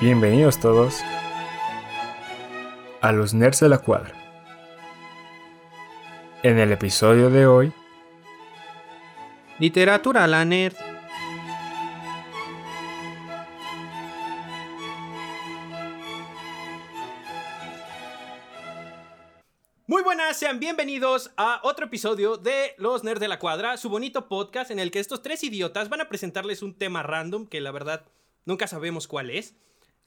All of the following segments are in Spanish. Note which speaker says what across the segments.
Speaker 1: Bienvenidos todos a los Nerds de la Cuadra. En el episodio de hoy,
Speaker 2: Literatura a la nerd. Muy buenas, sean bienvenidos a otro episodio de Los Nerds de la Cuadra, su bonito podcast en el que estos tres idiotas van a presentarles un tema random que la verdad nunca sabemos cuál es.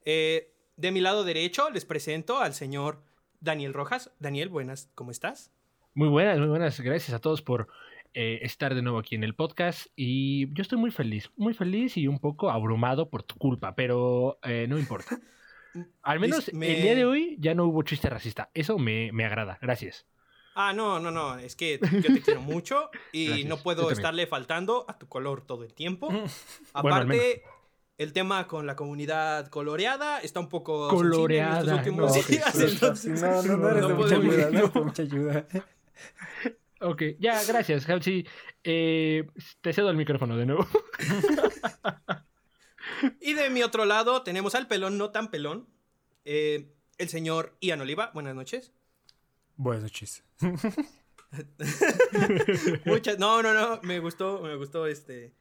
Speaker 2: Eh, de mi lado derecho les presento al señor Daniel Rojas. Daniel, buenas, ¿cómo estás?
Speaker 3: Muy buenas, muy buenas. Gracias a todos por eh, estar de nuevo aquí en el podcast. Y yo estoy muy feliz, muy feliz y un poco abrumado por tu culpa, pero eh, no importa. Al menos
Speaker 2: Me-
Speaker 3: el día de hoy ya no hubo chiste racista. Eso me, me agrada. Gracias.
Speaker 2: Ah, no, no, no, es que yo te quiero mucho y
Speaker 3: Gracias,
Speaker 2: no puedo estarle faltando a tu color todo el tiempo.
Speaker 3: Bueno,
Speaker 2: Aparte, el tema con la comunidad coloreada está un poco
Speaker 3: Coloreada,
Speaker 2: en estos últimos
Speaker 3: no,
Speaker 2: días, entonces
Speaker 1: no, no, no eres
Speaker 2: no
Speaker 1: de mucha
Speaker 2: podemos-
Speaker 1: ayuda, no eres de mucha ayuda.
Speaker 3: Ok, ya, gracias, Halsey. Eh, te cedo el micrófono de nuevo.
Speaker 2: Y de mi otro lado tenemos al pelón no tan pelón, eh, el señor Ian Oliva. Buenas noches.
Speaker 1: Buenas noches.
Speaker 2: Muchas, no, no, no, me gustó, me gustó este.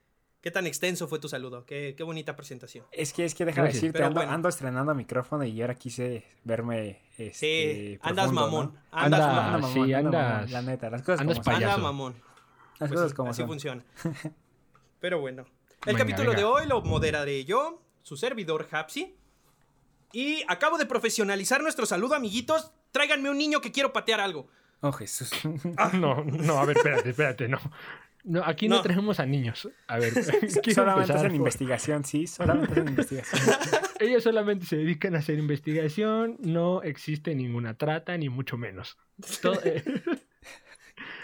Speaker 2: Qué tan extenso fue tu saludo, qué, qué bonita presentación.
Speaker 1: Es que, es que déjame
Speaker 3: Gracias.
Speaker 1: decirte, ando,
Speaker 2: bueno.
Speaker 1: ando estrenando micrófono y ahora quise verme.
Speaker 2: Sí, andas
Speaker 1: profundo,
Speaker 2: mamón,
Speaker 1: ¿no?
Speaker 2: andas
Speaker 3: Anda-
Speaker 2: mamón.
Speaker 1: Anda
Speaker 3: sí,
Speaker 1: anda
Speaker 3: andas-
Speaker 1: mamón, La neta, las cosas
Speaker 3: andas
Speaker 1: como son.
Speaker 3: payaso.
Speaker 2: Anda mamón.
Speaker 1: Las
Speaker 2: Pues
Speaker 1: cosas
Speaker 2: sí,
Speaker 1: como
Speaker 2: así
Speaker 1: son.
Speaker 2: funciona. Pero bueno. El
Speaker 3: Venga,
Speaker 2: capítulo
Speaker 3: venga.
Speaker 2: de hoy lo moderaré yo, su servidor Hapsi. Y acabo de profesionalizar nuestro saludo, amiguitos. Tráiganme un niño que quiero patear algo.
Speaker 1: Oh, Jesús.
Speaker 3: No, no, a ver, espérate, espérate, no. No, aquí no,
Speaker 2: No.
Speaker 3: traemos a niños. A ver,
Speaker 1: solamente hacen
Speaker 3: por-
Speaker 1: investigación, sí, solamente hacen investigación.
Speaker 3: Ellos solamente se dedican a hacer investigación, no existe ninguna trata, ni mucho menos. Todo- eh,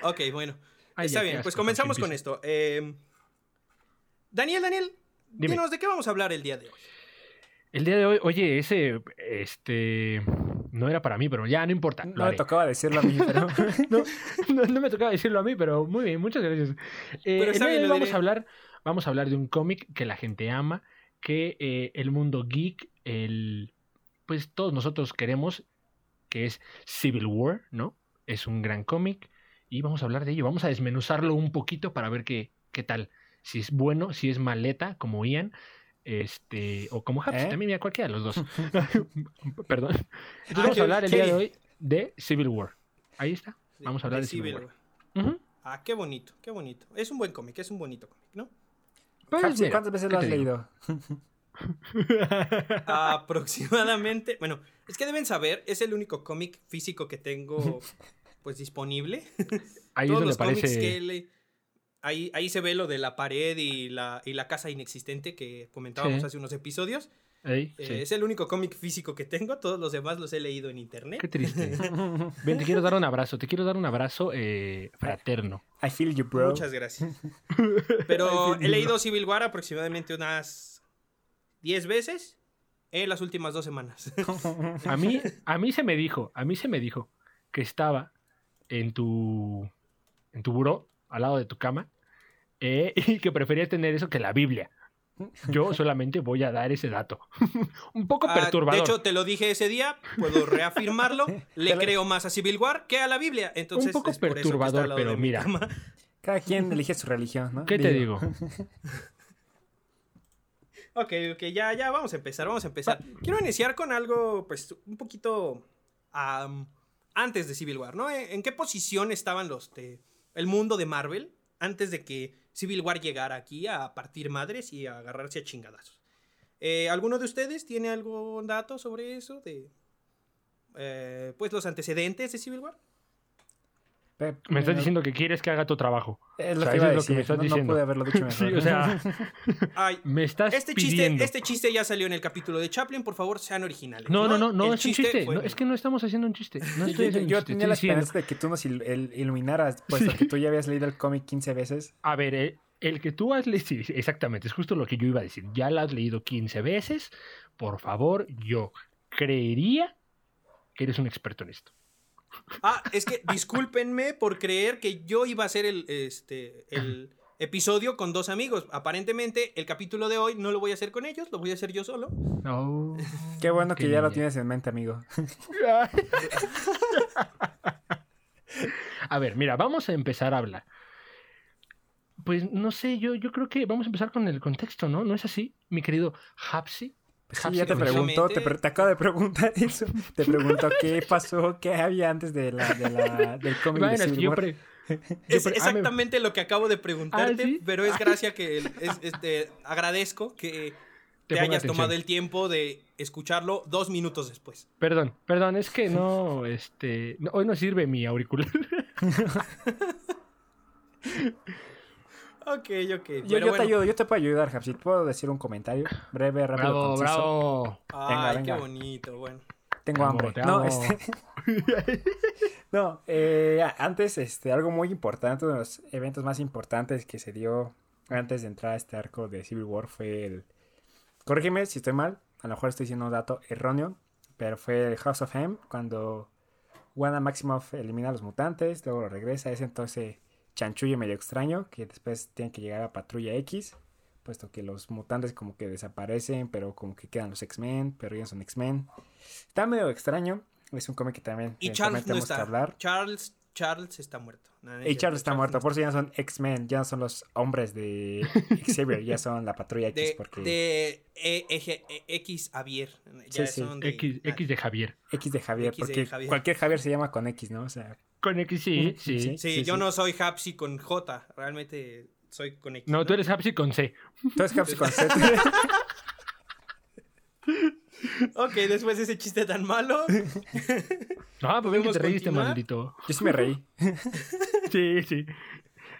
Speaker 2: Ok, bueno.
Speaker 3: ay,
Speaker 2: Está
Speaker 3: ya,
Speaker 2: bien, pues comenzamos
Speaker 3: ¿quién
Speaker 2: con esto. Eh, Daniel, Daniel,
Speaker 3: Dime.
Speaker 2: dinos de qué vamos a hablar el día de hoy.
Speaker 3: El día de hoy, oye, ese, este, no era para mí, pero ya no importa.
Speaker 1: No me tocaba decirlo a mí, pero.
Speaker 3: no, no, no me tocaba decirlo a mí, pero muy bien, muchas gracias. Eh,
Speaker 2: Pero
Speaker 3: vamos
Speaker 2: diré.
Speaker 3: a hablar, vamos a hablar de un cómic que la gente ama, que eh, el mundo geek, el, pues todos nosotros queremos, que es Civil War, ¿no? Es un gran cómic y vamos a hablar de ello. Vamos a desmenuzarlo un poquito para ver qué, qué tal. Si es bueno, si es maleta, como Ian. Este, o como Haps,
Speaker 1: ¿Eh?
Speaker 3: también mira cualquiera de los dos. Perdón. Entonces
Speaker 2: Ah,
Speaker 3: vamos
Speaker 2: qué-
Speaker 3: a hablar el
Speaker 2: qué
Speaker 3: día de hoy de Civil War. Ahí está. Vamos a hablar de Civil
Speaker 2: Civil
Speaker 3: War.
Speaker 2: Ah, qué bonito, qué bonito. Es un buen cómic, es un bonito cómic, ¿no?
Speaker 3: Pues,
Speaker 1: Hapsi,
Speaker 3: mira,
Speaker 1: ¿Cuántas veces
Speaker 3: ¿qué
Speaker 1: lo has leído?
Speaker 2: Aproximadamente. Bueno, es que deben saber, es el único cómic físico que tengo pues disponible.
Speaker 3: Ahí es
Speaker 2: Todos
Speaker 3: donde
Speaker 2: los cómics
Speaker 3: parece.
Speaker 2: que le- ahí, ahí se ve lo de la pared y la, y la casa inexistente que comentábamos
Speaker 3: Sí.
Speaker 2: hace unos episodios.
Speaker 3: Ahí,
Speaker 2: Eh,
Speaker 3: sí.
Speaker 2: Es el único cómic físico que tengo, todos los demás los he leído en internet.
Speaker 3: Qué triste. Ven, te quiero dar un abrazo. Te quiero dar un abrazo eh, fraterno.
Speaker 1: I feel you, bro.
Speaker 2: Muchas gracias. Pero he leído Civil War aproximadamente unas 10 veces en las últimas dos semanas.
Speaker 3: A mí, a mí se me dijo, a mí se me dijo que estaba en tu, en tu buró, al lado de tu cama, eh, y que preferías tener eso que la Biblia. Yo solamente voy a dar ese dato. un poco
Speaker 2: Ah,
Speaker 3: perturbador.
Speaker 2: de hecho, te lo dije ese día, puedo reafirmarlo. Le creo más a Civil War que a la Biblia. Entonces,
Speaker 3: Un poco
Speaker 2: es
Speaker 3: perturbador, pero
Speaker 2: mi
Speaker 3: mira.
Speaker 2: cama.
Speaker 1: Cada quien elige su religión, ¿no?
Speaker 3: ¿Qué te digo?
Speaker 2: Ok, ok, ya, ya, vamos a empezar, vamos a empezar. Quiero iniciar con algo, pues, un poquito antes de Civil War, ¿no? ¿En, en qué posición estaban los de el mundo de Marvel antes de que Civil War llegara aquí a partir madres y a agarrarse a chingadazos? Eh, ¿Alguno de ustedes tiene algún dato sobre eso? De, eh, pues, los antecedentes de Civil War.
Speaker 3: Me estás
Speaker 1: eh,
Speaker 3: diciendo que quieres que haga tu trabajo.
Speaker 1: Es
Speaker 3: o
Speaker 1: lo
Speaker 3: sea,
Speaker 1: que
Speaker 3: eso
Speaker 1: iba a
Speaker 3: es lo que me estás
Speaker 1: no, no
Speaker 3: diciendo.
Speaker 1: pude haberlo dicho mejor.
Speaker 3: Sí, o sea,
Speaker 2: Ay,
Speaker 3: me estás
Speaker 2: este chiste,
Speaker 3: pidiendo.
Speaker 2: este chiste ya salió en el capítulo de Chaplin, por favor, sean originales.
Speaker 3: No, no, no, no es un chiste. no, es que no estamos haciendo un chiste. No
Speaker 1: Yo-
Speaker 3: estoy
Speaker 1: yo,
Speaker 3: haciendo un
Speaker 1: yo
Speaker 3: chiste.
Speaker 1: tenía la esperanza de que tú nos il- iluminaras, puesto
Speaker 3: Sí.
Speaker 1: que tú ya habías leído el cómic 15 veces.
Speaker 3: A ver, eh, el que tú has leído, sí, exactamente, es justo lo que yo iba a decir. Ya la has leído 15 veces. Por favor, yo creería que eres un experto en esto.
Speaker 2: Ah, es que discúlpenme por creer que yo iba a ser el, este, el, episodio con dos amigos. Aparentemente, el capítulo de hoy no lo voy a hacer con ellos, lo voy a hacer yo solo.
Speaker 3: No.
Speaker 1: Qué bueno que
Speaker 3: Qué
Speaker 1: ya lo tienes en mente, amigo.
Speaker 3: A ver, mira, vamos a empezar a hablar. Pues no sé, yo, yo creo que vamos a empezar con el contexto, ¿no? ¿No es así, mi querido Hapsi?
Speaker 1: Pues sí, ya te preguntó, te, te acabo de preguntar eso. Te preguntó qué pasó, qué había antes de la, de la, del cómic
Speaker 3: Bueno,
Speaker 1: de
Speaker 3: es yo pre- ah, me-
Speaker 2: exactamente lo que acabo de preguntarte,
Speaker 3: Ah, ¿sí?
Speaker 2: pero es gracia que es- este, agradezco que te, hayas
Speaker 3: atención.
Speaker 2: tomado el tiempo de escucharlo dos minutos después.
Speaker 3: Perdón, perdón, es que no, este, no- hoy no sirve mi auricular.
Speaker 2: Ok, ok.
Speaker 1: Yo, yo te ayudo, yo te puedo ayudar, Hapsit. ¿Puedo decir un comentario? Breve, rápido,
Speaker 3: bravo,
Speaker 1: conciso.
Speaker 3: bravo.
Speaker 2: Ay,
Speaker 1: Venga,
Speaker 2: qué
Speaker 1: venga.
Speaker 2: bonito, bueno.
Speaker 1: Tengo hambre.
Speaker 3: te
Speaker 1: no, este... no, eh, antes, este, algo muy importante, uno de los eventos más importantes que se dio antes de entrar a este arco de Civil War fue el... Corrígeme si estoy mal, a lo mejor estoy diciendo un dato erróneo, pero fue el House of M, cuando Wanda Maximoff elimina a los mutantes, luego lo regresa, es entonces chanchullo medio extraño, que después tiene que llegar a Patrulla X, puesto que los mutantes como que desaparecen, pero como que quedan los X-Men, pero ya no son X-Men. Está medio extraño, es un cómic que también
Speaker 2: Y Charles no
Speaker 1: tenemos que
Speaker 2: está.
Speaker 1: hablar.
Speaker 2: Charles, Charles está muerto. No, no es
Speaker 1: Y Charles está muerto,
Speaker 2: no
Speaker 1: por eso ya no son X-Men, ya no son los hombres de Xavier, ya son la Patrulla X,
Speaker 2: De,
Speaker 1: porque
Speaker 2: de E- E- X Javier. Ya
Speaker 1: Sí, sí.
Speaker 2: son de-
Speaker 3: X, X de Javier.
Speaker 1: X de Javier,
Speaker 2: X de
Speaker 1: porque
Speaker 2: Javier.
Speaker 1: cualquier Javier se llama con X, ¿no? O sea,
Speaker 3: Con X sí, sí.
Speaker 1: Sí.
Speaker 2: Sí, yo no soy Hapsi con J, realmente soy con X.
Speaker 3: No, tú eres Hapsi con C.
Speaker 1: tú eres Hapsi con Z.
Speaker 2: Ok, después de ese chiste tan malo.
Speaker 3: No, pues ven que
Speaker 2: ¿Podemos
Speaker 3: te reíste, maldito.
Speaker 1: Yo sí me reí.
Speaker 3: Sí, sí.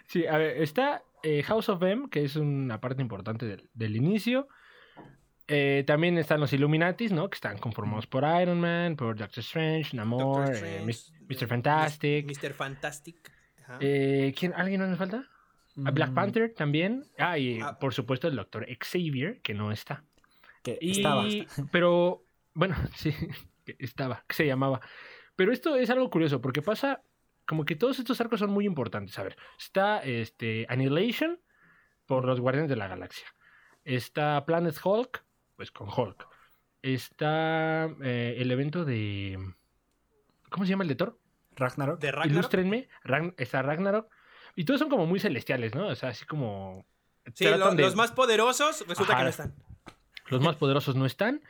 Speaker 3: Sí, a ver, está eh, House of M, que es una parte importante del, del inicio. Eh, también están los Illuminatis, ¿no? Que están conformados por Iron Man, por Doctor Strange, Namor,
Speaker 2: Doctor
Speaker 3: eh,
Speaker 2: Strange,
Speaker 3: Mr.
Speaker 2: eh,
Speaker 3: Fantastic.
Speaker 2: Mr. Fantastic. Ajá.
Speaker 3: Eh, ¿quién, ¿Alguien me falta? A Black
Speaker 1: Mm,
Speaker 3: Panther también. Ah, y
Speaker 2: Ah.
Speaker 3: por supuesto el Doctor Xavier, que no está.
Speaker 1: Que
Speaker 3: Y,
Speaker 1: estaba.
Speaker 3: Pero, bueno, sí, que estaba, que se llamaba. Pero esto es algo curioso, porque pasa como que todos estos arcos son muy importantes. A ver, está este, Annihilation por los Guardianes de la Galaxia. Está Planet Hulk, pues con Hulk. Está eh, el evento de... ¿Cómo se llama el de Thor?
Speaker 1: Ragnarok.
Speaker 2: de Ragnarok.
Speaker 3: Ilústrenme. Ragn- está Ragnarok. Y todos son como muy celestiales, ¿no? O sea, así como...
Speaker 2: Sí,
Speaker 3: tratan
Speaker 2: lo-
Speaker 3: de-
Speaker 2: los más poderosos resulta
Speaker 3: Ajá.
Speaker 2: que no están.
Speaker 3: Los más poderosos no están.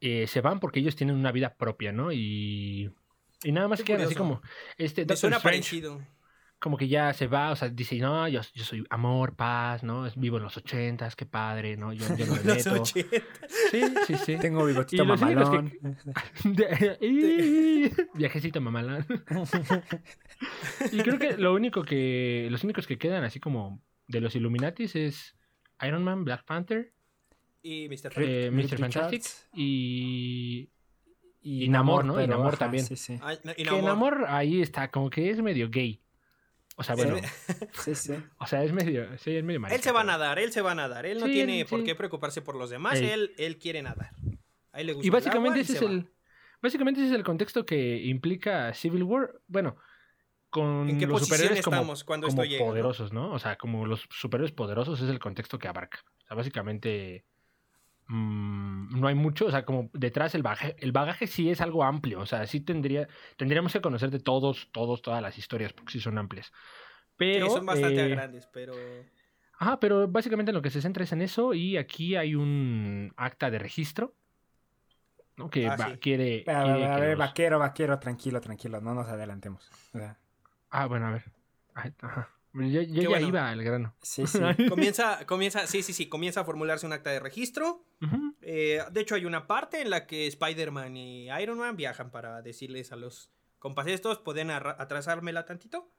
Speaker 3: eh, se van porque ellos tienen una vida propia, ¿no? Y, y nada más
Speaker 2: Qué
Speaker 3: quedan así como. Este,
Speaker 2: Me suena
Speaker 3: Strange,
Speaker 2: parecido.
Speaker 3: Como que ya se va, o sea, dice, no, yo, yo soy amor, paz, ¿no? Es- Vivo en los ochentas, qué padre, ¿no? Yo, yo no me
Speaker 2: Los
Speaker 3: meto.
Speaker 2: 80.
Speaker 3: Sí, sí, sí.
Speaker 1: Tengo bigotito
Speaker 3: Y que-
Speaker 1: mamalón.
Speaker 3: Y- Viajecito mamalán. y creo que lo único que. Los únicos que quedan así como de los Illuminatis es Iron Man, Black Panther,
Speaker 2: Y Mr. Fantastic.
Speaker 3: eh, Mr. Fantastic y.
Speaker 1: Y,
Speaker 3: y Namor, ¿no? Y Namor
Speaker 1: ajá,
Speaker 3: también.
Speaker 1: Sí, sí.
Speaker 2: Ay, no, y
Speaker 3: Que.
Speaker 2: Namor
Speaker 3: ahí está, como que es medio gay. O sea, bueno,
Speaker 1: Sí, sí.
Speaker 3: o sea, es medio, sí, es medio marica,
Speaker 2: Él se va a nadar, él se va a nadar. Él no
Speaker 3: Sí,
Speaker 2: tiene
Speaker 3: él-
Speaker 2: por
Speaker 3: sí.
Speaker 2: qué preocuparse por los demás. Él, él quiere nadar. A él le gusta
Speaker 3: Y
Speaker 2: el
Speaker 3: básicamente
Speaker 2: y
Speaker 3: ese es
Speaker 2: va.
Speaker 3: el básicamente ese es el contexto que implica Civil War, bueno, con
Speaker 2: ¿En qué
Speaker 3: los superhéroes como,
Speaker 2: estamos cuando
Speaker 3: como
Speaker 2: esto llega? no?
Speaker 3: poderosos, ¿no? O sea, como los superhéroes poderosos es el contexto que abarca. O sea, básicamente mm, no hay mucho, o sea, como detrás el bagaje, el bagaje sí es algo amplio, o sea, sí tendría tendríamos que conocer de todos, todos, todas las historias porque sí son amplias. Pero
Speaker 2: Sí, son bastante
Speaker 3: eh,
Speaker 2: grandes, pero.
Speaker 3: Ajá, pero básicamente en lo que se centra es en eso y aquí hay un acta de registro ¿no? que
Speaker 2: Ah,
Speaker 3: va-
Speaker 2: sí.
Speaker 3: quiere...
Speaker 1: A
Speaker 3: quiere
Speaker 1: ver, a vaquero, vaquero, tranquilo, tranquilo, no nos adelantemos. O sea,
Speaker 3: Ah, bueno, a ver. Ajá. Yo, ya
Speaker 2: bueno.
Speaker 3: iba al grano.
Speaker 1: sí, sí.
Speaker 2: Comienza, comienza, sí, sí, sí, comienza a formularse un acta de registro. Eh, de hecho, hay una parte en la que Spider-Man y Iron Man viajan para decirles a los compas estos, pueden atrasármela tantito,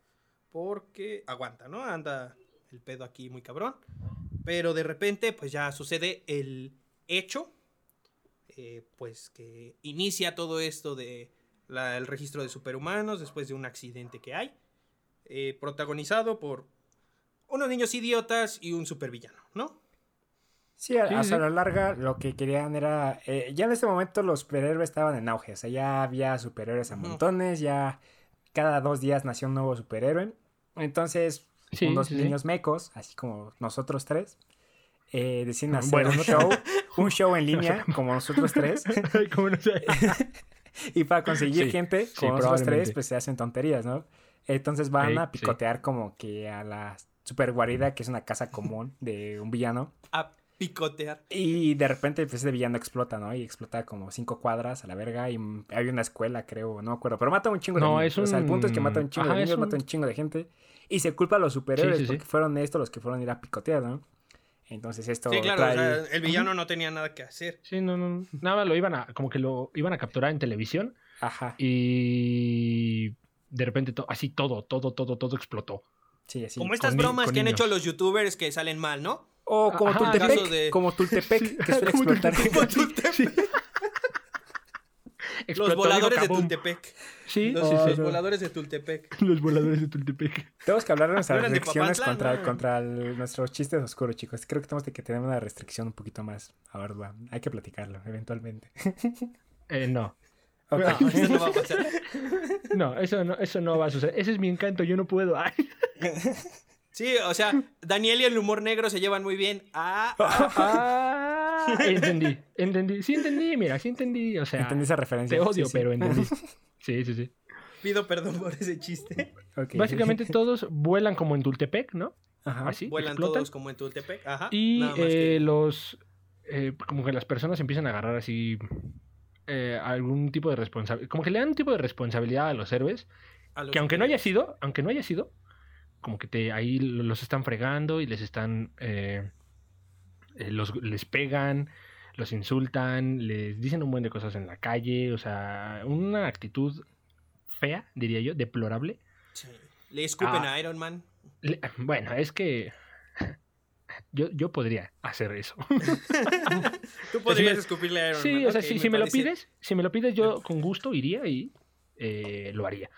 Speaker 2: porque aguanta, ¿no? Anda el pedo aquí muy cabrón. Pero de repente, pues ya sucede el hecho, eh, pues que inicia todo esto de la- el registro de superhumanos después de un accidente que hay, eh, protagonizado por unos niños idiotas y un supervillano, ¿no?
Speaker 1: Sí, a,
Speaker 3: Sí,
Speaker 1: a
Speaker 3: sí.
Speaker 1: la larga lo que querían era... eh, ya en este momento los superhéroes estaban en auge, o sea, ya había superhéroes a montones, ya cada dos días nació un nuevo superhéroe. Entonces,
Speaker 3: Sí,
Speaker 1: unos
Speaker 3: sí, sí.
Speaker 1: niños mecos, así como nosotros tres, eh, deciden hacer
Speaker 3: Bueno,
Speaker 1: un show, un show en línea, como nosotros tres, y para conseguir
Speaker 3: Sí,
Speaker 1: gente,
Speaker 3: sí,
Speaker 1: como nosotros tres, pues se hacen tonterías, ¿no? Entonces van a
Speaker 3: sí.
Speaker 1: picotear como que a la super guarida, que es una casa común de un villano.
Speaker 2: A picotear.
Speaker 1: Y de repente, pues ese villano explota, ¿no? Y explota como cinco cuadras a la verga. Y mm, hay una escuela, creo, no me acuerdo. Pero mata un chingo de
Speaker 3: No,
Speaker 1: niños.
Speaker 3: es
Speaker 1: O sea, el punto es que
Speaker 3: un-
Speaker 1: mata un chingo
Speaker 3: Ajá,
Speaker 1: de niños,
Speaker 3: un-
Speaker 1: mata un chingo de gente. Y se culpa a los superhéroes
Speaker 3: Sí, sí, sí.
Speaker 1: porque fueron estos los que fueron a ir a picotear, ¿no? Entonces esto
Speaker 2: Sí, claro,
Speaker 1: trae...
Speaker 2: o sea, el villano no tenía nada que hacer.
Speaker 3: Sí, no, no. Nada lo iban a, como que lo iban a capturar en televisión
Speaker 1: Ajá.
Speaker 3: y de repente to- así todo, todo, todo, todo explotó.
Speaker 1: Sí, así.
Speaker 2: Como estas
Speaker 3: con
Speaker 2: bromas
Speaker 3: con
Speaker 2: que han hecho los youtubers que salen mal, ¿no?
Speaker 1: O como
Speaker 3: Ajá,
Speaker 1: Tultepec,
Speaker 2: de-
Speaker 1: como Tultepec, que suele
Speaker 3: Como
Speaker 1: explotar.
Speaker 3: Tultepec. Sí.
Speaker 2: Los
Speaker 3: Explotó,
Speaker 2: voladores de. Tultepec.
Speaker 3: Sí,
Speaker 2: Los,
Speaker 1: Oh, no.
Speaker 2: voladores de Tultepec.
Speaker 3: Los voladores de Tultepec.
Speaker 1: Tenemos que hablar de nuestras
Speaker 2: ¿No eran de
Speaker 1: restricciones contra, contra el- nuestros chistes oscuros, chicos. Creo que tenemos que tener una restricción un poquito más ardua. Hay que platicarlo, eventualmente.
Speaker 3: Eh, no.
Speaker 1: Ok.
Speaker 2: No, eso no va a pasar.
Speaker 3: No, eso no, eso no va a suceder. Ese es mi encanto, yo no puedo. Ay.
Speaker 2: Sí, o sea, Daniel y el humor negro se llevan muy bien. Ah, ah,
Speaker 3: Ah, entendí, entendí. Sí entendí, mira, sí entendí. O sea,
Speaker 1: Entendí esa referencia.
Speaker 3: te odio,
Speaker 1: Sí, sí.
Speaker 3: pero entendí. Sí, sí, sí.
Speaker 2: pido perdón por ese chiste.
Speaker 3: Básicamente todos vuelan como en Tultepec, ¿no?
Speaker 1: Ajá.
Speaker 3: Así,
Speaker 2: Vuelan
Speaker 3: explotan.
Speaker 2: todos como en Tultepec. Ajá.
Speaker 3: Y eh,
Speaker 2: que-
Speaker 3: los. eh, como que las personas empiezan a agarrar así. Eh, algún tipo de responsabilidad. Como que le dan un tipo de responsabilidad a los héroes.
Speaker 2: a los
Speaker 3: Que aunque no haya sido, aunque no haya sido, como que te ahí los están fregando y les están. eh, eh, los, les pegan, los insultan, les dicen un buen de cosas en la calle. O sea, una actitud fea, diría yo, deplorable.
Speaker 2: Sí. Le escupen
Speaker 3: Ah.
Speaker 2: a Iron Man.
Speaker 3: Le- bueno, es que. Yo, yo podría hacer eso.
Speaker 2: Tú podrías
Speaker 3: me-
Speaker 2: escupirle a Iron Man.
Speaker 3: Sí, o sea, si,
Speaker 2: me
Speaker 3: si me lo pides, si me lo pides, yo con gusto iría y eh, lo haría.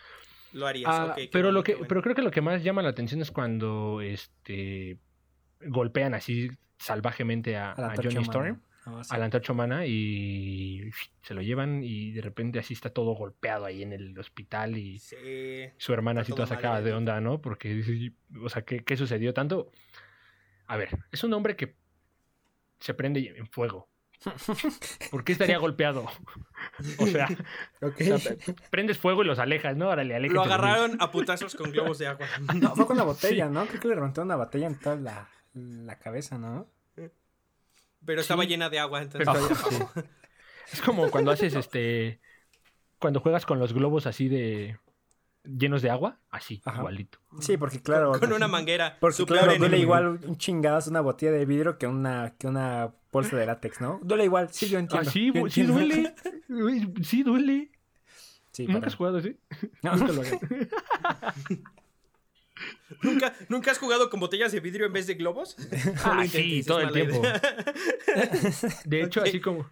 Speaker 2: Lo harías.
Speaker 3: Ah, pero lo que,
Speaker 2: bueno.
Speaker 3: pero creo que lo que más llama la atención es cuando este golpean así salvajemente a, Johnny. Storm,
Speaker 1: Ah, sí.
Speaker 3: a la antorcha humana, y se lo llevan y de repente así está todo golpeado ahí en el hospital y
Speaker 2: Sí.
Speaker 3: su hermana así toda sacada de onda, ¿no? Porque dice, o sea, ¿qué, qué sucedió? Tanto, a ver, es un hombre que se prende en fuego. ¿Por qué estaría golpeado? O sea,
Speaker 1: Ok.
Speaker 3: o sea, prendes fuego y los alejas, ¿no? Órale, aléjense
Speaker 2: Lo agarraron a putazos con globos de agua.
Speaker 1: No, fue con la botella, ¿no? Creo que le reventó una botella en toda la, la cabeza, ¿no?
Speaker 2: Pero estaba
Speaker 3: Sí.
Speaker 2: llena de agua, entonces.
Speaker 3: Pero- sí. Es como cuando haces este. Cuando juegas con los globos así de. Llenos de agua, así,
Speaker 1: Ajá.
Speaker 3: igualito.
Speaker 1: Sí, porque claro.
Speaker 2: Con una manguera.
Speaker 1: Porque claro, duele igual un chingazo una botella de vidrio que una, que una bolsa de látex, ¿no? Duele igual, sí, yo
Speaker 3: Ah,
Speaker 1: entiendo.
Speaker 3: sí,
Speaker 1: yo
Speaker 3: bu- sí
Speaker 1: entiendo.
Speaker 3: duele. Sí duele.
Speaker 1: Sí,
Speaker 3: ¿Nunca has jugado así?
Speaker 1: No.
Speaker 3: Nunca lo.
Speaker 2: ¿Nunca, ¿Nunca has jugado con botellas de vidrio en vez de globos?
Speaker 3: Ah, sí, todo el tiempo.
Speaker 2: idea.
Speaker 3: De hecho, así como,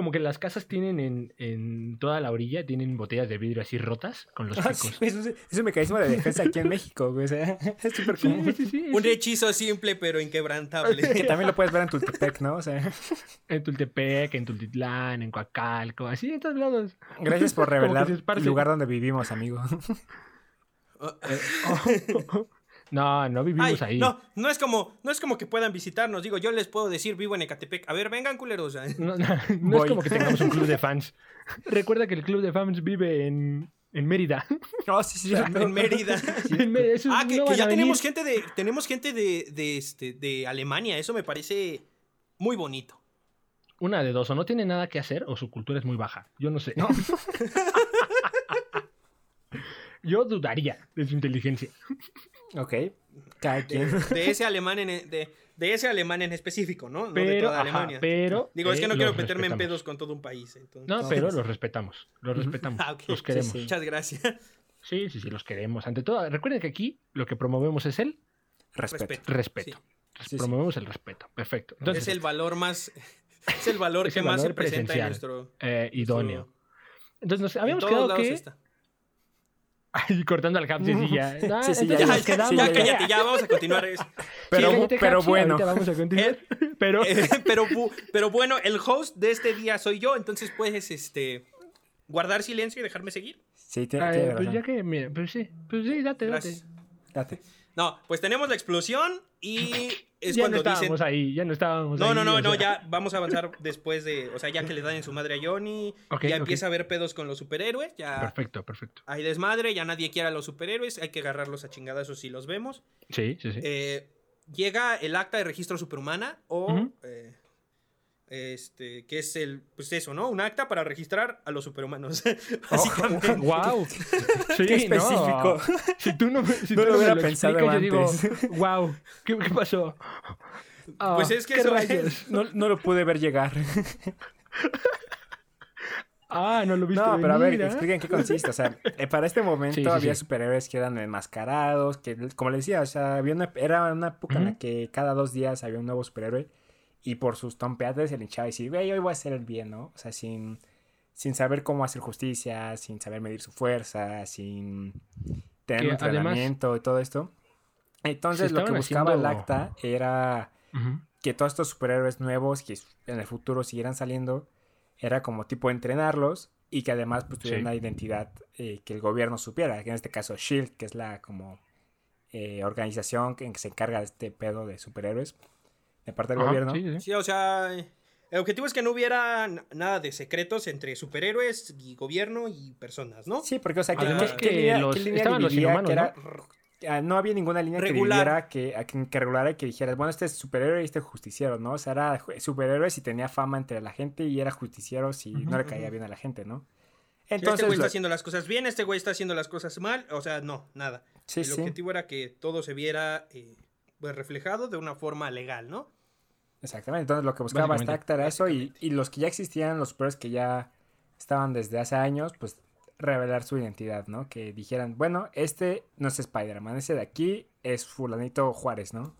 Speaker 3: como que las casas tienen en, en toda la orilla, tienen botellas de vidrio así rotas con los
Speaker 1: Ah, sí,
Speaker 3: picos.
Speaker 1: es, un- es un mecanismo de defensa aquí en México, güey. o sea, es súper
Speaker 3: Sí,
Speaker 1: común.
Speaker 3: sí, sí.
Speaker 2: Un hechizo simple pero inquebrantable.
Speaker 1: Que también lo puedes ver en Tultepec, ¿no? O sea,
Speaker 3: En Tultepec, en Tultitlán, en Coacalco, así en todos lados.
Speaker 1: gracias por revelar el lugar donde vivimos, amigo.
Speaker 3: No, no vivimos
Speaker 2: Ay,
Speaker 3: ahí.
Speaker 2: no, no es como, no es como que puedan visitarnos. Digo, yo les puedo decir vivo en Ecatepec. A ver, vengan culeros.
Speaker 3: No, no, no
Speaker 1: Voy.
Speaker 3: es como que tengamos un club de fans. Recuerda que el club de fans vive en, en Mérida.
Speaker 1: No, sí, sí.
Speaker 2: en Mérida.
Speaker 3: En Mérida,
Speaker 2: Ah, que,
Speaker 3: no
Speaker 2: que
Speaker 3: van
Speaker 2: ya tenemos gente de, tenemos gente de, de, este, de Alemania. Eso me parece muy bonito.
Speaker 3: Una de dos, o no tiene nada que hacer o su cultura es muy baja. Yo no sé. Yo dudaría de su inteligencia.
Speaker 1: Ok, cada
Speaker 2: De,
Speaker 1: quien.
Speaker 2: de ese alemán en, de, de ese alemán en específico, ¿no? No de
Speaker 3: Pero,
Speaker 2: toda
Speaker 3: ajá,
Speaker 2: Alemania.
Speaker 3: pero.
Speaker 2: Digo, es que no
Speaker 3: eh,
Speaker 2: quiero meterme en pedos con todo un país. Entonces.
Speaker 3: No, pero los respetamos. Los respetamos.
Speaker 2: Ah.
Speaker 3: Los
Speaker 2: Sí,
Speaker 3: queremos.
Speaker 1: sí.
Speaker 3: Sí,
Speaker 2: Muchas gracias.
Speaker 3: sí, sí, los queremos. Ante todo, recuerden que aquí lo que promovemos es el
Speaker 1: Respeto.
Speaker 2: Respeto.
Speaker 3: respeto.
Speaker 1: Sí, sí.
Speaker 3: promovemos el respeto. Perfecto. Entonces,
Speaker 2: es el valor más. Es el valor
Speaker 3: Es
Speaker 2: que
Speaker 3: el
Speaker 2: más se presenta en
Speaker 3: presencial.
Speaker 2: nuestro.
Speaker 3: eh, idóneo. Entonces, nos
Speaker 2: en
Speaker 3: habíamos quedado que.
Speaker 2: está.
Speaker 3: Ay, cortando al cap, sí, sí, ya. Ah,
Speaker 1: Sí, sí,
Speaker 3: entonces
Speaker 1: ya,
Speaker 2: Ya,
Speaker 3: quedamos-
Speaker 2: ya,
Speaker 1: ya,
Speaker 2: cállate, ya, vamos a continuar. Es-
Speaker 1: Pero,
Speaker 3: Sí, cállate,
Speaker 1: pero
Speaker 3: sí,
Speaker 1: bueno.
Speaker 3: vamos a continuar. Pero.
Speaker 2: Eh, pero, bu- pero bueno, el host de este día soy yo, entonces puedes este, guardar silencio y dejarme seguir.
Speaker 1: Sí, tiene,
Speaker 3: Ay,
Speaker 1: tiene
Speaker 3: pues ya que, mira, pues sí, pues sí, date, date.
Speaker 2: Gracias.
Speaker 1: Date.
Speaker 2: No, pues tenemos la explosión y es
Speaker 3: ya
Speaker 2: cuando
Speaker 3: no estábamos
Speaker 2: dicen...
Speaker 3: ahí, ya no estábamos
Speaker 2: No,
Speaker 3: ahí.
Speaker 2: no, no,
Speaker 3: o
Speaker 2: no,
Speaker 3: sea.
Speaker 2: ya vamos a avanzar después de, o sea, ya que le dan en su madre a Johnny,
Speaker 3: Ok,
Speaker 2: ya empieza a haber pedos con los superhéroes, ya
Speaker 3: Perfecto, perfecto.
Speaker 2: hay desmadre, ya nadie quiere a los superhéroes, hay que agarrarlos a chingadazos si los vemos.
Speaker 3: Sí, sí, sí.
Speaker 2: Eh, llega el acta de registro superhumana o eh, este que es el pues eso no un acta para registrar a los superhumanos
Speaker 3: Oh,
Speaker 2: básicamente
Speaker 3: wow. Sí,
Speaker 1: Qué específico.
Speaker 3: no. Si tú no, si
Speaker 1: No
Speaker 3: tú
Speaker 1: lo hubiera
Speaker 3: lo
Speaker 1: pensado
Speaker 3: explicas, yo digo,
Speaker 1: antes.
Speaker 3: wow, ¿qué, qué pasó? Ah,
Speaker 2: Pues es que
Speaker 3: ¿qué
Speaker 2: eso es.
Speaker 1: No, no lo pude ver llegar.
Speaker 3: Ah, no lo viste
Speaker 1: No, pero a ver,
Speaker 3: ¿ah?
Speaker 1: expliquen qué consiste. O sea, eh, para este momento
Speaker 3: Sí, sí,
Speaker 1: había
Speaker 3: sí.
Speaker 1: superhéroes que eran enmascarados, que, como les decía, o sea, había una, era una época en la que cada dos días había un nuevo superhéroe y por sus le hinchaba y decir, güey, hoy voy a hacer el bien, ¿no? O sea, sin, sin saber cómo hacer justicia, sin saber medir su fuerza, sin tener
Speaker 3: Que
Speaker 1: un
Speaker 3: además-
Speaker 1: entrenamiento y todo esto. Entonces, lo que buscaba el acta era que todos estos superhéroes nuevos que en el futuro siguieran saliendo, era como tipo entrenarlos y que además pues tuvieran
Speaker 3: Sí.
Speaker 1: una identidad eh, que el gobierno supiera, que en este caso SHIELD, que es la como eh, organización que, que se encarga de este pedo de superhéroes de parte del
Speaker 3: Ajá,
Speaker 1: gobierno.
Speaker 3: sí, sí, sí.
Speaker 2: sí o sea el objetivo es que no hubiera nada de secretos entre superhéroes y gobierno y personas no
Speaker 1: Sí, porque o sea, ¿qué,
Speaker 2: Además
Speaker 1: qué- qué
Speaker 3: que
Speaker 1: línea,
Speaker 3: los-
Speaker 1: qué línea
Speaker 3: estaban los
Speaker 1: dividía
Speaker 3: inhumanos,
Speaker 1: que era- Ah, no había ninguna línea
Speaker 2: Regular.
Speaker 1: que dividiera que, a que, regulara y que dijeras, bueno, este es superhéroe y este es justiciero, ¿no? O sea, era superhéroe si tenía fama entre la gente y era justiciero si no le caía bien a la gente, ¿no?
Speaker 2: este
Speaker 1: Entonces,
Speaker 2: güey está haciendo las cosas bien este güey está haciendo las cosas mal o sea no nada
Speaker 1: sí,
Speaker 2: el
Speaker 1: sí.
Speaker 2: objetivo era que todo se viera eh, pues, reflejado de una forma legal no
Speaker 1: Exactamente, entonces lo que buscaba acta era eso y, y los que ya existían, los superhéroes que ya estaban desde hace años, pues revelar su identidad, ¿no? Que dijeran, bueno, este no es Spider-Man, ese de aquí es fulanito Juárez, ¿no?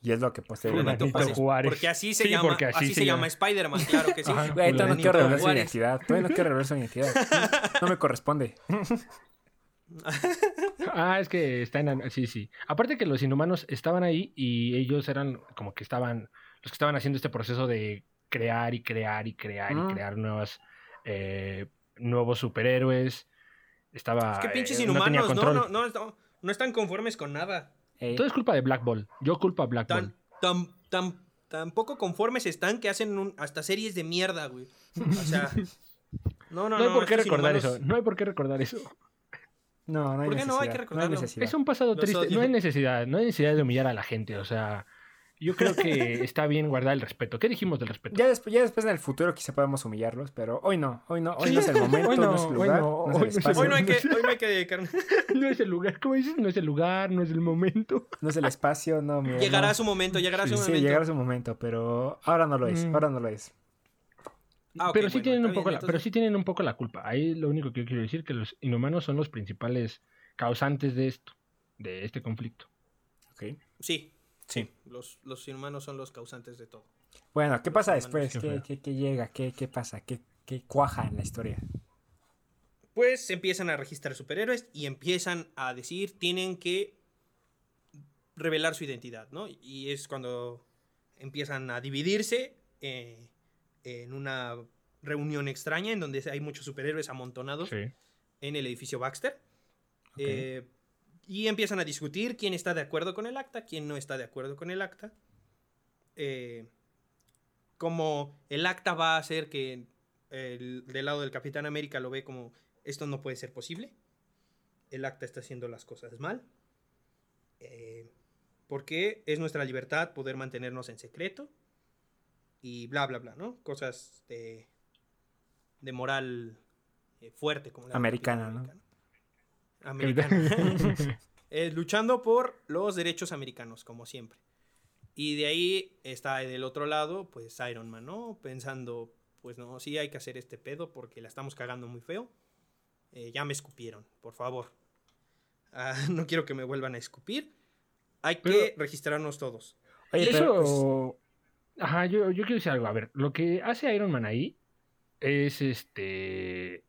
Speaker 1: Y es lo que posteriormente.
Speaker 3: Juárez.
Speaker 2: porque así se
Speaker 3: Sí,
Speaker 2: llama
Speaker 3: porque así
Speaker 2: así,
Speaker 3: se
Speaker 2: se llama
Speaker 3: llama.
Speaker 2: Spider-Man claro que sí
Speaker 3: Ajá.
Speaker 1: Güey, todavía no quiero revelar su identidad, todavía no quiero revelar su identidad. No me corresponde.
Speaker 3: Ah, es que está en... Sí, sí. Aparte que los inhumanos estaban ahí y ellos eran como que estaban... Los que estaban haciendo este proceso de crear y crear y crear
Speaker 1: Mm.
Speaker 3: y crear nuevas... eh, nuevos superhéroes. Estaba...
Speaker 2: Es que pinches
Speaker 3: eh, no
Speaker 2: inhumanos, no, no, no, no, no están conformes con nada.
Speaker 1: Eh,
Speaker 3: Todo es culpa de Black Ball. Yo culpo a Black
Speaker 2: Tan,
Speaker 3: Ball.
Speaker 2: tan, tan, tan poco conformes están que hacen un- hasta series de mierda, güey. O sea, no, no,
Speaker 3: No,
Speaker 2: no.
Speaker 3: hay por qué recordar
Speaker 2: inhumanos-
Speaker 3: eso. No hay por qué recordar eso.
Speaker 1: no, no hay
Speaker 2: ¿Por qué no? Hay que
Speaker 1: necesidad,
Speaker 2: recordarlo.
Speaker 1: necesidad.
Speaker 3: Es un pasado triste. No hay necesidad. No hay necesidad de humillar a la gente. O sea, yo creo que está bien guardar el respeto. ¿Qué dijimos del respeto?
Speaker 1: Ya después, ya después en el futuro quizá podamos humillarlos, pero hoy no, hoy no, hoy no es el momento,
Speaker 3: Hoy
Speaker 1: no,
Speaker 3: no,
Speaker 1: es el lugar,
Speaker 3: no,
Speaker 1: es
Speaker 3: hoy
Speaker 1: el
Speaker 3: no es el
Speaker 1: espacio,
Speaker 2: Hoy no hay que, hoy no hay que dedicar-
Speaker 3: No es el lugar. ¿Cómo dices? No es el lugar, no es el momento.
Speaker 1: no es el espacio, no, mira,
Speaker 2: Llegará
Speaker 1: no.
Speaker 2: su momento, llegará su
Speaker 1: Sí,
Speaker 2: momento.
Speaker 1: llegará su momento, pero ahora no lo es,
Speaker 3: Mm.
Speaker 1: ahora no lo es.
Speaker 2: Ah,
Speaker 3: pero sí
Speaker 2: bueno,
Speaker 3: tienen un
Speaker 2: bien,
Speaker 3: poco la, pero sí tienen un poco la culpa. Ahí lo único que yo quiero decir que los inhumanos son los principales causantes de esto, de este conflicto.
Speaker 1: Ok.
Speaker 2: Sí,
Speaker 1: Sí.
Speaker 2: los, los inhumanos son los causantes de todo.
Speaker 1: Bueno, ¿qué pasa
Speaker 2: Los
Speaker 1: después?
Speaker 3: qué
Speaker 1: ¿Qué,
Speaker 3: feo.
Speaker 1: qué, qué llega? ¿Qué, ¿Qué pasa? ¿Qué, ¿Qué cuaja en la historia?
Speaker 2: Pues empiezan a registrar superhéroes y empiezan a decir, tienen que revelar su identidad, ¿no? Y es cuando empiezan a dividirse eh, en una reunión extraña en donde hay muchos superhéroes amontonados
Speaker 3: Sí.
Speaker 2: en el edificio Baxter. Eh, y empiezan a discutir quién está de acuerdo con el acta, quién no está de acuerdo con el acta. Eh, como el acta va a hacer que el, del lado del Capitán América lo ve como esto no puede ser posible. El acta está haciendo las cosas mal. Eh, porque es nuestra libertad poder mantenernos en secreto. Y bla, bla, bla, ¿no? Cosas de, de moral eh, fuerte. Como la
Speaker 1: Americana, ¿no?
Speaker 2: Americana. Eh, luchando por los derechos americanos, como siempre. Y de ahí está del otro lado, pues Iron Man, ¿no? Pensando, pues no, sí hay que hacer este pedo porque la estamos cagando muy feo. Eh, ya me escupieron, por favor. Ah, no quiero que me vuelvan a escupir. Hay que registrarnos todos.
Speaker 1: Oye, pero, pues,
Speaker 3: Eso. Ajá, yo, yo quiero decir algo. A ver, lo que hace Iron Man ahí es este.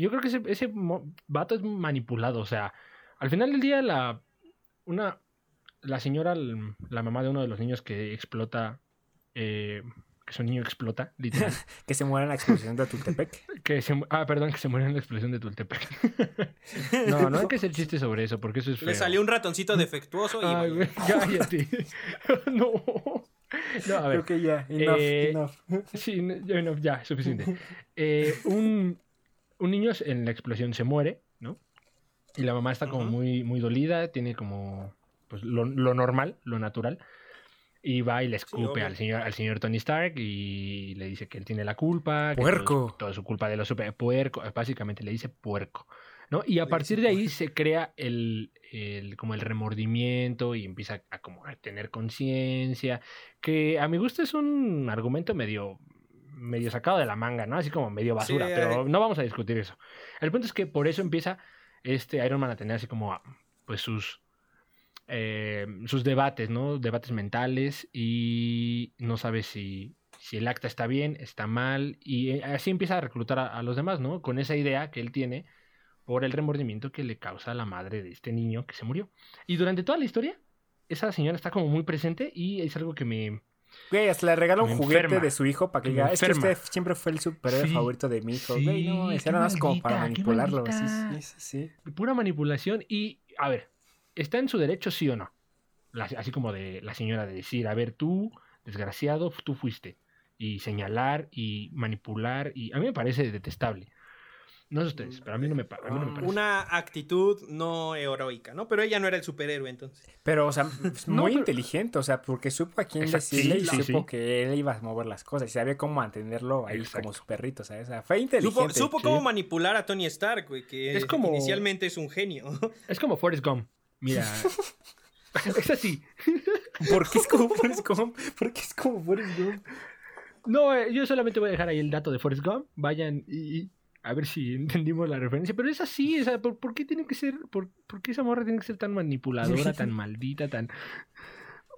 Speaker 3: Yo creo que ese, ese mo- vato es manipulado. O sea, al final del día, la. Una. La señora, la mamá de uno de los niños que explota. eh, que su niño explota, literal.
Speaker 1: que se muere en la explosión de Tultepec.
Speaker 3: que se, ah, perdón, que se muere en la explosión de Tultepec. no, no hay que hacer chiste sobre eso, porque eso es feo.
Speaker 2: Le salió un ratoncito defectuoso y
Speaker 3: Ay, cállate. no. No, a ver.
Speaker 1: Creo que ya, enough,
Speaker 3: eh,
Speaker 1: enough.
Speaker 3: Sí, no, ya, suficiente. Eh, un, un niño en la explosión se muere, ¿no? Y la mamá está como muy, muy dolida, tiene como pues, lo, lo normal, lo natural. Y va y le escupe al, señor, al señor Tony Stark y le dice que él tiene la culpa. que
Speaker 1: Puerco.
Speaker 3: Todo, es- todo su culpa de los super... Puerco, básicamente le dice puerco. ¿no? Y a
Speaker 2: Le
Speaker 3: partir de ahí se crea el, el- como el remordimiento y empieza a, como a tener conciencia, que a mi gusto es un argumento medio medio sacado de la manga, ¿no? Así como medio basura,
Speaker 2: Sí,
Speaker 3: pero
Speaker 2: hay-
Speaker 3: no vamos a discutir eso. El punto es que por eso empieza este Iron Man a tener así como pues sus eh, sus debates, ¿no? Debates mentales y no sabe si, si el acta está bien, está mal y eh, así empieza a reclutar a, a los demás, ¿no? Con esa idea que él tiene por el remordimiento que le causa a la madre de este niño que se murió. Y durante toda la historia, esa señora está como muy presente y es algo que me...
Speaker 1: Güey, hasta le regala un
Speaker 3: Me
Speaker 1: juguete
Speaker 3: enferma.
Speaker 1: de su hijo para que diga, es que usted siempre fue el superhéroe
Speaker 3: Sí.
Speaker 1: favorito de mi hijo.
Speaker 3: Sí,
Speaker 1: Güey, no, era más como para manipularlo. Sí,
Speaker 3: maldita.
Speaker 1: sí, sí, sí.
Speaker 3: Pura manipulación y, a ver, ¿está en su derecho sí o no? La- así como de la señora de decir, a ver, tú, desgraciado, tú fuiste. Y señalar y manipular y a mí me parece detestable. No sé ustedes, pero a mí no me, a mí no me parece.
Speaker 2: Una actitud no heroica, ¿no? Pero ella no era el superhéroe entonces.
Speaker 1: Pero, o sea, es
Speaker 3: No,
Speaker 1: muy
Speaker 3: pero-
Speaker 1: inteligente, o sea, porque supo a quién
Speaker 3: Exacto,
Speaker 1: decirle
Speaker 3: sí,
Speaker 1: y
Speaker 3: sí,
Speaker 1: supo
Speaker 3: sí.
Speaker 1: que él iba a mover las cosas y sabía cómo mantenerlo ahí
Speaker 3: Exacto.
Speaker 1: como su perrito, ¿sabes? O sea, fue inteligente.
Speaker 2: Supo, cómo manipular a Tony Stark, güey, que
Speaker 3: Es como-
Speaker 2: inicialmente es un genio.
Speaker 3: Es como Forrest Gump. Mira. es así.
Speaker 1: ¿Por qué es como Forrest Gump? ¿Por qué es como Forrest Gump?
Speaker 3: No, eh, yo solamente voy a dejar ahí el dato de Forrest Gump. Vayan y a ver si entendimos la referencia. Pero es así, o sea, ¿por, por qué tiene que ser, por, por qué esa morra tiene que ser tan manipuladora, tan maldita, tan...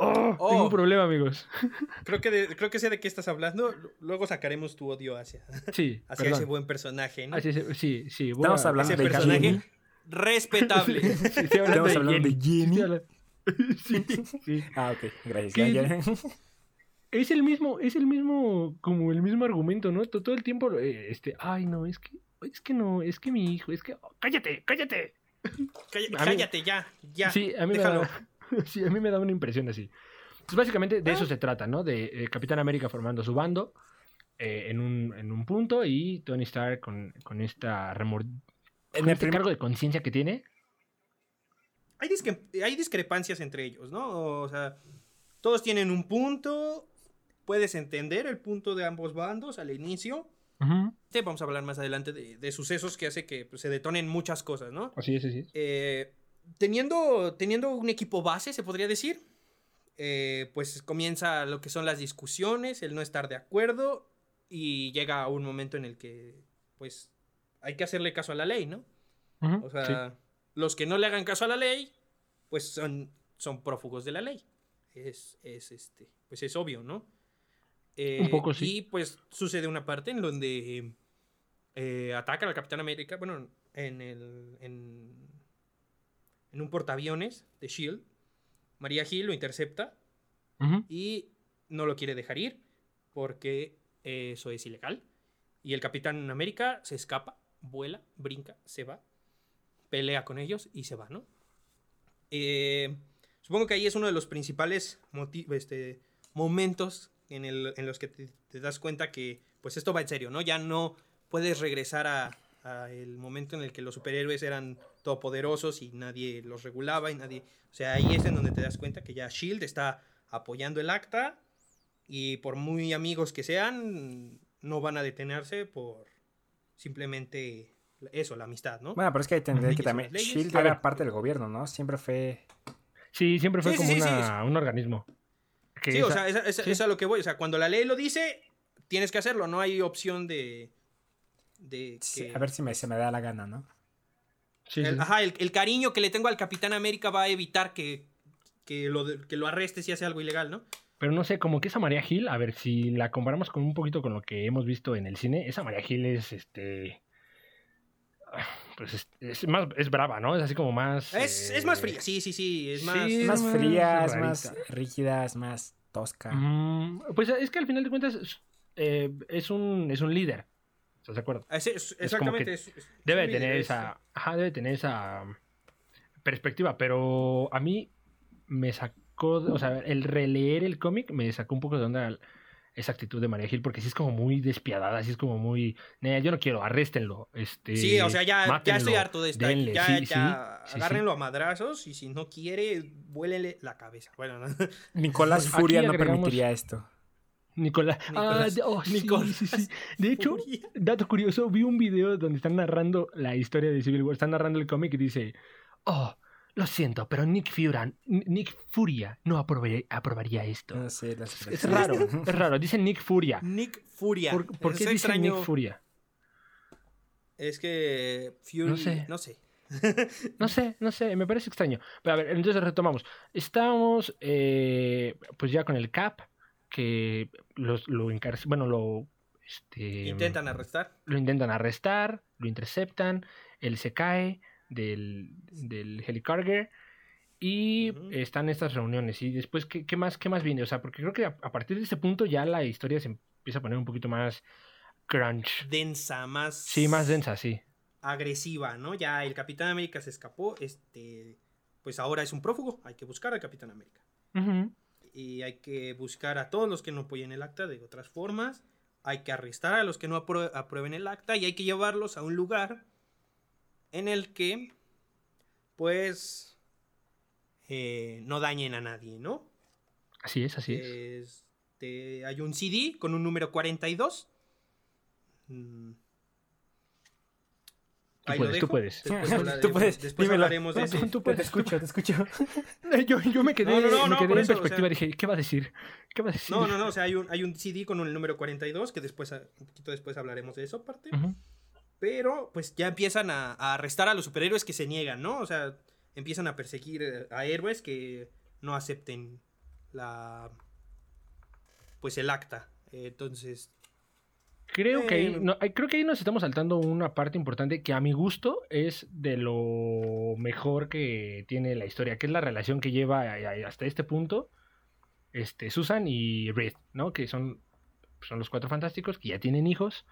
Speaker 3: Oh,
Speaker 2: Oh.
Speaker 3: Tengo un problema, amigos.
Speaker 2: creo, que de- creo que sé de qué estás hablando. Luego sacaremos tu odio hacia,
Speaker 3: Sí,
Speaker 2: hacia
Speaker 3: perdón.
Speaker 2: ese buen personaje, ¿no?
Speaker 3: Así es, sí, sí. voy
Speaker 1: Estamos hablando
Speaker 2: Ese
Speaker 1: de
Speaker 2: personaje
Speaker 1: Jenny.
Speaker 2: respetable.
Speaker 3: Sí, sí, estoy hablando
Speaker 1: Estamos
Speaker 3: de
Speaker 1: hablando de
Speaker 3: Jenny.
Speaker 1: Jenny.
Speaker 3: Sí, sí.
Speaker 1: Ah, ok, gracias.
Speaker 3: Es el mismo, es el mismo, como el mismo argumento, ¿no? To- Todo el tiempo, eh, este, ay, no, es que, es que no, es que mi hijo, es que, oh, cállate, cállate.
Speaker 2: Cállate, cállate ya, ya.
Speaker 3: sí, a mí
Speaker 2: déjalo.
Speaker 3: me da, sí, a mí me da una impresión así. Pues básicamente de eso se trata, ¿no? De eh, Capitán América formando su bando eh, en, un, en un punto y Tony Stark con, con esta remor
Speaker 1: En
Speaker 3: con
Speaker 1: el
Speaker 3: este cargo de conciencia que tiene.
Speaker 2: Hay, hay discrepancias entre ellos, ¿no? O sea, todos tienen un punto. Puedes entender el punto de ambos bandos al inicio. Sí, vamos a hablar más adelante de, de sucesos que hace que pues, se detonen muchas cosas, ¿no?
Speaker 3: Así es, así es.
Speaker 2: Eh, teniendo, teniendo un equipo base, se podría decir, eh, pues comienza lo que son las discusiones, el no estar de acuerdo y llega a un momento en el que, pues, hay que hacerle caso a la ley, ¿no? O sea,
Speaker 3: sí.
Speaker 2: los que no le hagan caso a la ley, pues son, son prófugos de la ley. Es, es este, pues es obvio, ¿no? Eh,
Speaker 3: Un poco, sí.
Speaker 2: Y pues sucede una parte en donde eh, atacan al Capitán América, bueno, en el. En, en un portaaviones de Shield. María Hill lo intercepta y no lo quiere dejar ir porque eso es ilegal. Y el Capitán América se escapa, vuela, brinca, se va, pelea con ellos y se va, ¿no? Eh, supongo que ahí es uno de los principales este, momentos en, el- en los que te, te das cuenta que pues esto va en serio, ¿no? Ya no puedes regresar a, a el momento en el que los superhéroes eran todopoderosos y nadie los regulaba y nadie... O sea, ahí es en donde te das cuenta que ya Shield está apoyando el acta y por muy amigos que sean, no van a detenerse por simplemente eso, la amistad, ¿no?
Speaker 1: Bueno, pero es que hay que entender que también. Shield
Speaker 3: A
Speaker 1: era parte del gobierno, ¿no? Siempre fue.
Speaker 3: Sí, siempre fue
Speaker 2: Sí, sí,
Speaker 3: como
Speaker 2: sí, sí,
Speaker 3: una- un organismo. Que
Speaker 2: Sí, o sea, esa- esa-
Speaker 3: sí.
Speaker 2: es a lo que voy. O sea, cuando la ley lo dice, tienes que hacerlo. No hay opción de. de
Speaker 1: sí,
Speaker 2: que-
Speaker 1: A ver si me, se me da la gana, ¿no?
Speaker 3: sí, sí,
Speaker 2: el,
Speaker 3: sí.
Speaker 2: ajá, el, el cariño que le tengo al Capitán América va a evitar que, que, lo, que lo arreste si hace algo ilegal, ¿no?
Speaker 3: Pero no sé, como que esa María Gil, a ver, si la comparamos con un poquito con lo que hemos visto en el cine, esa María Gil es este. Pues es, es más, es brava, ¿no? Es así como más.
Speaker 2: Es,
Speaker 3: eh,
Speaker 2: es más fría, sí, sí, sí. Es más.
Speaker 3: sí,
Speaker 1: Es más
Speaker 3: más
Speaker 1: fría, es más rígida, es más. tosca.
Speaker 3: Mm, pues es que al final de cuentas es, eh, es un, es un líder. ¿Estás de acuerdo?
Speaker 2: Es- es-
Speaker 3: Es como
Speaker 2: exactamente.
Speaker 3: que
Speaker 2: es- es-
Speaker 3: Debe tener
Speaker 2: líder,
Speaker 3: esa. Ajá, debe tener esa perspectiva. Pero a mí me sacó. O sea, el releer el cómic me sacó un poco de onda esa actitud de María Gil, porque sí es como muy despiadada, sí es como muy. "Nah, yo no quiero, arréstenlo. Este,
Speaker 2: Sí, o sea, ya, ya
Speaker 3: mátenlo,
Speaker 2: estoy harto de esta.
Speaker 3: denle".
Speaker 2: ya,
Speaker 3: Sí,
Speaker 2: ya,
Speaker 3: sí, sí,
Speaker 2: agárrenlo a madrazos y si no quiere, vuélele la cabeza. Bueno, no.
Speaker 1: Nicolás Furia no
Speaker 3: agregamos-
Speaker 1: permitiría esto.
Speaker 3: Nicolás. Ah,
Speaker 2: Nicolás-
Speaker 3: de- oh, sí,
Speaker 2: Nicolás
Speaker 3: sí, sí. De hecho,
Speaker 2: Furia.
Speaker 3: dato curioso, vi un video donde están narrando la historia de Civil War, están narrando el cómic y dice, oh, lo siento, pero Nick Furia, Nick Furia no aprobaría esto.
Speaker 1: No sé, las
Speaker 3: Es
Speaker 1: expresiones.
Speaker 3: raro, es raro, dice Nick Furia.
Speaker 2: Nick Furia.
Speaker 3: ¿Por, por
Speaker 2: Es
Speaker 3: qué dice
Speaker 2: extraño.
Speaker 3: Nick Furia?
Speaker 2: Es que Fury.
Speaker 3: No sé.
Speaker 2: No sé.
Speaker 3: No sé, no sé, me parece extraño. Pero a ver, entonces retomamos. Estamos, eh, pues ya con el Cap, que los, lo encarce- bueno, lo... Este,
Speaker 2: Intentan arrestar.
Speaker 3: lo intentan arrestar, lo interceptan, él se cae del, del helicarrier y están estas reuniones. Y después, ¿qué, qué más, ¿qué más viene? O sea, porque creo que a, a partir de este punto ya la historia se empieza a poner un poquito más crunch.
Speaker 2: Densa, más.
Speaker 3: Sí, más densa, sí.
Speaker 2: Agresiva, ¿no? Ya el Capitán América se escapó. Este. Pues ahora es un prófugo. Hay que buscar al Capitán América. Y hay que buscar a todos los que no apoyen el acta de otras formas. Hay que arrestar a los que no aprue- aprueben el acta. Y hay que llevarlos a un lugar en el que, pues, eh, no dañen a nadie, ¿no?
Speaker 3: Así es, así es.
Speaker 2: Este, hay un CD con un número 42. Mm.
Speaker 3: Tú
Speaker 2: Ahí lo
Speaker 3: puedes, tú
Speaker 2: dejo.
Speaker 3: puedes.
Speaker 2: Después, hablaremos-
Speaker 1: Tú puedes,
Speaker 2: después
Speaker 1: dímelo.
Speaker 2: hablaremos de
Speaker 3: No,
Speaker 2: ese.
Speaker 3: tú
Speaker 1: Te
Speaker 3: puedes.
Speaker 1: escucho, te escucho.
Speaker 3: Yo, yo me quedé,
Speaker 2: No, no, no,
Speaker 3: me
Speaker 2: no,
Speaker 3: quedé en
Speaker 2: eso, o
Speaker 3: perspectiva.
Speaker 2: sea-
Speaker 3: Dije, ¿qué va a decir? ¿Qué va a decir?
Speaker 2: No, no, no, o sea, hay un, hay un CD con el número 42, que después, un poquito después hablaremos de eso aparte.
Speaker 3: Ujú.
Speaker 2: Pero, pues ya empiezan a, a arrestar a los superhéroes que se niegan, ¿no? O sea, empiezan a perseguir eh, a héroes que no acepten la... Pues el acta. Entonces,
Speaker 3: Creo que, ahí, no, creo que ahí nos estamos saltando una parte importante que a mi gusto es de lo mejor que tiene la historia, que es la relación que lleva hasta este punto este, Susan y Reed, ¿no? Que son, son los cuatro fantásticos que ya tienen hijos.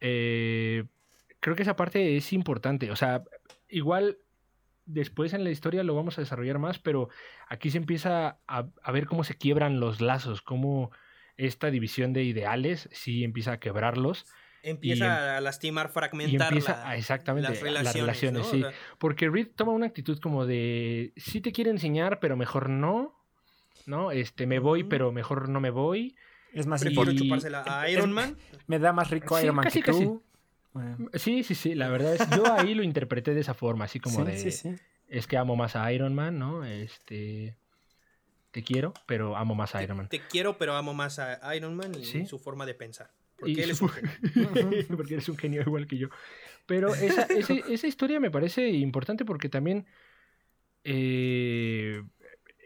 Speaker 3: Eh, creo que esa parte es importante. O sea, igual después en la historia lo vamos a desarrollar más, pero aquí se empieza a, a ver cómo se quiebran los lazos, cómo esta división de ideales sí empieza a quebrarlos.
Speaker 2: empieza a lastimar,
Speaker 3: Y
Speaker 2: fragmentar
Speaker 3: empieza
Speaker 2: la-
Speaker 3: a- exactamente
Speaker 2: las
Speaker 3: las
Speaker 2: relaciones,
Speaker 3: relaciones,
Speaker 2: ¿no?
Speaker 3: sí.
Speaker 2: O sea,
Speaker 3: Porque Reed toma una actitud como de sí te quiero enseñar, pero mejor no. ¿No? Este, me voy, pero mejor no me voy.
Speaker 1: Es más
Speaker 2: prefiero
Speaker 3: Y-
Speaker 2: chupársela a Iron Man.
Speaker 1: Me da más rico
Speaker 3: Sí,
Speaker 1: Iron Man
Speaker 3: casi,
Speaker 1: que tú. Bueno,
Speaker 3: Sí, sí, sí, la verdad es yo ahí lo interpreté de esa forma, así como
Speaker 1: sí,
Speaker 3: de
Speaker 1: sí, sí.
Speaker 3: es que amo más a Iron Man, ¿no? Este te quiero, pero amo más a Iron Man.
Speaker 2: Te quiero, pero amo más a Iron Man y
Speaker 3: Sí.
Speaker 2: su forma de pensar. Porque
Speaker 3: Y
Speaker 2: él es
Speaker 3: su-
Speaker 2: un genio.
Speaker 3: porque eres un genio igual que yo. Pero esa historia me parece importante porque también eh,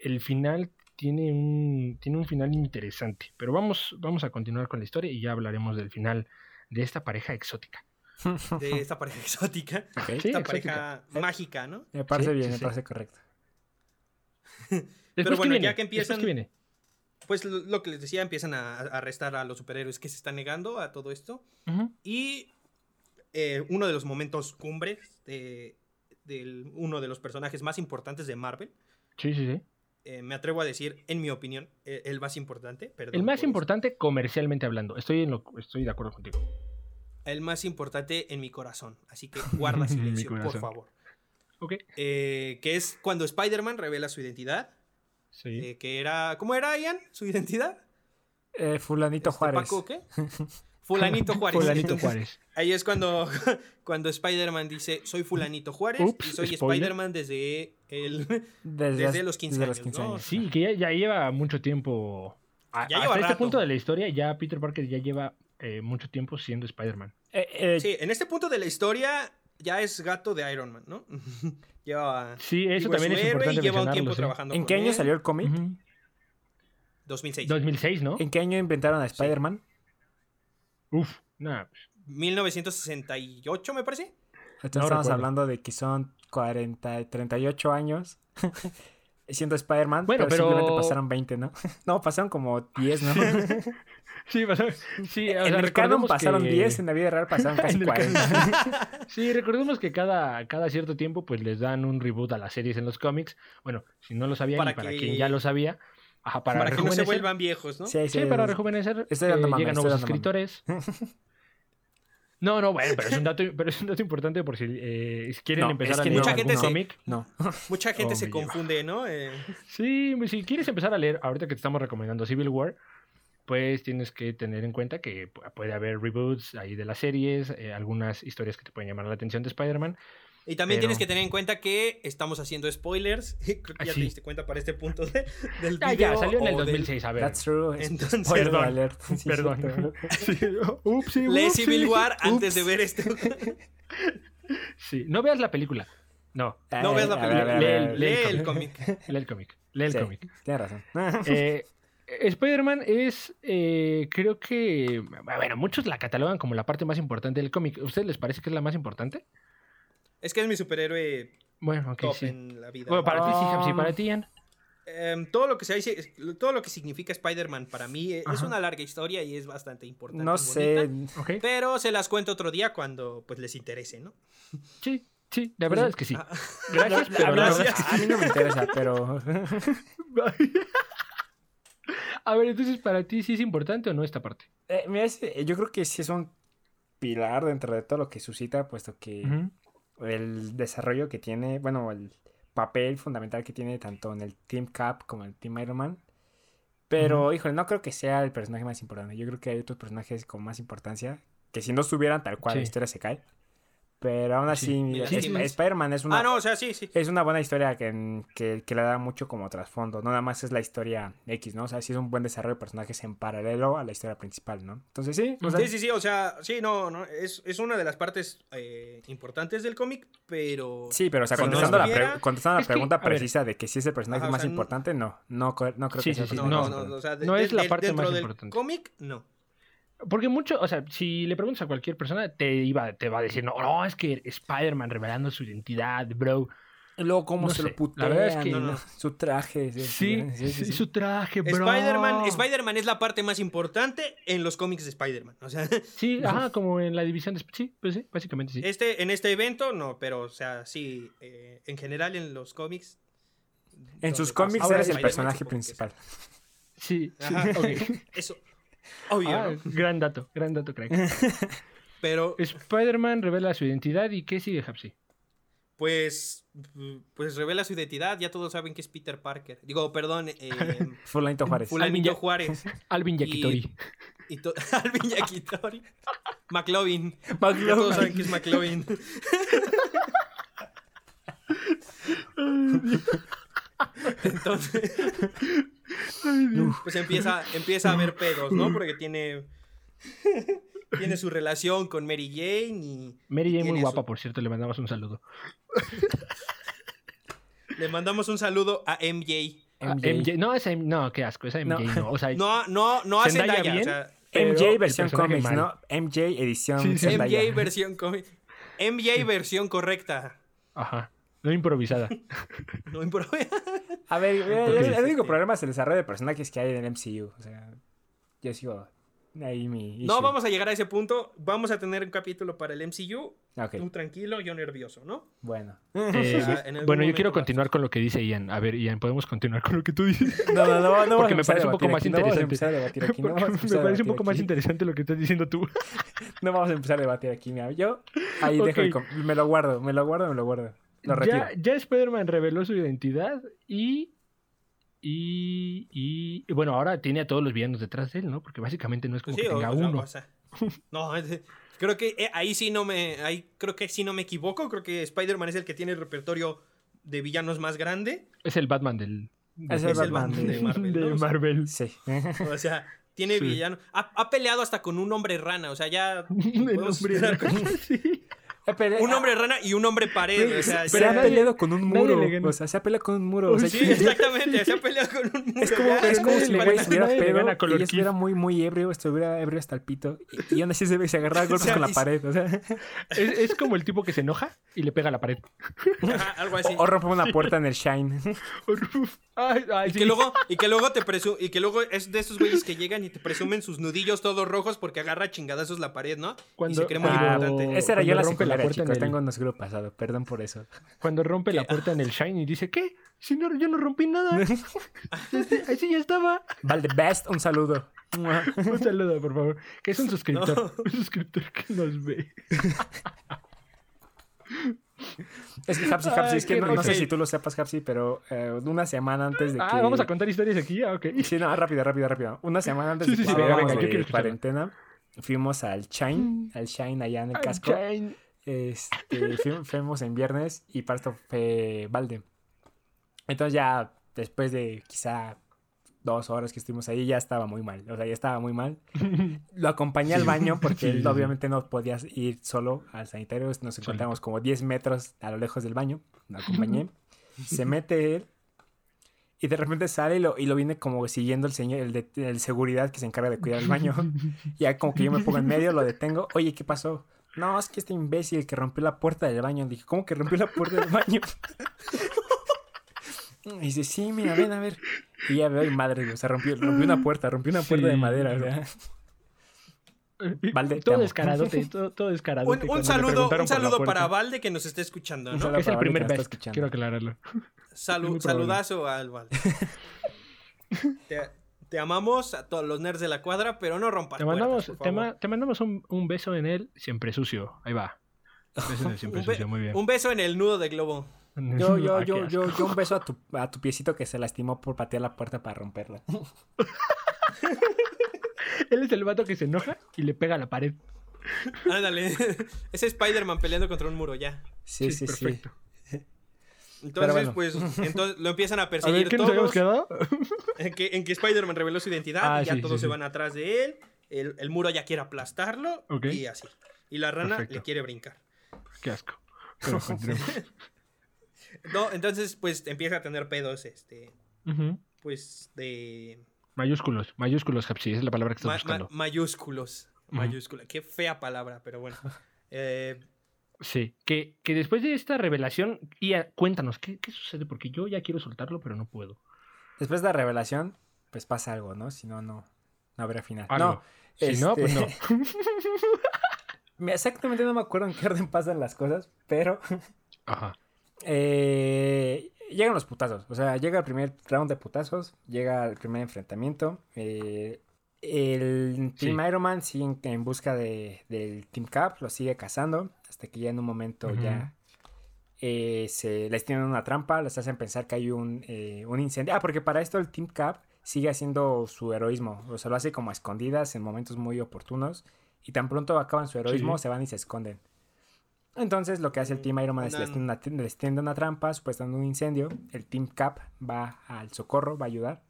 Speaker 3: el final tiene un, tiene un final interesante. Pero vamos, vamos a continuar con la historia y ya hablaremos del final de esta pareja exótica.
Speaker 2: de esta pareja exótica.
Speaker 3: Sí,
Speaker 2: esta
Speaker 3: exótica.
Speaker 2: pareja mágica, ¿no?
Speaker 1: Me parece
Speaker 3: Sí,
Speaker 1: bien,
Speaker 3: sí,
Speaker 1: me
Speaker 3: sí.
Speaker 1: parece correcto.
Speaker 3: Después,
Speaker 2: bueno, ya que empiezan-. Pues lo, lo que les decía, empiezan a, a arrestar a los superhéroes que se están negando a todo esto. Y eh, uno de los momentos cumbres de, uno de los personajes más importantes de Marvel,
Speaker 3: Sí, sí, sí.
Speaker 2: eh, me atrevo a decir, en mi opinión, eh, el más importante. perdón
Speaker 3: El más
Speaker 2: por
Speaker 3: importante comercialmente hablando. Estoy, en lo, estoy de acuerdo contigo.
Speaker 2: El más importante en mi corazón. Así que guarda silencio, por favor.
Speaker 3: Ok.
Speaker 2: Eh, que es cuando Spider-Man revela su identidad.
Speaker 3: Sí.
Speaker 2: eh, que era. ¿Cómo era, Ian? ¿Su identidad?
Speaker 1: Eh, fulanito
Speaker 2: Este,
Speaker 1: Juárez.
Speaker 2: ¿Paco qué? Fulanito Juárez.
Speaker 3: Fulanito
Speaker 2: Entonces,
Speaker 3: Juárez.
Speaker 2: Ahí es cuando, cuando Spider-Man dice, soy Fulanito Juárez
Speaker 3: Ups,
Speaker 2: y soy. Spider-Man desde el...
Speaker 1: Desde,
Speaker 2: desde los 15
Speaker 1: desde los
Speaker 2: años,
Speaker 1: 15
Speaker 2: ¿no?
Speaker 1: años.
Speaker 3: Sí, que ya, ya lleva mucho tiempo. A-
Speaker 2: Ya
Speaker 3: hasta
Speaker 2: lleva
Speaker 3: este punto de la historia, ya Peter Parker ya lleva eh, mucho tiempo siendo Spider-Man.
Speaker 1: Eh, eh,
Speaker 2: Sí, en este punto de la historia ya es gato de Iron Man, ¿no? lleva...
Speaker 3: Sí, eso
Speaker 2: digo,
Speaker 3: también es
Speaker 2: héroe
Speaker 3: importante
Speaker 2: y lleva un tiempo
Speaker 3: sí.
Speaker 2: trabajando
Speaker 1: ¿En
Speaker 2: con
Speaker 1: qué año
Speaker 2: él.
Speaker 1: salió el cómic?
Speaker 3: Ujú.
Speaker 2: 2006.
Speaker 3: 2006, ¿no?
Speaker 1: ¿En qué año inventaron a Spider-Man?
Speaker 3: Uf, nada.
Speaker 2: 1968, me parece.
Speaker 1: Entonces
Speaker 3: No
Speaker 1: estamos
Speaker 3: recuerdo.
Speaker 1: hablando de que son 40, 38 años. siendo Spider-Man,
Speaker 3: Bueno,
Speaker 1: pero, simplemente
Speaker 3: pero-
Speaker 1: pasaron 20, ¿no? No, pasaron como 10, ¿no?
Speaker 3: Sí, pasó- sí, o
Speaker 1: en
Speaker 3: sea,
Speaker 1: el canon pasaron
Speaker 3: que-
Speaker 1: 10, en la vida real pasaron casi
Speaker 3: En el
Speaker 1: 40.
Speaker 3: Sí, recordemos que cada, cada cierto tiempo pues les dan un reboot a las series en los cómics. Bueno, si no lo sabían
Speaker 2: Para
Speaker 3: y para
Speaker 2: que-
Speaker 3: quien ya lo sabía, ajá, para,
Speaker 2: Para, que no se vuelvan viejos, ¿no?
Speaker 1: Sí, sí,
Speaker 3: Sí, para rejuvenecer
Speaker 1: Estoy dando
Speaker 3: eh,
Speaker 1: mame,
Speaker 3: llegan
Speaker 1: estoy
Speaker 3: nuevos
Speaker 1: mame.
Speaker 3: escritores. No, no, bueno, pero es un dato, pero es un dato importante por si eh, si quieren
Speaker 1: No,
Speaker 3: empezar
Speaker 1: es
Speaker 3: a leer
Speaker 2: mucha
Speaker 3: algún
Speaker 2: gente se-
Speaker 3: cómic.
Speaker 1: No.
Speaker 2: Mucha gente
Speaker 3: Oh,
Speaker 2: se confunde, ¿no? Eh,
Speaker 3: Sí, si quieres empezar a leer, ahorita que te estamos recomendando Civil War, pues tienes que tener en cuenta que pu- puede haber reboots ahí de las series, eh, algunas historias que te pueden llamar la atención de Spider-Man.
Speaker 2: Y también
Speaker 3: Pero-
Speaker 2: tienes que tener en cuenta que estamos haciendo spoilers. Creo que
Speaker 3: Ah,
Speaker 2: ya
Speaker 3: sí.
Speaker 2: te diste cuenta para este punto de- del video.
Speaker 3: ya, salió en el
Speaker 2: o del-
Speaker 3: 2006, a ver.
Speaker 1: That's true. es-
Speaker 2: Entonces-
Speaker 1: spoiler
Speaker 3: Perdón,
Speaker 1: alert. Sí,
Speaker 3: Perdón. Sí, upsi,
Speaker 2: Lee
Speaker 3: upsi.
Speaker 2: Civil War antes de ver este.
Speaker 3: Sí, no veas la película. No,
Speaker 2: No veas la
Speaker 1: ver,
Speaker 2: película.
Speaker 3: lee- el
Speaker 2: cómic.
Speaker 3: lee el cómic. Lee el cómic.
Speaker 1: Tienes razón.
Speaker 3: Eh, Spider-Man es, eh, creo que, bueno, muchos la catalogan como la parte más importante del cómic. ¿A ustedes les parece que es la más importante?
Speaker 2: Es que es mi superhéroe
Speaker 3: Bueno, ok,
Speaker 2: top
Speaker 3: sí.
Speaker 2: en la vida.
Speaker 3: Bueno, para ti, sí, sí,
Speaker 1: Um,
Speaker 3: para ti, Ian.
Speaker 2: Em, todo lo que se dice- todo lo que significa Spider-Man para mí eh, es una larga historia y es bastante importante.
Speaker 1: No sé.
Speaker 2: bonita,
Speaker 3: Ok.
Speaker 2: pero se las cuento otro día cuando pues les interese, ¿no?
Speaker 3: Sí, sí, la verdad es que sí.
Speaker 2: Ah,
Speaker 3: Gracias, pero
Speaker 1: a, mí,
Speaker 3: la
Speaker 2: gracias.
Speaker 3: verdad es
Speaker 1: a mí no me interesa, pero.
Speaker 3: A ver, entonces, ¿para ti sí es importante o no esta parte?
Speaker 1: Eh, mira, es- yo creo que sí es un pilar dentro de todo lo que suscita, puesto que el desarrollo que tiene, bueno, el papel fundamental que tiene tanto en el Team Cap como en el Team Iron Man. Pero, híjole, no creo que sea el personaje más importante. Yo creo que hay otros personajes con más importancia que si no estuvieran tal cual
Speaker 3: Sí.
Speaker 1: la historia se cae. Pero aún así,
Speaker 3: Sí.
Speaker 1: Spider-Man es una,
Speaker 2: Ah, no, o sea, sí, sí.
Speaker 1: es una buena historia que, que, que le da mucho como trasfondo. No nada más es la historia X, ¿no? O sea, sí es un buen desarrollo de personajes en paralelo a la historia principal, ¿no? Entonces sí, o sea,
Speaker 2: Sí, sí, sí, o sea, sí, no, no, es, es una de las partes eh, importantes del cómic, pero...
Speaker 1: Sí, pero o sea,
Speaker 2: Pero no
Speaker 1: contestando, la, pre- contestando la
Speaker 3: que,
Speaker 1: pregunta
Speaker 3: ver.
Speaker 1: precisa de que si es el personaje
Speaker 2: Ajá, o
Speaker 1: más
Speaker 2: sea, no-
Speaker 1: importante, no. No, no creo
Speaker 3: Sí,
Speaker 1: que sea
Speaker 3: sí,
Speaker 1: el
Speaker 2: No,
Speaker 1: personaje
Speaker 2: no,
Speaker 1: más
Speaker 2: no,
Speaker 1: importante.
Speaker 2: o sea, de-
Speaker 3: No
Speaker 2: de-
Speaker 3: es la parte
Speaker 2: dentro
Speaker 3: más
Speaker 2: del
Speaker 3: importante.
Speaker 2: cómic, no.
Speaker 3: Porque mucho, o sea, si le preguntas a cualquier persona, te iba, te va a decir, no, no, es que Spider-Man revelando su identidad, bro.
Speaker 1: Y luego cómo
Speaker 3: no
Speaker 1: se
Speaker 3: sé,
Speaker 1: lo putean,
Speaker 3: la verdad es que-
Speaker 2: No, no.
Speaker 1: su traje. Sí,
Speaker 3: Sí,
Speaker 1: sí, sí, sí.
Speaker 3: su traje, bro.
Speaker 2: Spider-Man Spider-Man es la parte más importante en los cómics de Spider-Man. O sea,
Speaker 3: Sí, ajá, como en la división de... Sí, pues sí, básicamente sí.
Speaker 2: este, en este evento no, pero, o sea, sí, eh, en general en los cómics.
Speaker 1: En sus cómics
Speaker 3: Ahora
Speaker 1: eres el personaje principal.
Speaker 3: Sí, sí,
Speaker 2: Ajá.
Speaker 3: ok.
Speaker 2: Eso, obvio,
Speaker 3: Ah,
Speaker 2: ¿no?
Speaker 3: gran dato, gran dato, crack.
Speaker 2: Pero,
Speaker 3: Spider-Man revela su identidad y ¿qué sigue, Hapsi?
Speaker 2: pues, pues revela su identidad, ya todos saben que es Peter Parker. Digo, perdón, eh,
Speaker 1: Fulanito Juárez.
Speaker 2: Fulanito Juárez.
Speaker 3: Alvin Yakitori.
Speaker 2: Y to- Alvin Yakitori. McLovin. Ya
Speaker 1: McLovin.
Speaker 2: todos saben que es McLovin. Entonces, pues empieza, empieza a haber pedos, ¿no? Porque tiene, tiene su relación con Mary Jane y
Speaker 3: Mary Jane muy guapa,
Speaker 2: su-
Speaker 3: por cierto, le mandamos un saludo.
Speaker 2: le mandamos un saludo a MJ.
Speaker 1: MJ.
Speaker 3: MJ, no, no, qué asco, esa MJ no. O sea,
Speaker 2: No, no, no a
Speaker 3: Zendaya
Speaker 2: Zendaya, o
Speaker 3: bien,
Speaker 2: sea,
Speaker 3: pero
Speaker 1: MJ versión cómics,
Speaker 3: mal.
Speaker 1: ¿no? MJ edición
Speaker 3: Sí.
Speaker 2: MJ versión cómic. MJ versión correcta.
Speaker 3: Ajá, no improvisada.
Speaker 2: No improve-
Speaker 1: A ver, el,
Speaker 3: Ok,
Speaker 1: el- el único problema es el desarrollo de personajes que hay en el MCU. O sea, yo sigo ahí mi
Speaker 2: No vamos a llegar a ese punto. Vamos a tener un capítulo para el MCU.
Speaker 1: Ok,
Speaker 2: Tú tranquilo, yo nervioso, ¿no?
Speaker 1: bueno.
Speaker 3: Eh, bueno, yo quiero continuar con lo que dice Ian. A ver, Ian, podemos continuar con lo que tú dices.
Speaker 1: No, no, no, no.
Speaker 3: Porque me parece un poco más
Speaker 1: aquí, no vamos a
Speaker 3: interesante.
Speaker 1: empezar a debatir aquí, no
Speaker 3: Porque
Speaker 1: vamos a
Speaker 3: me parece un poco más interesante lo que estás diciendo tú.
Speaker 1: No vamos a empezar a debatir aquí, mira. Yo ahí dejo el me lo guardo, me lo guardo, me lo guardo. Lo retiro.
Speaker 3: ya, ya Spider-Man reveló su identidad y, y, y, y, bueno, ahora tiene a todos los villanos detrás de él, ¿no? Porque básicamente no es como
Speaker 2: Sí,
Speaker 3: que tenga uno.
Speaker 2: o sea, no, es- creo que eh, ahí sí no me. Ahí creo que sí no me equivoco. Creo que Spider-Man es el que tiene el repertorio de villanos más grande.
Speaker 3: Es el Batman del...
Speaker 1: Es el
Speaker 2: es el
Speaker 1: Batman de-
Speaker 2: de Marvel.
Speaker 3: de
Speaker 2: ¿no? O sea,
Speaker 3: Marvel.
Speaker 1: Sí.
Speaker 2: O sea, tiene
Speaker 3: Sí.
Speaker 2: villanos. Ha, ha peleado hasta con un hombre rana. O sea, ya.
Speaker 3: El hombre rana,
Speaker 2: con-
Speaker 3: sí.
Speaker 1: Pele-
Speaker 2: Un hombre rana y un hombre pared. O sea,
Speaker 1: se,
Speaker 2: ya-
Speaker 1: se ha peleado con un muro. O sea, se ha peleado con un muro. o sea,
Speaker 2: Sí, exactamente. Se ha peleado con un muro.
Speaker 1: Es como,
Speaker 2: ya,
Speaker 1: es como si
Speaker 3: le
Speaker 1: el güey estuviera pedo y estuviera muy, muy ebrio, estuviera ebrio hasta el pito. Y, y aún así se, se agarraba a golpes
Speaker 2: sea,
Speaker 1: con la
Speaker 2: y-
Speaker 1: pared. O, sea,
Speaker 3: Es, es como el tipo que se enoja y le pega a la pared.
Speaker 2: Ajá, algo así.
Speaker 1: o, o rompe una puerta en el Shine.
Speaker 3: Ay, ay,
Speaker 2: Y
Speaker 3: sí.
Speaker 2: que luego, y que luego te presu y que luego es de esos güeyes que llegan y te presumen sus nudillos todos rojos porque agarra chingadazos la pared, ¿no? y
Speaker 3: Cuando-
Speaker 2: se cree muy
Speaker 1: Ah,
Speaker 2: importante.
Speaker 1: Ese era yo
Speaker 3: rompe la
Speaker 1: secundaria,
Speaker 3: puerta en el-
Speaker 1: Tengo un seguro pasado. Perdón por eso.
Speaker 3: Cuando rompe la puerta en el Shine y dice, ¿qué? Si no, yo no rompí nada. Este, Así ya estaba.
Speaker 1: Valde Best, un saludo.
Speaker 3: Un saludo, por favor. Que es un suscriptor. Un suscriptor que nos ve.
Speaker 1: Es que Hapsi, Hapsi, es que no, no sé si tú lo sepas, Hapsi, pero eh, una semana antes de que.
Speaker 3: Ah, vamos a contar historias aquí. Ah, ok.
Speaker 1: Sí, no, rápido, rápido, rápido. Una semana antes
Speaker 3: Sí,
Speaker 1: de
Speaker 3: sí,
Speaker 1: que
Speaker 3: sí, venga, venga, yo quiero
Speaker 1: de cuarentena, fuimos al Shine, al Shine allá en el casco.
Speaker 3: Shine.
Speaker 1: Este, fu- fuimos en viernes y para esto fue Valde. Entonces ya después de quizá dos horas que estuvimos ahí ya estaba muy mal. O sea, ya estaba muy mal. Lo acompañé al baño porque él obviamente no podía ir solo al sanitario. Nos encontramos como 10 metros a lo lejos del baño. Lo acompañé. Se mete él. Y de repente sale y lo, y lo viene como siguiendo el señor, el de el seguridad que se encarga de cuidar el baño. ya como que yo me pongo en medio, lo detengo. Oye, ¿qué pasó? No, es que este imbécil que rompió la puerta del baño. Dije, ¿cómo que rompió la puerta del baño? y dice, sí, mira, ven a ver. Y ya veo, y madre, o sea, rompió, rompió una puerta, rompió una puerta de madera, o sea. Valde,
Speaker 3: todo descaradote, todo, todo descaradote.
Speaker 2: Un, saludo, un saludo para Valde que nos esté escuchando, ¿no?
Speaker 3: Es el primer best.
Speaker 1: está escuchando.
Speaker 3: Quiero aclararlo.
Speaker 2: Salu- saludazo al Valde. te, te amamos a todos los nerds de la cuadra, pero no rompas
Speaker 3: Te mandamos,
Speaker 2: puertas, por
Speaker 3: te,
Speaker 2: favor.
Speaker 3: ma- te mandamos un, un beso en el siempre sucio. Ahí va. Beso en el siempre
Speaker 2: Un,
Speaker 3: sucio, muy bien.
Speaker 2: un beso en el nudo de globo.
Speaker 1: Yo, yo,
Speaker 3: Ah,
Speaker 1: yo, yo, yo un beso a tu, a tu piecito que se lastimó por patear la puerta para romperla.
Speaker 3: Él es el vato que se enoja y le pega a la pared.
Speaker 2: Ándale. es Spider-Man peleando contra un muro, ya.
Speaker 1: Sí, sí, sí.
Speaker 3: perfecto.
Speaker 2: Entonces,
Speaker 1: bueno.
Speaker 2: pues, entonces lo empiezan a
Speaker 3: A ver,
Speaker 2: perseguir
Speaker 3: ¿qué nos
Speaker 2: todos.
Speaker 3: quedado?
Speaker 2: En que, en que Spider-Man reveló su identidad
Speaker 3: Ah,
Speaker 2: y ya
Speaker 3: sí,
Speaker 2: todos
Speaker 3: sí,
Speaker 2: se
Speaker 3: sí.
Speaker 2: van atrás de él. El, el muro ya quiere aplastarlo
Speaker 3: Ok.
Speaker 2: y así. Y la rana
Speaker 3: Perfecto.
Speaker 2: le quiere brincar.
Speaker 3: Qué asco. Pero.
Speaker 2: No, entonces, pues empieza a tener pedos, este,
Speaker 3: Ujú.
Speaker 2: pues de
Speaker 3: Mayúsculos, mayúsculos, Hapsi, esa es la palabra que estás
Speaker 2: ma-
Speaker 3: buscando.
Speaker 2: ma- mayúsculos.
Speaker 3: Ujú.
Speaker 2: Mayúscula. Qué fea palabra, pero bueno. Eh,
Speaker 3: Sí, que, que después de esta revelación, Ia, cuéntanos, ¿qué, ¿qué sucede? Porque yo ya quiero soltarlo, pero no puedo.
Speaker 1: Después de la revelación, pues pasa algo, ¿no? Si no, no, no habrá final.
Speaker 3: Algo.
Speaker 1: No,
Speaker 3: Si no, pues no.
Speaker 1: este- me- exactamente no me acuerdo en qué orden pasan las cosas, pero
Speaker 3: Ajá.
Speaker 1: eh, llegan los putazos. O sea, llega el primer round de putazos, llega el primer enfrentamiento. eh, el Team
Speaker 3: Sí.
Speaker 1: Iron Man sigue en, busca de, del Team Cap, lo sigue cazando, hasta que ya en un momento ya eh, se les tienen una trampa, les hacen pensar que hay un, eh, un incendio. Ah, porque para esto el Team Cap sigue haciendo su heroísmo, o sea, lo hace como a escondidas en momentos muy oportunos, y tan pronto acaban su heroísmo,
Speaker 3: Sí.
Speaker 1: se van y se esconden. Entonces lo que hace el Team Iron Man es les tiende una, les tiende una trampa, supuestamente un incendio, el Team Cap va al socorro, va a ayudar,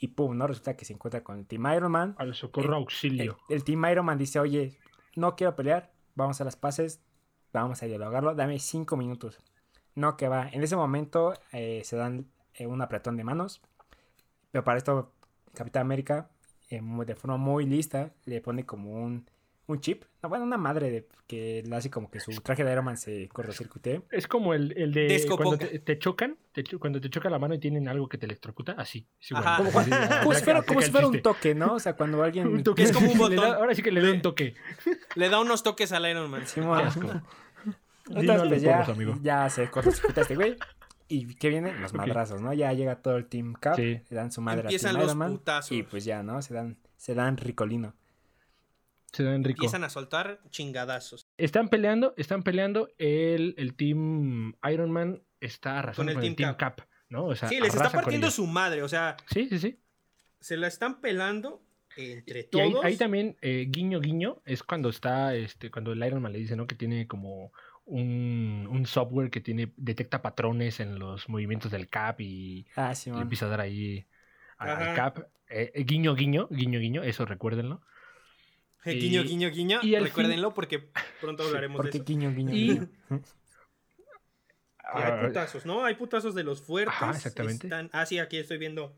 Speaker 1: y pum, ¿no? Resulta que se encuentra con el Team Iron Man.
Speaker 3: Al socorro
Speaker 1: El,
Speaker 3: auxilio.
Speaker 1: el Team Iron Man dice, oye, no quiero pelear, vamos a las paces, vamos a dialogarlo, dame cinco minutos. No, que va. En ese momento eh, se dan eh, un apretón de manos, pero para esto Capitán América, eh, de forma muy lista, le pone como un, un chip, no, bueno, una madre de, que le hace como que su traje de Iron Man se cortocircuite.
Speaker 3: Es como el, el de
Speaker 2: Descopoca.
Speaker 3: cuando te, te chocan, te cuando te choca la mano y tienen algo que te electrocuta, así. es igual. Como, así,
Speaker 1: como si fuera,
Speaker 3: aplica
Speaker 1: como si
Speaker 3: el
Speaker 1: fuera un toque, ¿no? O sea, cuando alguien...
Speaker 3: Un toque.
Speaker 2: Es como un
Speaker 3: Le da-
Speaker 2: botón.
Speaker 3: ahora sí que le da un toque.
Speaker 2: le da unos toques al Iron Man.
Speaker 3: Dino
Speaker 1: Entonces, pues ya,
Speaker 3: porros, amigo.
Speaker 1: ya se cortocircuita este güey. ¿Y qué vienen? Los madrazos, ¿no? Ya llega todo el Team Cap,
Speaker 3: Sí.
Speaker 1: le dan su madre
Speaker 2: Empiezan
Speaker 1: a Team
Speaker 2: los
Speaker 1: Iron Man,
Speaker 2: putazos.
Speaker 1: Y pues ya, ¿no? Se dan, se dan ricolino.
Speaker 3: Se dan rico.
Speaker 2: Empiezan a soltar chingadazos.
Speaker 3: Están peleando, están peleando. El, el Team Iron Man está arrasando
Speaker 2: Con
Speaker 3: con
Speaker 2: el
Speaker 3: el,
Speaker 2: Team
Speaker 3: Team Cap. ¿no? O sea,
Speaker 2: Sí, les está partiendo su madre. O sea,
Speaker 3: Sí, sí, sí.
Speaker 2: se la están pelando entre
Speaker 3: Y ahí,
Speaker 2: todos.
Speaker 3: ahí también, eh, guiño, guiño, es cuando está, este, cuando el Iron Man le dice, ¿no? Que tiene como un, un software que tiene, detecta patrones en los movimientos del Cap y
Speaker 1: Ah, sí,
Speaker 3: empieza a dar ahí al. Cap. Eh, eh, guiño, guiño, guiño, guiño, eso recuérdenlo. Y-
Speaker 2: Guiño, guiño, guiño.
Speaker 3: y al
Speaker 2: Recuérdenlo porque pronto hablaremos de eso.
Speaker 1: guiño, guiño,
Speaker 3: Y-
Speaker 2: hay putazos, ¿no? Hay putazos de los fuertes.
Speaker 3: Ajá, exactamente.
Speaker 2: Están- Ah, sí, aquí estoy viendo.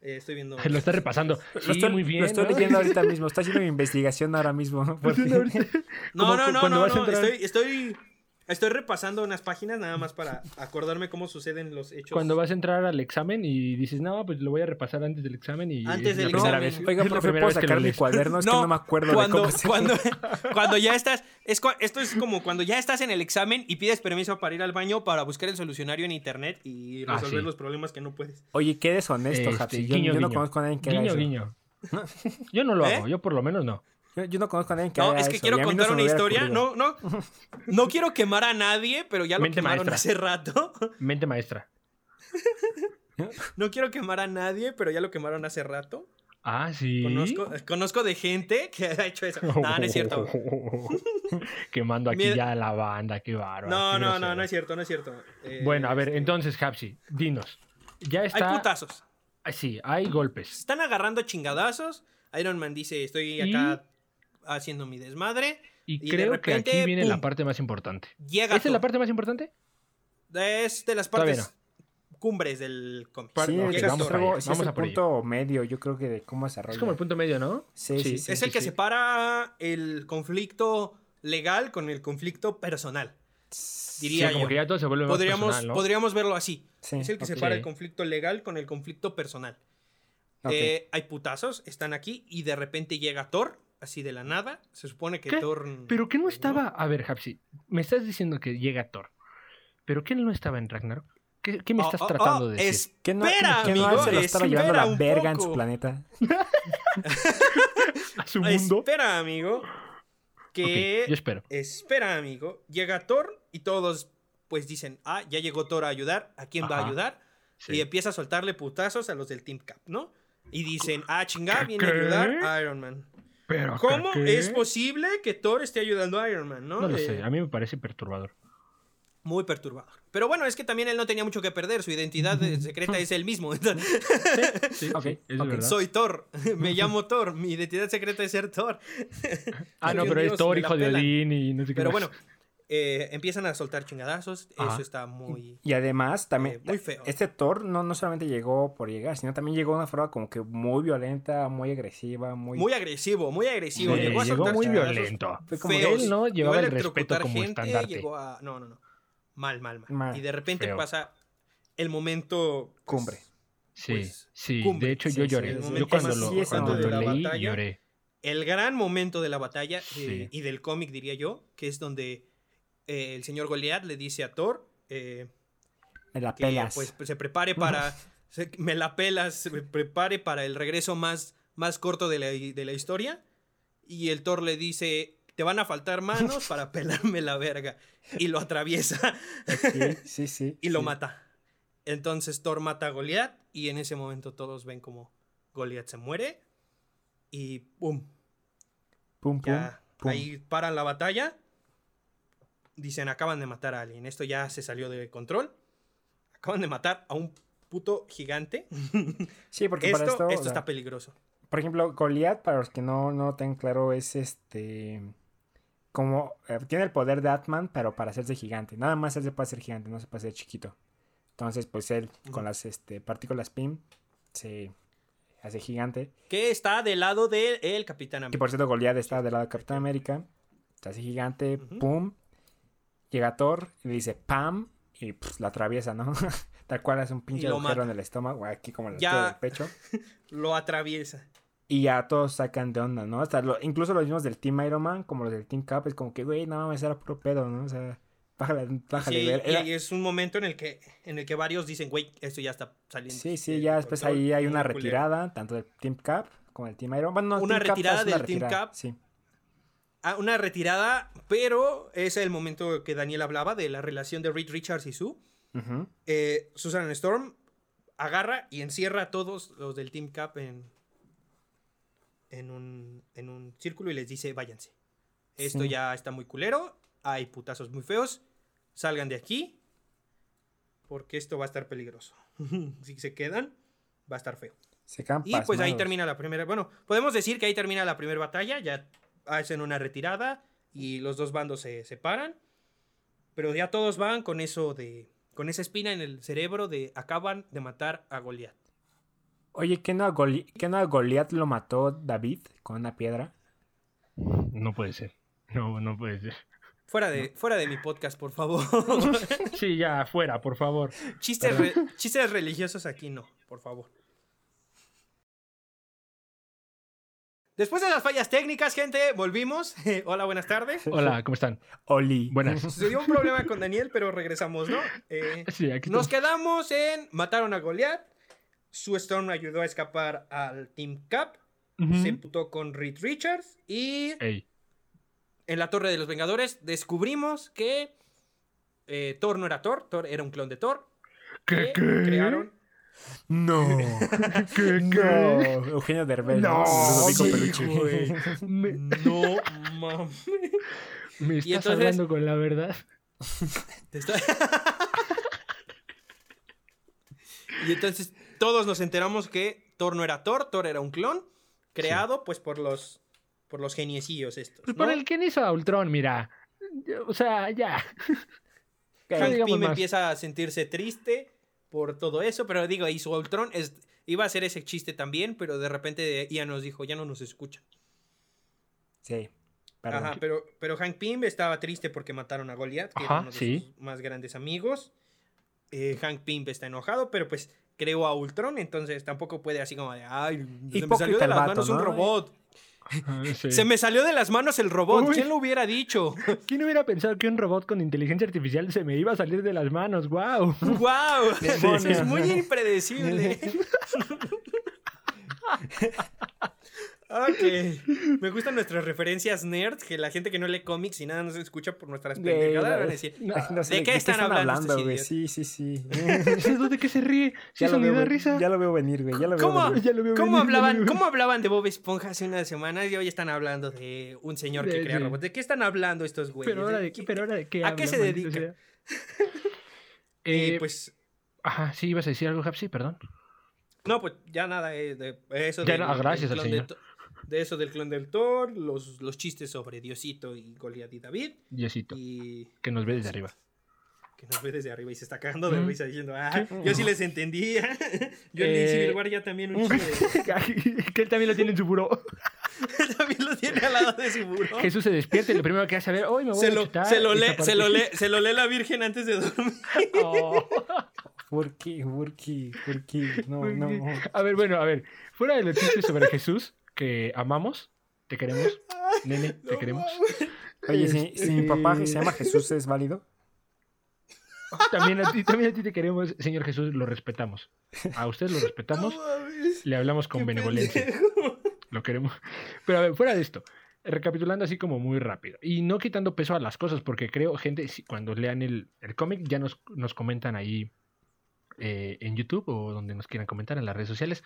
Speaker 2: eh, estoy viendo.
Speaker 3: Lo está repasando.
Speaker 1: Lo estoy,
Speaker 3: muy bien.
Speaker 1: lo estoy
Speaker 3: ¿no?
Speaker 1: leyendo ahorita mismo. Está haciendo mi investigación ahora mismo. porque-
Speaker 2: No, no, no, no, no.
Speaker 3: entrar-
Speaker 2: Estoy, estoy, estoy repasando unas páginas nada más para acordarme cómo suceden los hechos.
Speaker 3: Cuando vas a entrar al examen y dices, no, pues lo voy a repasar antes del examen y
Speaker 2: Antes
Speaker 3: es
Speaker 2: del examen.
Speaker 3: vez.
Speaker 1: Oiga, profe, ¿puedo sacar mi cuaderno? Es que no me acuerdo
Speaker 2: cuando,
Speaker 1: de cómo se...
Speaker 2: cuando, cuando ya estás, es, esto es como cuando ya estás en el examen y pides permiso para ir al baño para buscar el solucionario en internet y
Speaker 3: Ah,
Speaker 2: resolver
Speaker 3: sí.
Speaker 2: los problemas que no puedes.
Speaker 1: Oye, qué deshonesto,
Speaker 3: Este,
Speaker 1: Hapsi. Yo,
Speaker 3: guiño,
Speaker 1: yo no
Speaker 3: guiño.
Speaker 1: conozco a nadie que haga
Speaker 3: Guiño,
Speaker 1: eso.
Speaker 3: guiño. Yo no lo
Speaker 2: ¿Eh?
Speaker 3: hago, yo por lo menos no.
Speaker 1: Yo, yo no conozco a nadie que
Speaker 2: No,
Speaker 1: haga
Speaker 2: es que
Speaker 1: eso,
Speaker 2: quiero
Speaker 1: no
Speaker 2: contar una historia.
Speaker 1: ocurrido.
Speaker 2: No, no. No quiero quemar a nadie, pero ya lo
Speaker 3: Mente
Speaker 2: quemaron
Speaker 3: maestra.
Speaker 2: hace rato.
Speaker 3: Mente maestra.
Speaker 2: No quiero quemar a nadie, pero ya lo quemaron hace rato.
Speaker 3: Ah, sí.
Speaker 2: Conozco, conozco de gente que ha hecho eso. No, no es cierto.
Speaker 3: Quemando aquí ya a la banda, qué bárbaro.
Speaker 2: No, no, no, no es cierto, no es cierto. Eh,
Speaker 3: Bueno, a ver,
Speaker 2: este,
Speaker 3: entonces, Hapsi, dinos. Ya
Speaker 2: Hay
Speaker 3: está.
Speaker 2: putazos.
Speaker 3: Ah, Sí, hay golpes.
Speaker 2: Están agarrando chingadazos. Iron Man dice, estoy acá haciendo mi desmadre.
Speaker 3: Y,
Speaker 2: Y de
Speaker 3: creo que aquí viene la parte más importante.
Speaker 2: Llega
Speaker 3: ¿Esa es la parte más importante?
Speaker 2: Es de las partes cumbres del cómic.
Speaker 1: Sí,
Speaker 2: Llega
Speaker 3: vamos
Speaker 1: es
Speaker 3: a ello.
Speaker 1: punto medio, yo creo que de cómo desarrolla.
Speaker 3: Es como el punto medio, ¿no?
Speaker 1: Sí, sí, sí.
Speaker 2: es el que separa el conflicto legal con el conflicto personal. Diría
Speaker 3: Sí, como
Speaker 2: yo.
Speaker 3: que ya todo se vuelve más
Speaker 2: Podríamos,
Speaker 3: personal, ¿no?
Speaker 2: podríamos verlo así.
Speaker 1: Sí,
Speaker 2: es el que separa el conflicto legal con el conflicto personal. Eh, hay putazos, están aquí y de repente llega Thor, así de la nada. Se supone que
Speaker 3: ¿Qué?
Speaker 2: Thor.
Speaker 3: Pero que no estaba. A ver, Hapsi, me estás diciendo que llega Thor. ¿Pero qué no estaba en Ragnarok? ¿Qué, qué me
Speaker 2: Oh,
Speaker 3: estás
Speaker 2: oh,
Speaker 3: tratando
Speaker 2: oh,
Speaker 3: de decir?
Speaker 2: es-
Speaker 1: ¿Qué no,
Speaker 2: Espera,
Speaker 1: qué no
Speaker 2: amigo,
Speaker 1: se lo estaba llevando
Speaker 2: espera
Speaker 1: la
Speaker 2: un
Speaker 1: verga en su planeta?
Speaker 3: ¿A su mundo?
Speaker 2: Espera, amigo. Que.
Speaker 3: Yo espero.
Speaker 2: Espera, amigo. Llega Thor y todos, pues dicen, ah, ya llegó Thor a ayudar. ¿A quién va a ayudar?
Speaker 3: Sí.
Speaker 2: Y empieza a soltarle putazos a los del Team Cap, ¿no? Y dicen, ah, chingada,
Speaker 3: ¿Qué,
Speaker 2: viene a ayudar a Iron Man.
Speaker 3: ¿Pero
Speaker 2: ¿Cómo es posible que Thor esté ayudando a Iron Man, no?
Speaker 3: No lo
Speaker 2: Eh,
Speaker 3: sé, a mí me parece perturbador.
Speaker 2: Muy perturbador. Pero bueno, es que también él no tenía mucho que perder. Su identidad secreta es él mismo.
Speaker 3: Sí, sí.
Speaker 2: Soy Thor. Me llamo Thor. Mi identidad secreta es ser Thor.
Speaker 3: Ah, no, pero es Thor, hijo de. Odín y no sé qué
Speaker 2: Pero
Speaker 3: más.
Speaker 2: bueno, eh, empiezan a soltar chingadazos.
Speaker 3: Ajá.
Speaker 2: Eso está muy...
Speaker 1: Y además, también,
Speaker 2: Eh, muy feo.
Speaker 1: este Thor no, no solamente llegó por llegar, sino también llegó de una forma como que muy violenta, muy agresiva, muy...
Speaker 2: Muy agresivo, muy agresivo.
Speaker 3: Sí,
Speaker 2: llegó a
Speaker 3: llegó muy violento.
Speaker 1: Fue como
Speaker 2: feos.
Speaker 3: Él no
Speaker 2: Llegó
Speaker 3: llevaba
Speaker 2: a
Speaker 3: el respeto como
Speaker 2: gente,
Speaker 3: estandarte.
Speaker 2: llegó a- No, no, no. Mal, mal, mal.
Speaker 1: Mal.
Speaker 2: Y de repente
Speaker 3: Feo.
Speaker 2: pasa el momento... pues,
Speaker 1: Cumbre.
Speaker 3: Sí,
Speaker 2: pues,
Speaker 3: sí.
Speaker 2: cumbre.
Speaker 3: De hecho,
Speaker 1: Sí,
Speaker 3: yo lloré.
Speaker 1: el
Speaker 3: yo cuando lo, cuando lo leí,
Speaker 2: batalla.
Speaker 3: lloré.
Speaker 2: El gran momento de la batalla eh, y del cómic, diría yo, que es donde eh, el señor Goliath le dice a Thor eh,
Speaker 1: Me la
Speaker 2: que
Speaker 1: pelas.
Speaker 2: pues se prepare para... se- me la pelas, se prepare para el regreso más, más corto de la, de la historia. Y el Thor le dice, te van a faltar manos para pelarme la verga. Y lo atraviesa
Speaker 1: Sí, sí, sí.
Speaker 2: y lo
Speaker 1: sí.
Speaker 2: mata. Entonces Thor mata a Goliath y en ese momento todos ven como Goliath se muere y ¡pum!
Speaker 1: Pum, pum.
Speaker 2: ahí paran la batalla. Dicen, acaban de matar a alguien. Esto ya se salió de control. Acaban de matar a un puto gigante.
Speaker 1: Sí, porque
Speaker 2: Esto,
Speaker 1: para esto...
Speaker 2: esto
Speaker 1: o sea,
Speaker 2: está peligroso.
Speaker 1: Por ejemplo, Goliath, para los que no, no claro, es este... Como... eh, tiene el poder de Atman, pero para hacerse gigante. Nada más él se puede hacer gigante, no se puede hacer chiquito. Entonces, pues él, con las este, partículas PIM, se hace gigante.
Speaker 2: Que está del lado del el Capitán
Speaker 1: Que
Speaker 2: América.
Speaker 1: por cierto, Goliath está del lado de Capitán América. Se hace gigante,
Speaker 2: Ujú.
Speaker 1: pum. Llega Thor y le dice pam. Y pues la atraviesa, ¿no? Tal cual es un pinche agujero
Speaker 2: mata.
Speaker 1: en el estómago, aquí como en del pecho.
Speaker 2: Lo atraviesa.
Speaker 1: Y ya todos sacan de onda, ¿no? Hasta lo- incluso los mismos del Team Iron Man, como los del Team Cap, es como que, güey, no mames, era puro pedo, ¿no? O sea, bájale, bájale.
Speaker 2: Sí,
Speaker 1: ver.
Speaker 2: y-
Speaker 1: Era-
Speaker 2: y es un momento en el que, en el que varios dicen, güey, esto ya está saliendo.
Speaker 1: Sí, sí, ya después ahí hay una
Speaker 2: culero".
Speaker 1: retirada, tanto del Team Cap como del Team Iron Man. Bueno, no,
Speaker 2: Una
Speaker 1: Team Cap
Speaker 2: retirada
Speaker 1: una
Speaker 2: del Team Cap.
Speaker 1: Sí.
Speaker 2: Ah, una retirada, pero es el momento que Daniel hablaba de la relación de Reed Richards y Sue. Eh, Susan Storm agarra y encierra a todos los del Team Cap en, en, un, en un círculo y les dice, váyanse. Esto
Speaker 1: Sí.
Speaker 2: ya está muy culero, hay putazos muy feos, salgan de aquí, porque esto va a estar peligroso. si se quedan, va a estar feo.
Speaker 1: Se
Speaker 2: Y pues ahí termina la primera, bueno, podemos decir que ahí termina la primera batalla, ya hacen una retirada y los dos bandos se separan. Pero ya todos van con eso de. con esa espina en el cerebro de acaban de matar a Goliat.
Speaker 1: Oye, ¿qué no, a Goli- qué no a Goliat lo mató David con una piedra?
Speaker 3: No puede ser. No, no puede ser.
Speaker 2: Fuera de, fuera de mi podcast, por favor.
Speaker 3: Sí, ya, fuera, por favor.
Speaker 2: chistes, re- chistes religiosos aquí no, por favor. Después de las fallas técnicas, gente, volvimos. Hola, buenas tardes.
Speaker 3: Hola, ¿cómo están?
Speaker 1: Oli.
Speaker 3: Buenas.
Speaker 2: Se dio un problema con Daniel, pero regresamos, ¿no? Eh,
Speaker 3: Sí, aquí
Speaker 2: nos quedamos en mataron a Goliath. Sue Storm ayudó a escapar al Team Cap. Se emputó con Reed Richards. Y
Speaker 3: Ey.
Speaker 2: en la Torre de los Vengadores descubrimos que eh, Thor no era Thor, Thor era un clon de Thor.
Speaker 3: ¿Qué,
Speaker 2: que
Speaker 3: qué?
Speaker 2: crearon.
Speaker 1: No.
Speaker 3: ¿Qué,
Speaker 1: No. Eugenio Derbez.
Speaker 3: No,
Speaker 1: Ludovico
Speaker 3: sí,
Speaker 1: Peluche.
Speaker 3: güey. Me,
Speaker 2: No mames.
Speaker 3: me estás
Speaker 2: entonces-
Speaker 3: hablando con la verdad.
Speaker 2: Te está- y entonces todos nos enteramos que Thor no era Thor, Thor era un clon creado pues por los por los geniecillos estos.
Speaker 3: Pues
Speaker 2: ¿no?
Speaker 3: por el que hizo a Ultron, mira. O sea, ya.
Speaker 2: Hank Pym
Speaker 3: más.
Speaker 2: empieza a sentirse triste por todo eso, pero digo, hizo Ultron es, iba a hacer ese chiste también, pero de repente Ian nos dijo, ya no nos escucha.
Speaker 1: Sí. Perdón.
Speaker 2: Ajá, pero, pero Hank Pym estaba triste porque mataron a Goliath, que
Speaker 3: Ajá,
Speaker 2: era uno de
Speaker 3: sí.
Speaker 2: sus más grandes amigos. Eh, Hank Pym está enojado, pero pues creó a Ultron, entonces tampoco puede así como de, ay, se me salió de
Speaker 1: el
Speaker 2: las manos un
Speaker 1: ¿no?
Speaker 2: robot.
Speaker 3: Sí.
Speaker 2: Se me salió de las manos el robot,
Speaker 3: Uy.
Speaker 2: ¿quién lo hubiera dicho?
Speaker 3: ¿Quién hubiera pensado que un robot con inteligencia artificial se me iba a salir de las manos? ¡Wow!
Speaker 2: ¡Wow!
Speaker 1: Demonios.
Speaker 2: es muy impredecible. ok. Me gustan nuestras referencias nerds, que la gente que no lee cómics y nada nos escucha por nuestras pendejadas van a decir,
Speaker 3: No,
Speaker 1: No sé,
Speaker 2: ¿de qué están hablando
Speaker 1: güey? Sí, sí, sí.
Speaker 3: ¿De qué se ríe? Si
Speaker 1: ya,
Speaker 3: eso
Speaker 1: lo veo,
Speaker 3: risa.
Speaker 1: ya lo veo venir, güey. Ya lo veo
Speaker 2: ¿Cómo?
Speaker 1: venir.
Speaker 3: Ya lo veo
Speaker 2: ¿Cómo
Speaker 3: venir,
Speaker 2: hablaban, ¿Cómo hablaban de Bob Esponja hace unas semanas y hoy están hablando de un señor que
Speaker 3: De-
Speaker 2: crea
Speaker 3: de-
Speaker 2: robots? ¿De qué están hablando estos güeyes?
Speaker 3: Pero ahora de,
Speaker 2: qué-
Speaker 3: pero ahora de qué
Speaker 2: ¿A qué se dedican?
Speaker 3: sea?
Speaker 2: Eh,
Speaker 3: Eh,
Speaker 2: pues,
Speaker 3: Ajá, sí, ibas a decir algo, Hapsi, perdón.
Speaker 2: no, pues ya nada, eh, de eso
Speaker 3: Ya no, ah, gracias al
Speaker 2: de
Speaker 3: señor.
Speaker 2: De eso del clon del Thor, los, los chistes sobre Diosito y Goliath y David.
Speaker 3: Diosito,
Speaker 2: Y
Speaker 3: que nos ve desde arriba.
Speaker 2: que nos ve desde arriba y se está cagando de
Speaker 3: Mm.
Speaker 2: risa diciendo, ah, yo sí les entendía. yo en
Speaker 3: Eh,
Speaker 2: Civil War ya también un chiste de-
Speaker 3: que él también lo tiene en su buró.
Speaker 2: también lo tiene al lado de su buró.
Speaker 3: Jesús se despierta y lo primero que hace a ver, hoy me voy
Speaker 2: Se
Speaker 3: a
Speaker 2: lo,
Speaker 3: chutar
Speaker 2: se, lo lee,
Speaker 3: parte".
Speaker 2: se, lo lee, se lo lee la Virgen antes de dormir.
Speaker 3: Oh.
Speaker 1: ¿Por qué? ¿Por qué? ¿Por qué? No, no.
Speaker 3: A ver, bueno, a ver. Fuera de los chistes sobre Jesús, que amamos, te queremos, nene, te queremos.
Speaker 1: Oye, si, si mi papá
Speaker 3: Este-
Speaker 1: se llama Jesús es válido.
Speaker 3: También a ti, también a ti te queremos, Señor Jesús, lo respetamos. A usted lo respetamos, le hablamos con benevolencia. Lo queremos. Pero a ver, fuera de esto, recapitulando así como muy rápido. Y no quitando peso a las cosas, porque creo, gente, si- cuando lean el, el cómic, ya nos, nos comentan ahí eh, en YouTube o donde nos quieran comentar en las redes sociales.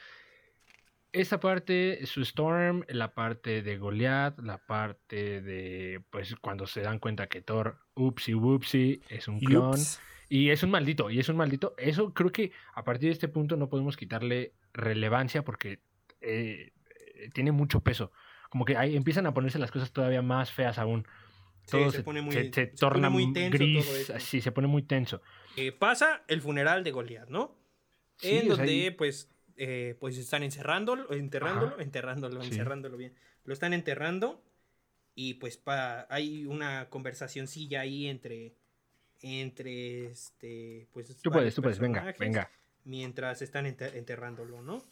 Speaker 3: Esta parte, su Storm, la parte de Goliath, la parte de, pues, cuando se dan cuenta que Thor, upsi whoopsie, es un clon. Y es un maldito, y es un maldito. Eso creo que a partir de este punto no podemos quitarle relevancia porque eh, eh, tiene mucho peso. Como que ahí empiezan a ponerse las cosas todavía más feas aún.
Speaker 2: Sí,
Speaker 3: Todo
Speaker 2: se pone muy-
Speaker 3: se, se
Speaker 2: se
Speaker 3: torna
Speaker 2: pone muy tenso todo
Speaker 3: gris,
Speaker 2: esto.
Speaker 3: así, se pone muy tenso.
Speaker 2: Eh, pasa el funeral de Goliath, ¿no?
Speaker 3: Sí,
Speaker 2: en
Speaker 3: o sea,
Speaker 2: donde, pues, eh, pues están encerrándolo, enterrándolo,
Speaker 3: Ajá.
Speaker 2: enterrándolo,
Speaker 3: Sí.
Speaker 2: encerrándolo bien. Lo están enterrando y pues pa- hay una conversacioncilla ahí entre, entre, este, pues...
Speaker 3: Tú puedes, tú puedes, venga, venga.
Speaker 2: Mientras están enter- enterrándolo, ¿no?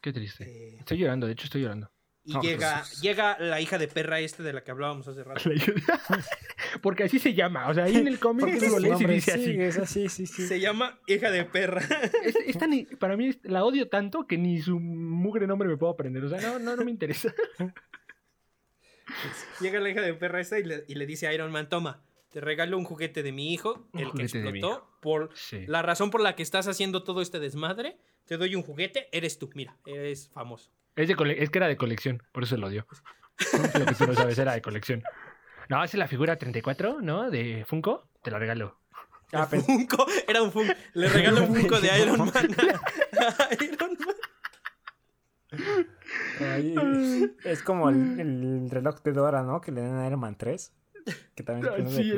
Speaker 3: Qué triste.
Speaker 2: Eh,
Speaker 3: Estoy llorando, de hecho estoy llorando.
Speaker 2: Y
Speaker 1: No, pues,
Speaker 2: llega,
Speaker 1: pues-
Speaker 2: llega la hija de perra esta de la que hablábamos hace rato.
Speaker 3: Porque así se llama, o sea, ahí en el cómic
Speaker 1: es
Speaker 3: lo lees y
Speaker 1: nombre,
Speaker 3: dice
Speaker 1: sí,
Speaker 3: así.
Speaker 1: es así, sí, sí.
Speaker 2: Se llama hija de perra.
Speaker 3: Es, es tan- para mí la odio tanto que ni su mugre nombre me puedo aprender. O sea, no, no, no me interesa.
Speaker 2: Llega la hija de perra esta y le, y le dice a Iron Man, toma, te regalo un juguete de mi hijo,
Speaker 3: Un
Speaker 2: el que explotó, por
Speaker 3: Sí.
Speaker 2: la razón por la que estás haciendo todo este desmadre, te doy un juguete, eres tú, mira, eres famoso.
Speaker 3: Es, de cole- es que era de colección, por eso lo dio. Lo que tú no sabes era de colección. No, es la figura 34, ¿no? De Funko. Te la regalo.
Speaker 1: Ah,
Speaker 2: Funko, era un Funko, le regalo un Funko de Iron Man a Iron Man.
Speaker 1: Es como el, el reloj de Dora, ¿no? Que le dan a Iron Man 3. Que también
Speaker 3: Ah,
Speaker 1: pone
Speaker 3: sí,
Speaker 1: de-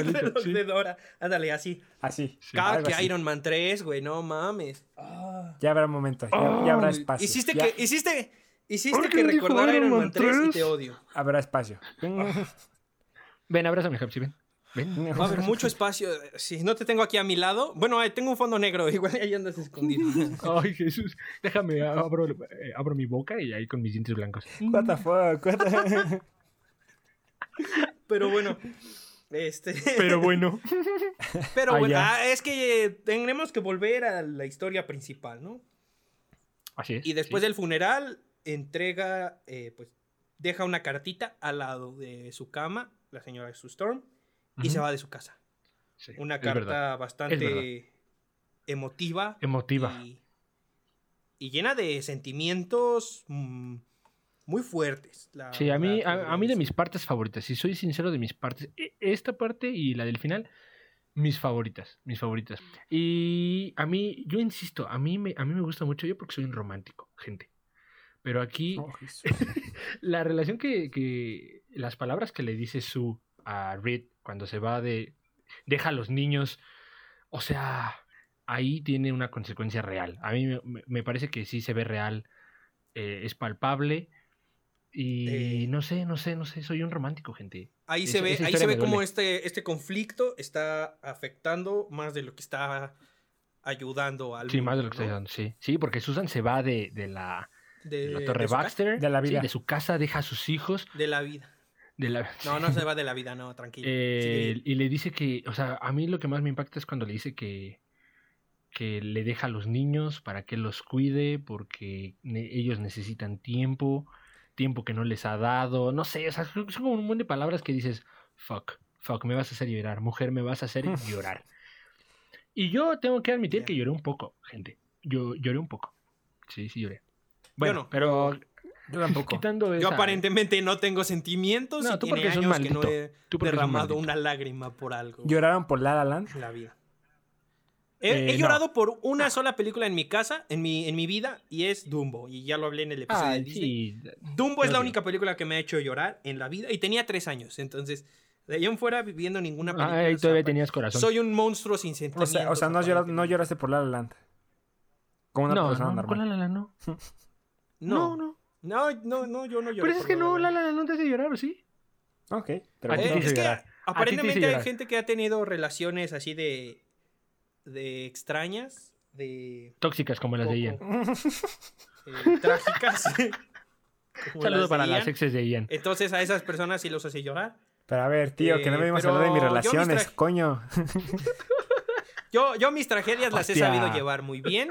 Speaker 3: el reloj
Speaker 2: de Dora. Ándale, así.
Speaker 1: Así.
Speaker 2: Cada que
Speaker 1: así.
Speaker 2: Iron Man 3, güey, no mames. Ah.
Speaker 1: Ya habrá momento, ya, ya habrá espacio.
Speaker 2: Hiciste
Speaker 1: ya
Speaker 2: que, hiciste, hiciste
Speaker 3: ¿Por
Speaker 2: que recordara
Speaker 3: Iron
Speaker 2: Iron
Speaker 3: Man
Speaker 2: Man 3 y
Speaker 3: 3?
Speaker 2: te odio.
Speaker 1: Habrá espacio.
Speaker 3: Ven, abrázame, Hapsi, ven. Ven.
Speaker 2: Va a haber mucho espacio. Si no te tengo aquí a mi lado. Bueno, ahí tengo un fondo negro. Igual ahí andas escondido.
Speaker 3: Ay, Jesús. Déjame, abro, eh, abro mi boca y ahí con mis dientes blancos.
Speaker 1: What the fuck, what the-
Speaker 2: Pero bueno. Este.
Speaker 3: Pero bueno.
Speaker 2: Pero bueno, ah, es que eh, tenemos que volver a la historia principal, ¿no?
Speaker 3: Así es.
Speaker 2: Y después
Speaker 3: sí.
Speaker 2: del funeral, entrega, eh, pues, deja una cartita al lado de su cama, la señora Sue Storm, y se va de su casa.
Speaker 3: Sí,
Speaker 2: Una
Speaker 3: verdad.
Speaker 2: carta bastante emotiva.
Speaker 3: Emotiva.
Speaker 2: Y, y llena de sentimientos mm, muy fuertes. la
Speaker 3: Sí, a mí, a, mí de mis partes favoritas, si soy sincero de mis partes, e- esta parte y la del final, mis favoritas, mis favoritas. Y a mí, yo insisto, a mí me, a mí me gusta mucho, yo porque soy un romántico, gente. Pero aquí,
Speaker 1: Oh,
Speaker 3: la relación que, que, las palabras que le dice Sue a Reed cuando se va de, deja a los niños, o sea, ahí tiene una consecuencia real. A mí me parece que sí se ve real, eh, es palpable. Y
Speaker 2: Eh.
Speaker 3: no sé, no sé, no sé, soy un romántico, gente.
Speaker 2: Ahí se ve, ahí se ve
Speaker 3: duele.
Speaker 2: este, este conflicto está afectando más de lo que está ayudando al
Speaker 3: Sí, más de lo que estoy
Speaker 2: ¿no?
Speaker 3: dando, sí. Sí, porque Susan se va de, de la,
Speaker 2: De,
Speaker 3: de la Torre Baxter,
Speaker 1: De la
Speaker 3: sí,
Speaker 1: vida.
Speaker 3: de su casa, deja a sus hijos,
Speaker 2: De la vida.
Speaker 3: de la...
Speaker 2: No, no se va de la vida, no, tranquilo.
Speaker 3: Eh, y le dice que, o sea, a mí lo que más me impacta es cuando le dice que, que le deja a los niños para que los cuide porque ne- ellos necesitan tiempo, tiempo que no les ha dado, no sé, o sea, son como un montón de palabras que dices, fuck, fuck, me vas a hacer llorar, mujer, me vas a hacer llorar. Y yo tengo que admitir
Speaker 2: Bien.
Speaker 3: que lloré un poco, gente, yo lloré un poco, sí, sí lloré. Bueno,
Speaker 2: no.
Speaker 3: pero
Speaker 1: Yo tampoco.
Speaker 3: quitando
Speaker 2: Yo
Speaker 3: esa-
Speaker 2: aparentemente no tengo sentimientos
Speaker 3: No,
Speaker 2: y
Speaker 3: tú
Speaker 2: tiene
Speaker 3: porque eres un
Speaker 2: años que no he derramado una lágrima por algo
Speaker 1: ¿Lloraron por La La Land?
Speaker 2: en la vida. He,
Speaker 3: Eh,
Speaker 2: he
Speaker 3: no.
Speaker 2: llorado por una sola película en mi casa, en mi, en mi vida, y es Dumbo. Y ya lo hablé en el episodio de Disney.
Speaker 3: sí,
Speaker 2: Dumbo es la única película que me ha hecho llorar en la vida. Y tenía tres años. Entonces, de ahí en fuera viviendo ninguna película.
Speaker 3: Ay,
Speaker 2: o sea,
Speaker 3: todavía tenías corazón.
Speaker 2: Soy un monstruo sin
Speaker 1: O
Speaker 2: sentimientos.
Speaker 1: sea, o sea no, lloras- no
Speaker 2: aparentemente.
Speaker 1: lloraste por La La Land. Como una
Speaker 3: no,
Speaker 1: persona
Speaker 3: no,
Speaker 1: normal.
Speaker 3: con la la no.
Speaker 2: No,
Speaker 3: No, no.
Speaker 2: no, no, yo no lloro.
Speaker 3: Pero es
Speaker 2: por
Speaker 3: que
Speaker 2: La
Speaker 3: no,
Speaker 2: La
Speaker 3: la
Speaker 2: Land.
Speaker 3: la la no te hace llorar, ¿o sí?
Speaker 1: Ok. Pero
Speaker 2: Eh, es que aparentemente hay gente que ha tenido relaciones así de. De extrañas, de.
Speaker 3: Tóxicas como las de Ian.
Speaker 2: eh, trágicas. como
Speaker 3: Saludo para las exes de Ian.
Speaker 2: Entonces a esas personas sí los hace llorar.
Speaker 1: Pero a ver, tío, que no
Speaker 2: Eh,
Speaker 1: venimos a
Speaker 2: pero
Speaker 1: hablar de mis
Speaker 2: yo mis
Speaker 1: relaciones, coño.
Speaker 2: Yo, yo mis tragedias las he sabido llevar muy bien.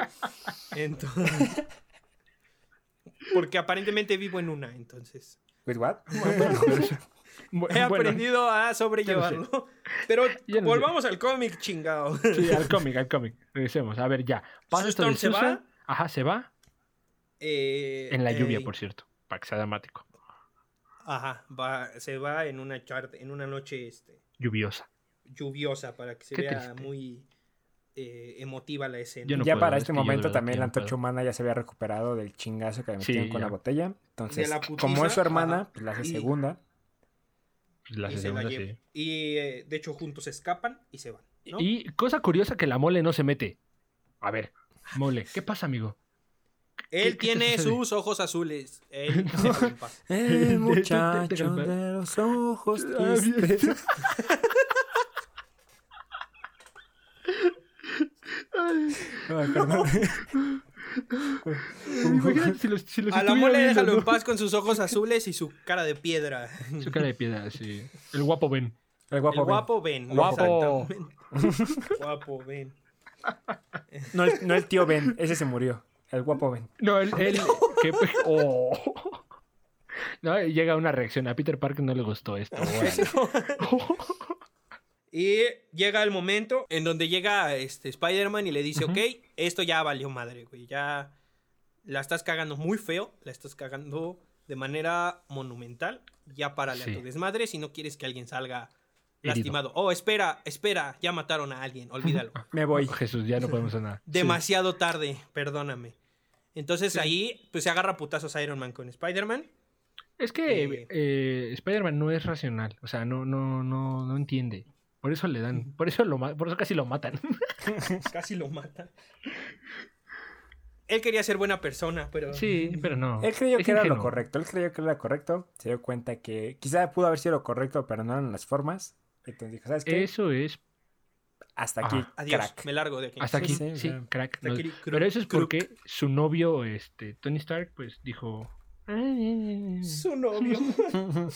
Speaker 2: Entonces. Porque aparentemente vivo en una, entonces.
Speaker 1: ¿With what?
Speaker 2: He
Speaker 3: bueno,
Speaker 2: aprendido a sobrellevarlo. Pero
Speaker 3: Ya no sé.
Speaker 2: volvamos al cómic, chingado.
Speaker 3: Sí, al cómic, al cómic. Regresemos. A ver, ya. Pasa esto de
Speaker 2: se
Speaker 3: Susan.
Speaker 2: va.
Speaker 3: Ajá, se va.
Speaker 2: Eh,
Speaker 3: En la lluvia,
Speaker 2: eh,
Speaker 3: por cierto. Para que sea dramático.
Speaker 2: Ajá, va, se va en una chart, en una noche este,
Speaker 3: Lluviosa.
Speaker 2: lluviosa para que se
Speaker 3: Qué
Speaker 2: vea
Speaker 3: triste.
Speaker 2: muy eh, emotiva la escena.
Speaker 3: No
Speaker 1: ya
Speaker 3: puedo,
Speaker 1: para
Speaker 3: es
Speaker 1: este
Speaker 3: yo de
Speaker 1: momento
Speaker 3: verdad
Speaker 1: también la antorcha humana ya se había recuperado del chingazo que le metieron
Speaker 3: Sí,
Speaker 1: con
Speaker 3: ya.
Speaker 1: la botella. Entonces,
Speaker 2: la putiza,
Speaker 1: como es su hermana,
Speaker 2: ajá.
Speaker 1: pues la hace
Speaker 2: Y-
Speaker 1: segunda.
Speaker 3: La
Speaker 2: y, se la
Speaker 3: segunda,
Speaker 2: lleva.
Speaker 3: sí.
Speaker 2: Y, eh, de hecho juntos se escapan y se van. ¿no?
Speaker 3: Y cosa curiosa que la mole no se mete. A ver, mole, ¿qué pasa, amigo?
Speaker 2: Él tiene sus ojos azules. Él.
Speaker 1: El
Speaker 3: muchacho de-
Speaker 1: de los ojos
Speaker 3: Ah,
Speaker 1: tristes. Ay, perdón.
Speaker 3: Imagínate si los, si los
Speaker 2: A la mole
Speaker 3: viendo,
Speaker 2: déjalo
Speaker 3: ¿no?
Speaker 2: en paz con sus ojos azules y su cara de piedra.
Speaker 3: Su cara de piedra, sí. El guapo Ben.
Speaker 1: El guapo.
Speaker 2: El
Speaker 1: Ben.
Speaker 2: guapo Ben.
Speaker 3: Guapo.
Speaker 2: exactamente. guapo Ben.
Speaker 1: No, el, no el tío Ben, ese se murió. El guapo Ben.
Speaker 3: No, él. él que- oh. No, llega una reacción. A Peter Parker no le gustó esto. órale.
Speaker 2: Y llega el momento en donde llega este Spider-Man y le dice,
Speaker 3: Ujú.
Speaker 2: ok, esto ya valió madre, güey. Ya la estás cagando muy feo, la estás cagando de manera monumental. Ya párale
Speaker 3: Sí.
Speaker 2: a tu desmadre si no quieres que alguien salga
Speaker 3: Herido.
Speaker 2: lastimado. Oh, espera, espera, ya mataron a alguien, olvídalo.
Speaker 1: Me voy.
Speaker 3: Jesús, ya no podemos hacer nada.
Speaker 2: Demasiado tarde, perdóname. Entonces ahí pues se agarra putazos a Iron Man con Spider-Man.
Speaker 3: Es que
Speaker 2: Eh.
Speaker 3: eh, Spider-Man no es racional, o sea, no, no, no, no entiende. Por eso le dan, por eso lo por eso casi lo matan.
Speaker 2: Casi lo mata. Él quería ser buena persona, pero...
Speaker 3: Sí, pero no.
Speaker 1: Él creyó
Speaker 3: es
Speaker 1: que era lo correcto, él creyó que era correcto, se dio cuenta que quizá pudo haber sido lo correcto, pero no eran las formas. Entonces dijo, ¿sabes qué?
Speaker 3: Eso es
Speaker 1: Hasta aquí,
Speaker 3: Ajá.
Speaker 2: Adiós,
Speaker 1: crack.
Speaker 2: me largo de aquí.
Speaker 3: hasta aquí,
Speaker 1: sí,
Speaker 3: crack.
Speaker 2: hasta
Speaker 3: no-
Speaker 2: aquí,
Speaker 3: pero eso es porque su novio, este, Tony Stark, pues dijo. "Eh,
Speaker 2: Su novio.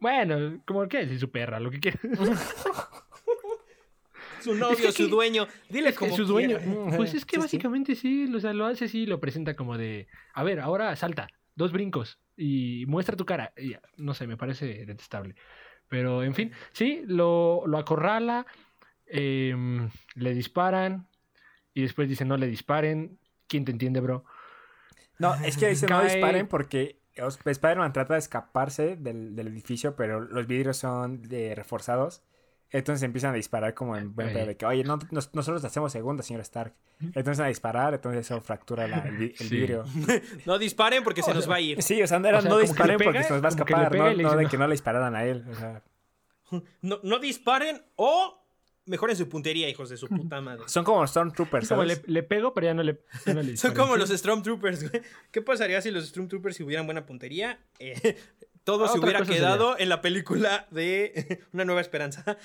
Speaker 3: Bueno, como que decir su perra, lo que quiera.
Speaker 2: su novio,
Speaker 3: que
Speaker 2: su dueño. Dile
Speaker 3: Es que
Speaker 2: como
Speaker 3: su dueño.
Speaker 2: quiera.
Speaker 3: Pues es que
Speaker 1: Sí,
Speaker 3: básicamente sí, o sea, lo hace así, lo presenta como de. A ver, ahora salta, dos brincos y muestra tu cara. Y no sé, me parece detestable. Pero en fin, sí, lo, lo acorrala, em, le disparan y después dice no le disparen. ¿Quién te entiende, bro?
Speaker 1: No, es que dice no disparen porque Spider-Man trata de escaparse del, del edificio, pero los vidrios son de reforzados. Entonces empiezan a disparar como en buen de que, oye, no, nos- nosotros hacemos segunda, señor Stark. Entonces a disparar, entonces eso fractura la- el, vi- el
Speaker 3: Sí.
Speaker 1: vidrio.
Speaker 2: No disparen porque se nos va a ir.
Speaker 1: Sí, o sea, no
Speaker 3: O sea,
Speaker 1: no disparen porque se nos va a escapar, no, no de que no le dispararan a él. O sea,
Speaker 2: No, no disparen o mejoren su puntería, hijos de su puta madre.
Speaker 1: son como Stormtroopers,
Speaker 3: Como le,
Speaker 1: ¿sabes?
Speaker 3: le pego, pero ya no le, ya no le
Speaker 2: Son como los Stormtroopers, güey. ¿Qué pasaría si los Stormtroopers hubieran buena puntería? Eh, todo
Speaker 3: Ah,
Speaker 2: se hubiera quedado en la película de Una Nueva Esperanza.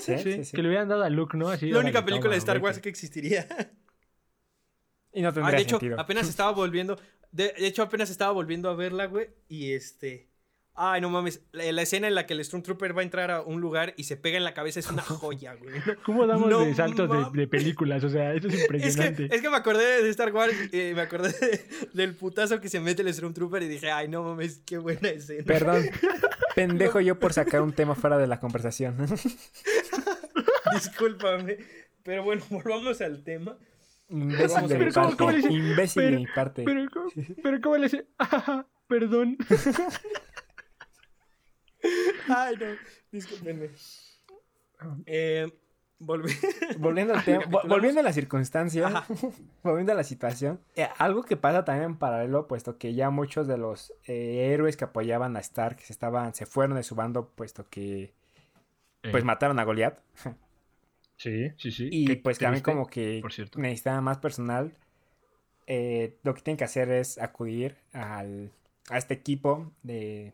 Speaker 1: Sí,
Speaker 3: Sí,
Speaker 1: sí, sí.
Speaker 3: que le hubieran dado a Luke, ¿no? Así,
Speaker 2: la única película
Speaker 3: toma,
Speaker 2: de Star. Wars que existiría.
Speaker 1: Y no
Speaker 2: Ah,
Speaker 1: tendría
Speaker 2: de hecho,
Speaker 1: sentido.
Speaker 2: apenas estaba volviendo. De, de hecho, apenas estaba volviendo a verla, güey. Y este. Ay, no mames. La, la escena en la que el Stormtrooper va a entrar a un lugar y se pega en la cabeza es una joya, güey.
Speaker 3: ¿Cómo damos
Speaker 2: No
Speaker 3: de saltos de, de películas? O sea, eso es
Speaker 2: Es
Speaker 3: impresionante.
Speaker 2: que, es que me acordé de Star Wars, eh, me acordé de- del putazo que se mete el Stormtrooper y dije, ay, no mames, qué buena escena.
Speaker 1: Perdón, pendejo yo por sacar un tema fuera de la conversación.
Speaker 2: Discúlpame. Pero bueno, volvamos al tema.
Speaker 1: Imbécil
Speaker 2: Vamos
Speaker 1: de
Speaker 2: a
Speaker 1: mi
Speaker 2: ver,
Speaker 3: ¿cómo-
Speaker 1: parte.
Speaker 3: cómo le dice?
Speaker 1: Imbécil de
Speaker 3: Pero-
Speaker 1: mi parte.
Speaker 3: Pero, ¿cómo, pero ¿cómo le dice? "Ah, perdón.
Speaker 2: Ay, no, discúlpenme. Eh, volví.
Speaker 1: Volviendo al tema, volviendo a la circunstancia,
Speaker 2: Ajá.
Speaker 1: volviendo a la situación, eh, algo que pasa también en paralelo, puesto que ya muchos de los eh, héroes que apoyaban a Stark se estaban, se fueron de su bando, puesto que pues
Speaker 3: Eh,
Speaker 1: mataron a Goliath.
Speaker 3: sí, sí, sí.
Speaker 1: Y
Speaker 3: ¿Qué-
Speaker 1: pues también como que
Speaker 3: Por cierto.
Speaker 1: necesitaban más personal. eh, lo que tienen que hacer es acudir al, a este equipo de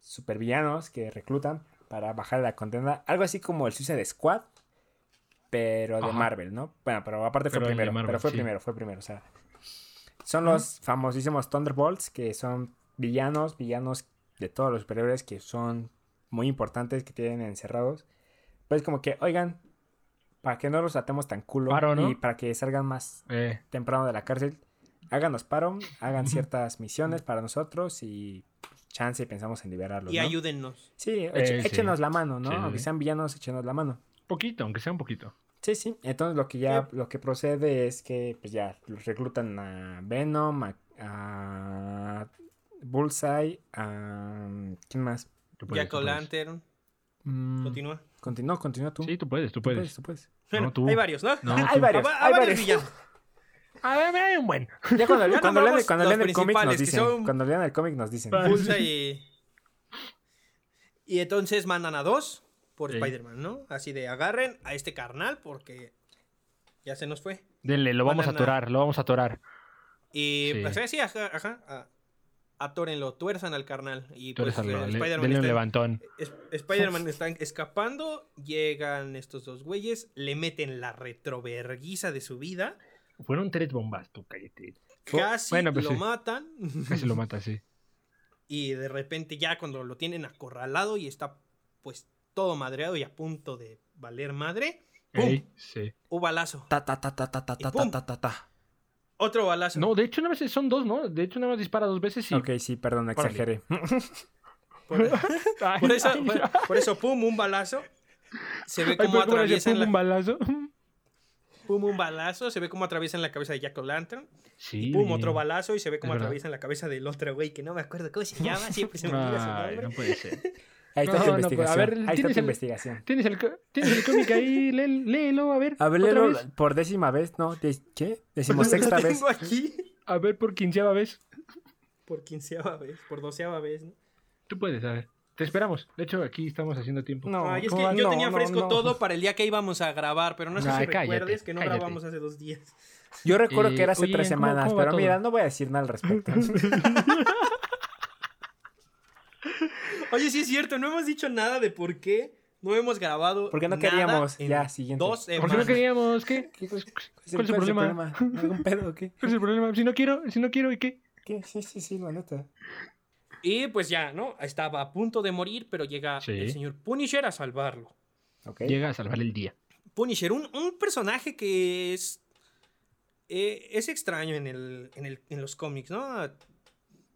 Speaker 1: supervillanos que reclutan para bajar la contenda. Algo así como el Suicide Squad, pero de
Speaker 3: Ajá.
Speaker 1: Marvel, ¿no? Bueno, pero aparte fue
Speaker 3: Pero
Speaker 1: primero.
Speaker 3: Marvel,
Speaker 1: pero fue
Speaker 3: sí.
Speaker 1: primero, fue primero. O sea, son los famosísimos Thunderbolts, que son villanos, villanos de todos los superhéroes que son muy importantes, que tienen encerrados. Pues como que, oigan, para que no los atemos tan culo
Speaker 3: Paro, ¿no?
Speaker 1: y para que salgan más
Speaker 3: Eh,
Speaker 1: temprano de la cárcel, háganos paro, hagan ciertas misiones para nosotros y chance y pensamos en liberarlos.
Speaker 2: Y
Speaker 1: ¿no?
Speaker 2: ayúdennos.
Speaker 1: Sí,
Speaker 3: Eh, sí.
Speaker 1: échenos la mano, ¿no?
Speaker 3: Sí, sí,
Speaker 1: Aunque sean villanos, échenos la mano.
Speaker 3: poquito, aunque sea un poquito.
Speaker 1: Sí, sí. Entonces lo que ya, lo que procede es que pues ya los reclutan a Venom, a, a Bullseye, a ¿quién más?
Speaker 2: Jack. O'Lantern,
Speaker 1: Mm,
Speaker 2: continúa.
Speaker 1: Continúa, continúa tú.
Speaker 3: Sí, tú puedes, tú
Speaker 1: Tú puedes, tú puedes.
Speaker 2: Bueno,
Speaker 3: tú.
Speaker 2: hay varios, ¿no?
Speaker 3: No,
Speaker 1: hay varios,
Speaker 2: Ah,
Speaker 1: hay
Speaker 2: varios
Speaker 1: varios.
Speaker 3: A ver, hay un buen.
Speaker 1: Ya cuando,
Speaker 2: Ya
Speaker 1: cuando lean, cuando el cómic nos dicen.
Speaker 2: son-
Speaker 1: Cuando lean el cómic nos dicen.
Speaker 2: Bullseye y... Y entonces mandan a dos por
Speaker 3: Sí.
Speaker 2: Spider-Man, ¿no? Así de agarren a este carnal porque ya se nos fue.
Speaker 3: Denle, lo vamos a atorar, lo vamos a atorar.
Speaker 2: Y
Speaker 3: Sí.
Speaker 2: pues así, ajá, ajá. a- Atórenlo, tuerzan al carnal. Y pues
Speaker 3: eres
Speaker 2: eh,
Speaker 3: le- denle un levantón.
Speaker 2: es- Spider-Man está escapando. Llegan estos dos güeyes, le meten la retroverguiza de su vida.
Speaker 3: Fueron tres bombas, tú cállate.
Speaker 2: Casi
Speaker 3: Bueno, pues
Speaker 2: lo
Speaker 3: sí.
Speaker 2: matan.
Speaker 3: Casi lo mata, sí.
Speaker 2: Y de repente ya cuando lo tienen acorralado y está pues todo madreado y a punto de valer madre, ¡pum!
Speaker 3: Ey, sí.
Speaker 2: Un balazo.
Speaker 1: Ta, ta, ta, ta, ta, ta, ta, ta, ta, ta.
Speaker 2: Otro balazo.
Speaker 3: No, de hecho, una vez son dos, ¿no? De hecho, nada más dispara dos veces y.
Speaker 1: Ok, sí, perdón, exageré.
Speaker 2: Por, eso, por, por eso, pum, un balazo. Se ve
Speaker 3: ay,
Speaker 2: cómo
Speaker 3: pero ¿cómo le dice?
Speaker 2: atraviesan
Speaker 3: Pum,
Speaker 2: la,
Speaker 3: un balazo.
Speaker 2: Pum, un balazo. Se ve cómo atraviesan la cabeza de Jack O'Lantern.
Speaker 3: Sí.
Speaker 2: Y pum, otro balazo. Y se ve cómo atraviesan la cabeza del otro güey que no me acuerdo cómo se llama. Siempre se me olvida su
Speaker 3: Ay,
Speaker 2: nombre.
Speaker 3: no puede ser.
Speaker 1: Ahí está
Speaker 3: No,
Speaker 1: tu
Speaker 3: no,
Speaker 1: investigación.
Speaker 3: a ver,
Speaker 1: Ahí está
Speaker 3: ¿tienes
Speaker 1: tu
Speaker 3: el-
Speaker 1: investigación.
Speaker 3: ¿Tienes el, co- ¿Tienes el cómic ahí? Lé- léelo, a ver.
Speaker 1: A ver,
Speaker 3: ¿otra
Speaker 1: léelo
Speaker 3: vez?
Speaker 1: por décima vez, ¿no? ¿De- ¿Qué?
Speaker 2: Lo
Speaker 1: Decimosexta vez.
Speaker 2: tengo aquí.
Speaker 3: A ver, por quinceava vez.
Speaker 2: Por quinceava vez, por doceava vez, ¿no?
Speaker 3: Tú puedes, a ver. Te esperamos. De hecho, aquí estamos haciendo tiempo.
Speaker 1: No,
Speaker 2: Ay, es que yo
Speaker 1: No,
Speaker 2: tenía fresco
Speaker 1: no.
Speaker 2: todo para el día que íbamos a grabar, pero no sé si
Speaker 3: cállate,
Speaker 2: recuerdes que no
Speaker 3: cállate.
Speaker 2: grabamos hace dos días.
Speaker 1: Yo recuerdo
Speaker 3: Eh,
Speaker 1: que era hace
Speaker 3: oye,
Speaker 1: tres
Speaker 3: ¿cómo-
Speaker 1: semanas,
Speaker 3: cómo
Speaker 1: pero
Speaker 3: todo?
Speaker 1: mira, no voy a decir nada al respecto.
Speaker 2: Oye, sí es cierto, no hemos dicho nada de por qué no hemos grabado.
Speaker 1: Porque no
Speaker 2: nada
Speaker 1: queríamos.
Speaker 2: en
Speaker 1: Ya, siguiente.
Speaker 2: Dos
Speaker 3: ¿Por qué no queríamos? ¿Qué?
Speaker 1: ¿Qué-
Speaker 3: ¿Cuál
Speaker 1: cuál
Speaker 3: es el problema?
Speaker 1: ¿Algún pedo o qué?
Speaker 3: ¿Cuál es el problema? Si no quiero, si no quiero, ¿y qué?
Speaker 1: ¿Qué? Sí, sí, sí, la neta.
Speaker 2: Y pues ya, ¿no? Estaba a punto de morir, pero llega
Speaker 3: Sí.
Speaker 2: el señor Punisher a salvarlo.
Speaker 3: Llega a salvar el día.
Speaker 2: Punisher, un, un personaje que es. eh, es extraño en, el, en, el- en los cómics, ¿no?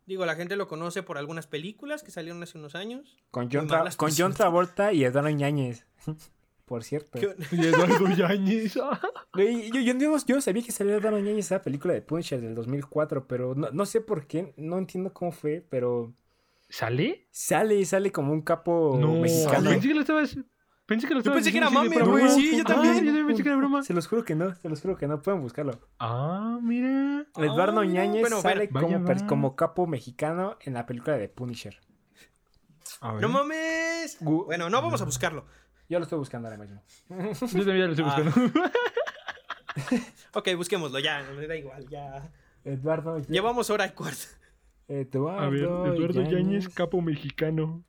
Speaker 2: Digo, la gente lo conoce por algunas películas que salieron hace unos años.
Speaker 1: Con John, Tra- con John. Travolta y Eduardo Ñañez. Por cierto.
Speaker 3: Y Eduardo Yáñez.
Speaker 1: Güey, yo, yo, yo, yo sabía que salió Eduardo Ñañez esa película de Punisher del 2004, pero no, no sé por qué, no entiendo cómo fue, pero
Speaker 3: ¿Sale?
Speaker 1: sale, sale como un capo
Speaker 3: No.
Speaker 1: mexicano.
Speaker 3: Pensé que lo estabas. Pensé que lo
Speaker 2: Yo
Speaker 3: estabas
Speaker 2: pensé que era
Speaker 3: broma.
Speaker 2: güey, sí, yo
Speaker 3: Ah,
Speaker 2: también.
Speaker 3: yo también pensé que era broma.
Speaker 1: Se los juro que no, se los juro que no, pueden buscarlo.
Speaker 3: Ah, mira.
Speaker 1: Eduardo
Speaker 2: Ah, mira,
Speaker 1: Ñañez
Speaker 2: bueno,
Speaker 1: sale
Speaker 3: vaya,
Speaker 1: como, como capo mexicano en la película de Punisher.
Speaker 3: A ver.
Speaker 2: ¡No mames!
Speaker 1: Gu-
Speaker 2: Bueno, no vamos a buscarlo.
Speaker 1: Yo lo estoy buscando ahora mismo.
Speaker 3: Yo también ya lo estoy
Speaker 2: Ah.
Speaker 3: buscando.
Speaker 2: Ok, busquémoslo, ya, me da igual, ya.
Speaker 1: Eduardo,
Speaker 2: Llevamos hora y cuarto.
Speaker 1: Eduardo,
Speaker 3: A ver, Eduardo
Speaker 1: Yáñez,
Speaker 3: Yáñez, capo mexicano.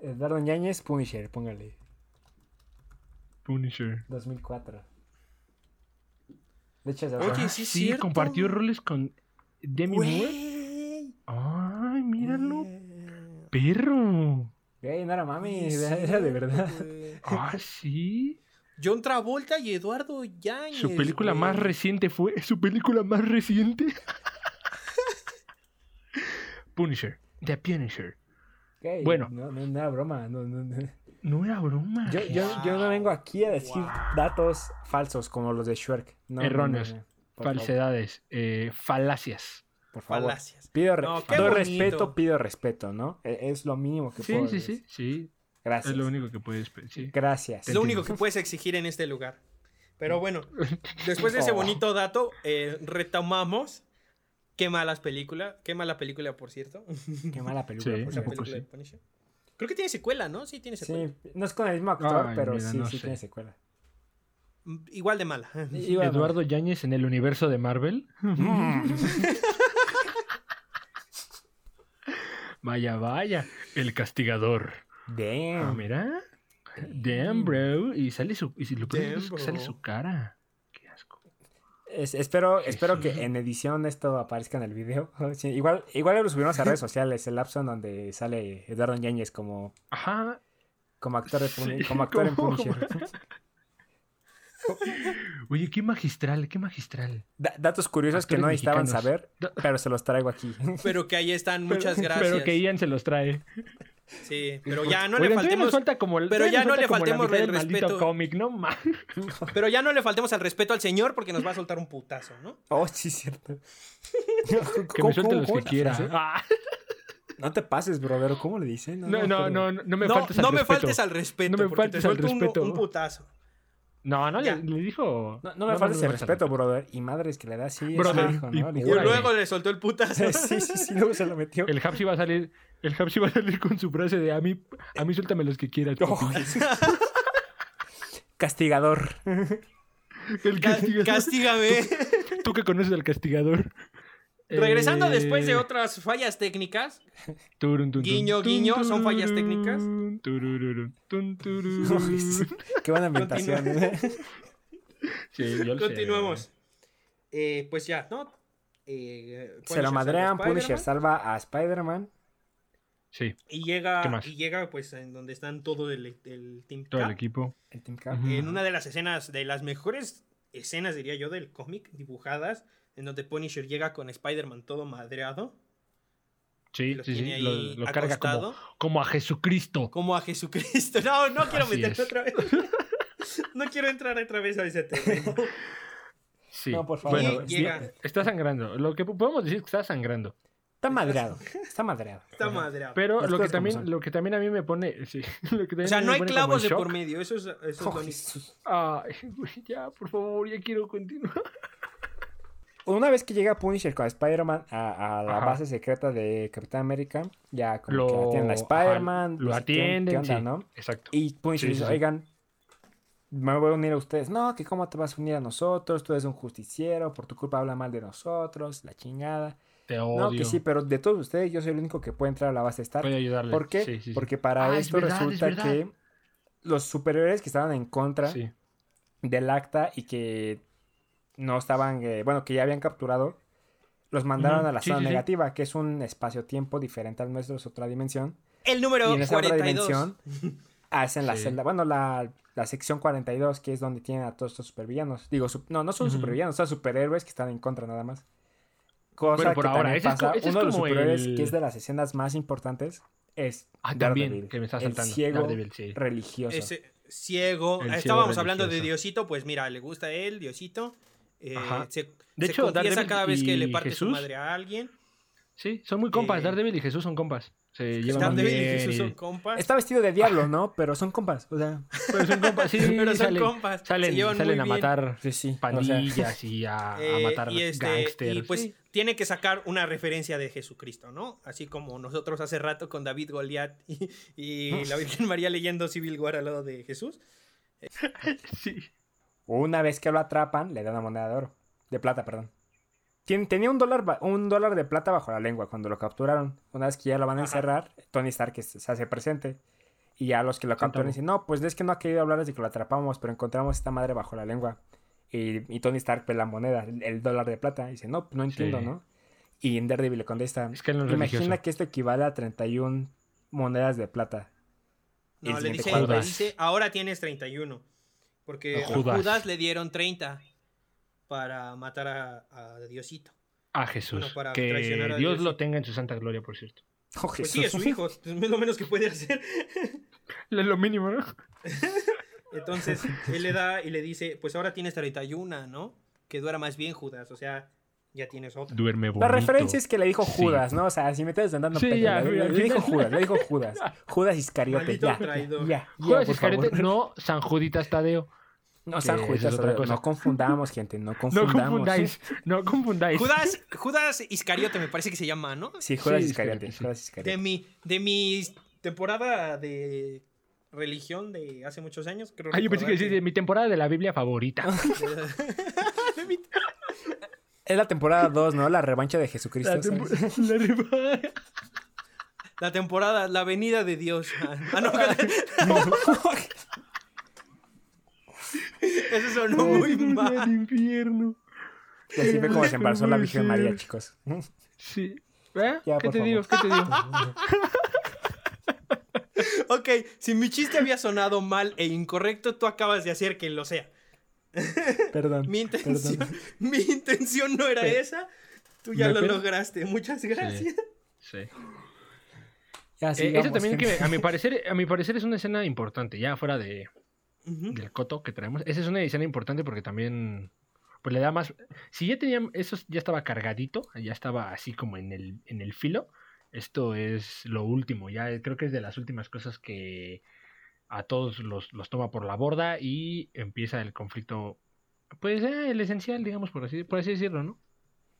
Speaker 1: Eduardo Ñañez, Punisher, póngale.
Speaker 3: Punisher.
Speaker 1: 2004. De hecho, es
Speaker 2: Oye, sí
Speaker 3: sí,
Speaker 2: cierto.
Speaker 3: compartió roles con Demi Moore. Ay, míralo.
Speaker 2: Güey.
Speaker 3: Perro.
Speaker 1: Güey, no era mami,
Speaker 2: Sí,
Speaker 1: era, era de verdad.
Speaker 2: güey.
Speaker 3: Ah, sí.
Speaker 2: John Travolta y Eduardo Yáñez.
Speaker 3: Su película
Speaker 2: güey.
Speaker 3: más reciente fue. Su película más reciente. Punisher. The Punisher. Bueno.
Speaker 1: No, no, no era broma. No, no, no.
Speaker 3: No era broma.
Speaker 1: Yo, yo, yo no vengo aquí a decir
Speaker 2: Wow.
Speaker 1: datos falsos como los de no,
Speaker 3: Erróneos. Falsedades. eh, falacias.
Speaker 1: Por favor.
Speaker 2: Falacias.
Speaker 1: Pido, re-
Speaker 2: No, qué
Speaker 1: doy
Speaker 2: bonito.
Speaker 1: respeto, pido respeto, ¿no? E- Es lo mínimo que
Speaker 3: Sí,
Speaker 1: puedo
Speaker 3: sí,
Speaker 1: decir.
Speaker 3: sí, sí.
Speaker 1: Gracias.
Speaker 3: Es lo único que puedes pedir. sí.
Speaker 1: Gracias.
Speaker 2: Es lo único que puedes exigir en este lugar. Pero bueno, después de ese bonito dato, eh, retomamos. Qué malas películas. Qué mala película, por cierto.
Speaker 1: Qué mala película.
Speaker 3: Sí,
Speaker 1: por cierto.
Speaker 2: película
Speaker 3: sí.
Speaker 2: de Punisher. Creo que tiene secuela, ¿no? Sí, tiene secuela.
Speaker 1: Sí, no es con el mismo actor,
Speaker 3: Ay,
Speaker 1: pero
Speaker 3: mira,
Speaker 1: sí,
Speaker 3: no
Speaker 1: sí
Speaker 3: sé.
Speaker 1: tiene secuela.
Speaker 2: Mm, Igual de mala.
Speaker 3: Eduardo Yáñez en el universo de Marvel.
Speaker 1: mm,
Speaker 3: Vaya, vaya. El castigador. Ah,
Speaker 1: Damn.
Speaker 3: mira. Damn, bro. Y sale su, y si lo
Speaker 2: Damn,
Speaker 3: es que sale su cara. Qué asco.
Speaker 1: Es- espero,
Speaker 3: Que
Speaker 1: espero que en edición esto aparezca en el video. Sí, igual, igual lo subimos a redes sociales, el lapso en donde sale Eduardo Ñañez como,
Speaker 3: Ajá.
Speaker 1: como actor, de
Speaker 3: Sí,
Speaker 1: como actor en Punisher.
Speaker 3: Oye, qué magistral, qué magistral.
Speaker 1: Da- datos curiosos que no necesitaban
Speaker 3: mexicanos.
Speaker 1: saber, pero se los traigo aquí.
Speaker 2: Pero que ahí están, muchas
Speaker 3: Pero-
Speaker 2: gracias.
Speaker 3: Pero que Ian se los trae.
Speaker 2: Sí, pero ya no
Speaker 3: Oigan,
Speaker 2: le
Speaker 3: nos
Speaker 2: faltemos.
Speaker 3: como el-
Speaker 2: pero ya no le faltemos el respeto.
Speaker 3: cómic, no
Speaker 2: Pero ya no le faltemos al respeto al señor porque nos va a soltar un putazo, ¿no?
Speaker 1: Oh, sí, cierto.
Speaker 3: Que me suelte los que quiera. Ah,
Speaker 1: No te pases, brother. ¿Cómo le dicen?
Speaker 3: no, no,
Speaker 1: pero-
Speaker 3: no, no me
Speaker 2: no,
Speaker 3: faltes al
Speaker 2: no me
Speaker 3: respeto.
Speaker 2: faltes al respeto.
Speaker 3: No me
Speaker 2: porque
Speaker 3: faltes
Speaker 2: te
Speaker 3: al
Speaker 2: un-
Speaker 3: respeto.
Speaker 2: Un, putazo.
Speaker 3: No, no, le, le dijo.
Speaker 1: No, no me faltes el respeto, brother. Y madres que le da así.
Speaker 3: Brother,
Speaker 1: eso dijo,
Speaker 3: y
Speaker 1: ¿no?
Speaker 2: Y luego le soltó el putazo.
Speaker 1: Sí, sí, sí, luego se lo metió.
Speaker 3: El Hapsi va a salir. El Hapsi va a salir con su frase de a mí, a mí suéltame los que quieras.
Speaker 1: Oh,
Speaker 3: papi".
Speaker 1: Jesús. Castigador.
Speaker 3: El
Speaker 2: Ca-
Speaker 3: castigador.
Speaker 2: Castígame.
Speaker 3: Tú que conoces al castigador.
Speaker 2: Regresando
Speaker 3: Eh,
Speaker 2: después de otras fallas técnicas,
Speaker 3: turun, tun, tun,
Speaker 2: Guiño,
Speaker 3: tun,
Speaker 2: guiño, son fallas técnicas.
Speaker 1: Qué buena ambientación. ¿eh?
Speaker 3: Sí, yo lo sé.
Speaker 2: continuemos. Eh, pues ya, ¿no? Eh,
Speaker 1: Se lo madrean, Punisher salva a Spider-Man.
Speaker 3: Sí,
Speaker 2: Y
Speaker 3: ¿Qué
Speaker 2: llega,
Speaker 3: más?
Speaker 2: y llega pues en donde están todo el, el Team
Speaker 3: todo el equipo.
Speaker 1: El Team Cap.
Speaker 3: Ujú.
Speaker 2: En una de las escenas, de las mejores escenas, diría yo, del cómic, dibujadas, en donde Punisher llega con Spider-Man todo madreado.
Speaker 3: Sí,
Speaker 2: lo
Speaker 3: sí, sí. Lo, lo carga como, como a Jesucristo.
Speaker 2: como a Jesucristo. No, no quiero
Speaker 3: Así
Speaker 2: meterme
Speaker 3: es.
Speaker 2: otra vez. no quiero entrar otra vez a ese terreno.
Speaker 3: Sí.
Speaker 1: No, por favor.
Speaker 3: Bueno,
Speaker 2: llega-
Speaker 3: está sangrando. Lo que podemos decir es que está sangrando.
Speaker 1: Está madreado. Está madreado.
Speaker 2: Está madreado.
Speaker 3: Pero
Speaker 1: Las
Speaker 3: lo que, también, lo que también a mí me pone. Sí, lo que también
Speaker 2: o sea, no hay clavos de por medio. Eso es, eso es
Speaker 1: Oh.
Speaker 3: Ay, güey, ya, por favor, ya quiero continuar.
Speaker 1: una vez que llega Punisher con Spider-Man a, a la
Speaker 3: Ajá.
Speaker 1: base secreta de Capitán América, ya como
Speaker 3: Lo,
Speaker 1: que atienden a Spider-Man,
Speaker 3: lo atienden,
Speaker 1: qué onda,
Speaker 3: sí,
Speaker 1: ¿no?
Speaker 3: Exacto.
Speaker 1: Y Punisher
Speaker 3: Sí,
Speaker 1: dice,
Speaker 3: sí,
Speaker 1: oigan, me voy a unir a ustedes. No, que cómo te vas a unir a nosotros, tú eres un justiciero, por tu culpa habla mal de nosotros, la chingada.
Speaker 3: Te odio.
Speaker 1: No, que sí, pero de todos ustedes yo soy el único que puede entrar a la base Stark.
Speaker 3: Voy a ayudarle.
Speaker 1: ¿Por qué?
Speaker 3: Sí, sí, sí.
Speaker 1: Porque para
Speaker 3: Ah, es
Speaker 1: esto
Speaker 3: verdad, es
Speaker 1: resulta
Speaker 3: verdad.
Speaker 1: que los superiores que estaban en contra
Speaker 3: Sí.
Speaker 1: del acta y que no estaban, eh, bueno, que ya habían capturado, los mandaron a la
Speaker 3: sí,
Speaker 1: zona
Speaker 3: sí, sí.
Speaker 1: negativa, que es un espacio-tiempo diferente al nuestro, es otra dimensión.
Speaker 2: El número
Speaker 1: y en esa otra
Speaker 2: 42.
Speaker 1: dimensión hacen la
Speaker 3: Sí.
Speaker 1: celda, bueno, la, la sección 42, que es donde tienen a todos estos supervillanos. Digo, no, no son supervillanos, son superhéroes que están en contra nada más. Cosa
Speaker 3: Bueno, por
Speaker 1: que
Speaker 3: ahora,
Speaker 1: también
Speaker 3: ese es co-
Speaker 1: pasa,
Speaker 3: es
Speaker 1: uno de los superhéroes
Speaker 3: el-
Speaker 1: que es de las escenas más importantes es
Speaker 3: Ah, también,
Speaker 1: Daredevil,
Speaker 3: que me está
Speaker 1: el
Speaker 3: saltando.
Speaker 1: ciego
Speaker 3: Daredevil, sí.
Speaker 1: religioso.
Speaker 2: Ese ciego.
Speaker 3: El ciego
Speaker 2: Estábamos hablando de. Diosito, pues mira, le gusta a él, Diosito. Eh, se,
Speaker 3: De
Speaker 2: se
Speaker 3: hecho,
Speaker 2: confiesa cada vez que le
Speaker 3: y
Speaker 2: parte su
Speaker 3: Jesús-
Speaker 2: madre a alguien.
Speaker 3: Sí, son muy compas.
Speaker 2: Eh,
Speaker 3: Daredevil y Jesús son compas. Se llevan
Speaker 2: Daredevil y
Speaker 3: bien
Speaker 2: Jesús
Speaker 3: y-
Speaker 2: son compas.
Speaker 1: Está vestido de diablo, ¿no? Pero son compas, o sea,
Speaker 3: Pero son compas, sí,
Speaker 2: pero son
Speaker 3: salen,
Speaker 2: compas.
Speaker 3: Salen,
Speaker 2: se
Speaker 3: salen a matar
Speaker 1: sí, sí. o sea,
Speaker 3: pandillas y a, a
Speaker 2: Eh,
Speaker 3: matar
Speaker 2: y, este,
Speaker 3: gangsters.
Speaker 2: y pues
Speaker 3: Sí.
Speaker 2: tiene que sacar una referencia de Jesucristo, ¿no? Así como nosotros hace rato con David Goliat y, y la Virgen María leyendo Civil War al lado de Jesús.
Speaker 3: Sí.
Speaker 1: Una vez que lo atrapan, le dan una moneda de oro. De plata, perdón. Tien- Tenía un dólar, un dólar de plata bajo la lengua cuando lo capturaron. Una vez que ya lo van a
Speaker 2: Ajá.
Speaker 1: encerrar, Tony Stark se hace presente. Y ya los que lo capturan dicen, no, pues es que no ha querido hablar desde que lo atrapamos, pero encontramos esta madre bajo la lengua. Y, y Tony Stark ve la moneda, el, el dólar de plata. Y dice, no, no entiendo,
Speaker 3: Sí.
Speaker 1: ¿no? Y Daredevil le contesta,
Speaker 3: Es que él no es
Speaker 1: imagina
Speaker 3: religioso.
Speaker 1: que esto equivale a 31 monedas de plata.
Speaker 2: No, le dice, le dice, ahora tienes 31. Porque
Speaker 3: A
Speaker 2: a
Speaker 3: Judas.
Speaker 2: Le dieron 30 para matar a, a Diosito.
Speaker 3: A Jesús.
Speaker 2: Bueno, para
Speaker 3: que
Speaker 2: traicionar a
Speaker 3: Dios
Speaker 2: Dios,
Speaker 3: lo tenga en su santa gloria, por cierto.
Speaker 1: Oh,
Speaker 2: Pues sí, es su hijo. Es lo menos que puede hacer.
Speaker 3: Es lo mínimo, ¿no?
Speaker 2: Entonces, él le da y le dice, pues ahora tienes 31, ¿no? Que duera más bien, Judas. O sea, ya tienes otro.
Speaker 3: Duerme bonito.
Speaker 1: La referencia es que le dijo
Speaker 3: Sí.
Speaker 1: Judas, ¿no? O sea, si me estás andando
Speaker 3: Sí, ya,
Speaker 1: le,
Speaker 3: ya,
Speaker 1: le dijo. Judas, le dijo Judas. Judas Iscariote, ya, ya, ya,
Speaker 3: Judas Iscariote, no San Juditas Tadeo.
Speaker 1: No, San
Speaker 3: que otra cosa.
Speaker 1: no confundamos, gente, no
Speaker 3: No
Speaker 1: confundamos.
Speaker 3: confundáis. No confundáis.
Speaker 2: Judas, Judas Iscariote me parece que se llama, ¿no?
Speaker 1: Sí, Judas
Speaker 3: Sí,
Speaker 1: Iscariote. Judas
Speaker 2: De
Speaker 1: Iscariote.
Speaker 2: mi, de mi temporada de religión de hace muchos años. Creo
Speaker 3: Ah, yo pensé que sí, de mi temporada de la Biblia favorita.
Speaker 2: de mi-
Speaker 1: Es la temporada 2, ¿no? La revancha de Jesucristo.
Speaker 3: La la riba-
Speaker 2: La temporada, la venida de Dios. Ah, no, Eso sonó muy mal.
Speaker 3: infierno.
Speaker 1: Y así fue como se embarazó la Virgen. María, chicos.
Speaker 3: Sí. ¿Eh?
Speaker 1: Ya,
Speaker 3: ¿Qué te
Speaker 1: favor.
Speaker 3: digo? ¿Qué te digo?
Speaker 2: Ok, si mi chiste había sonado mal e incorrecto, tú acabas de hacer que lo sea.
Speaker 1: Perdón.
Speaker 2: Mi intención,
Speaker 1: perdón.
Speaker 2: mi intención no era
Speaker 1: Sí.
Speaker 2: esa. Tú ya
Speaker 3: ¿Me
Speaker 2: lo lograste. Muchas gracias.
Speaker 3: Sí.
Speaker 1: Ya,
Speaker 3: Eh, eso también
Speaker 1: gente.
Speaker 3: que a mi parecer, a mi parecer es una escena importante, ya fuera de, del coto que traemos. Esa es una escena importante porque también pues le da más. Si ya tenía eso ya estaba cargadito, ya estaba así como en el, en el filo. Esto es lo último, ya creo que es de las últimas cosas que a todos los, los toma por la borda y empieza el conflicto, pues eh, el esencial, digamos, por así, por así decirlo, ¿no?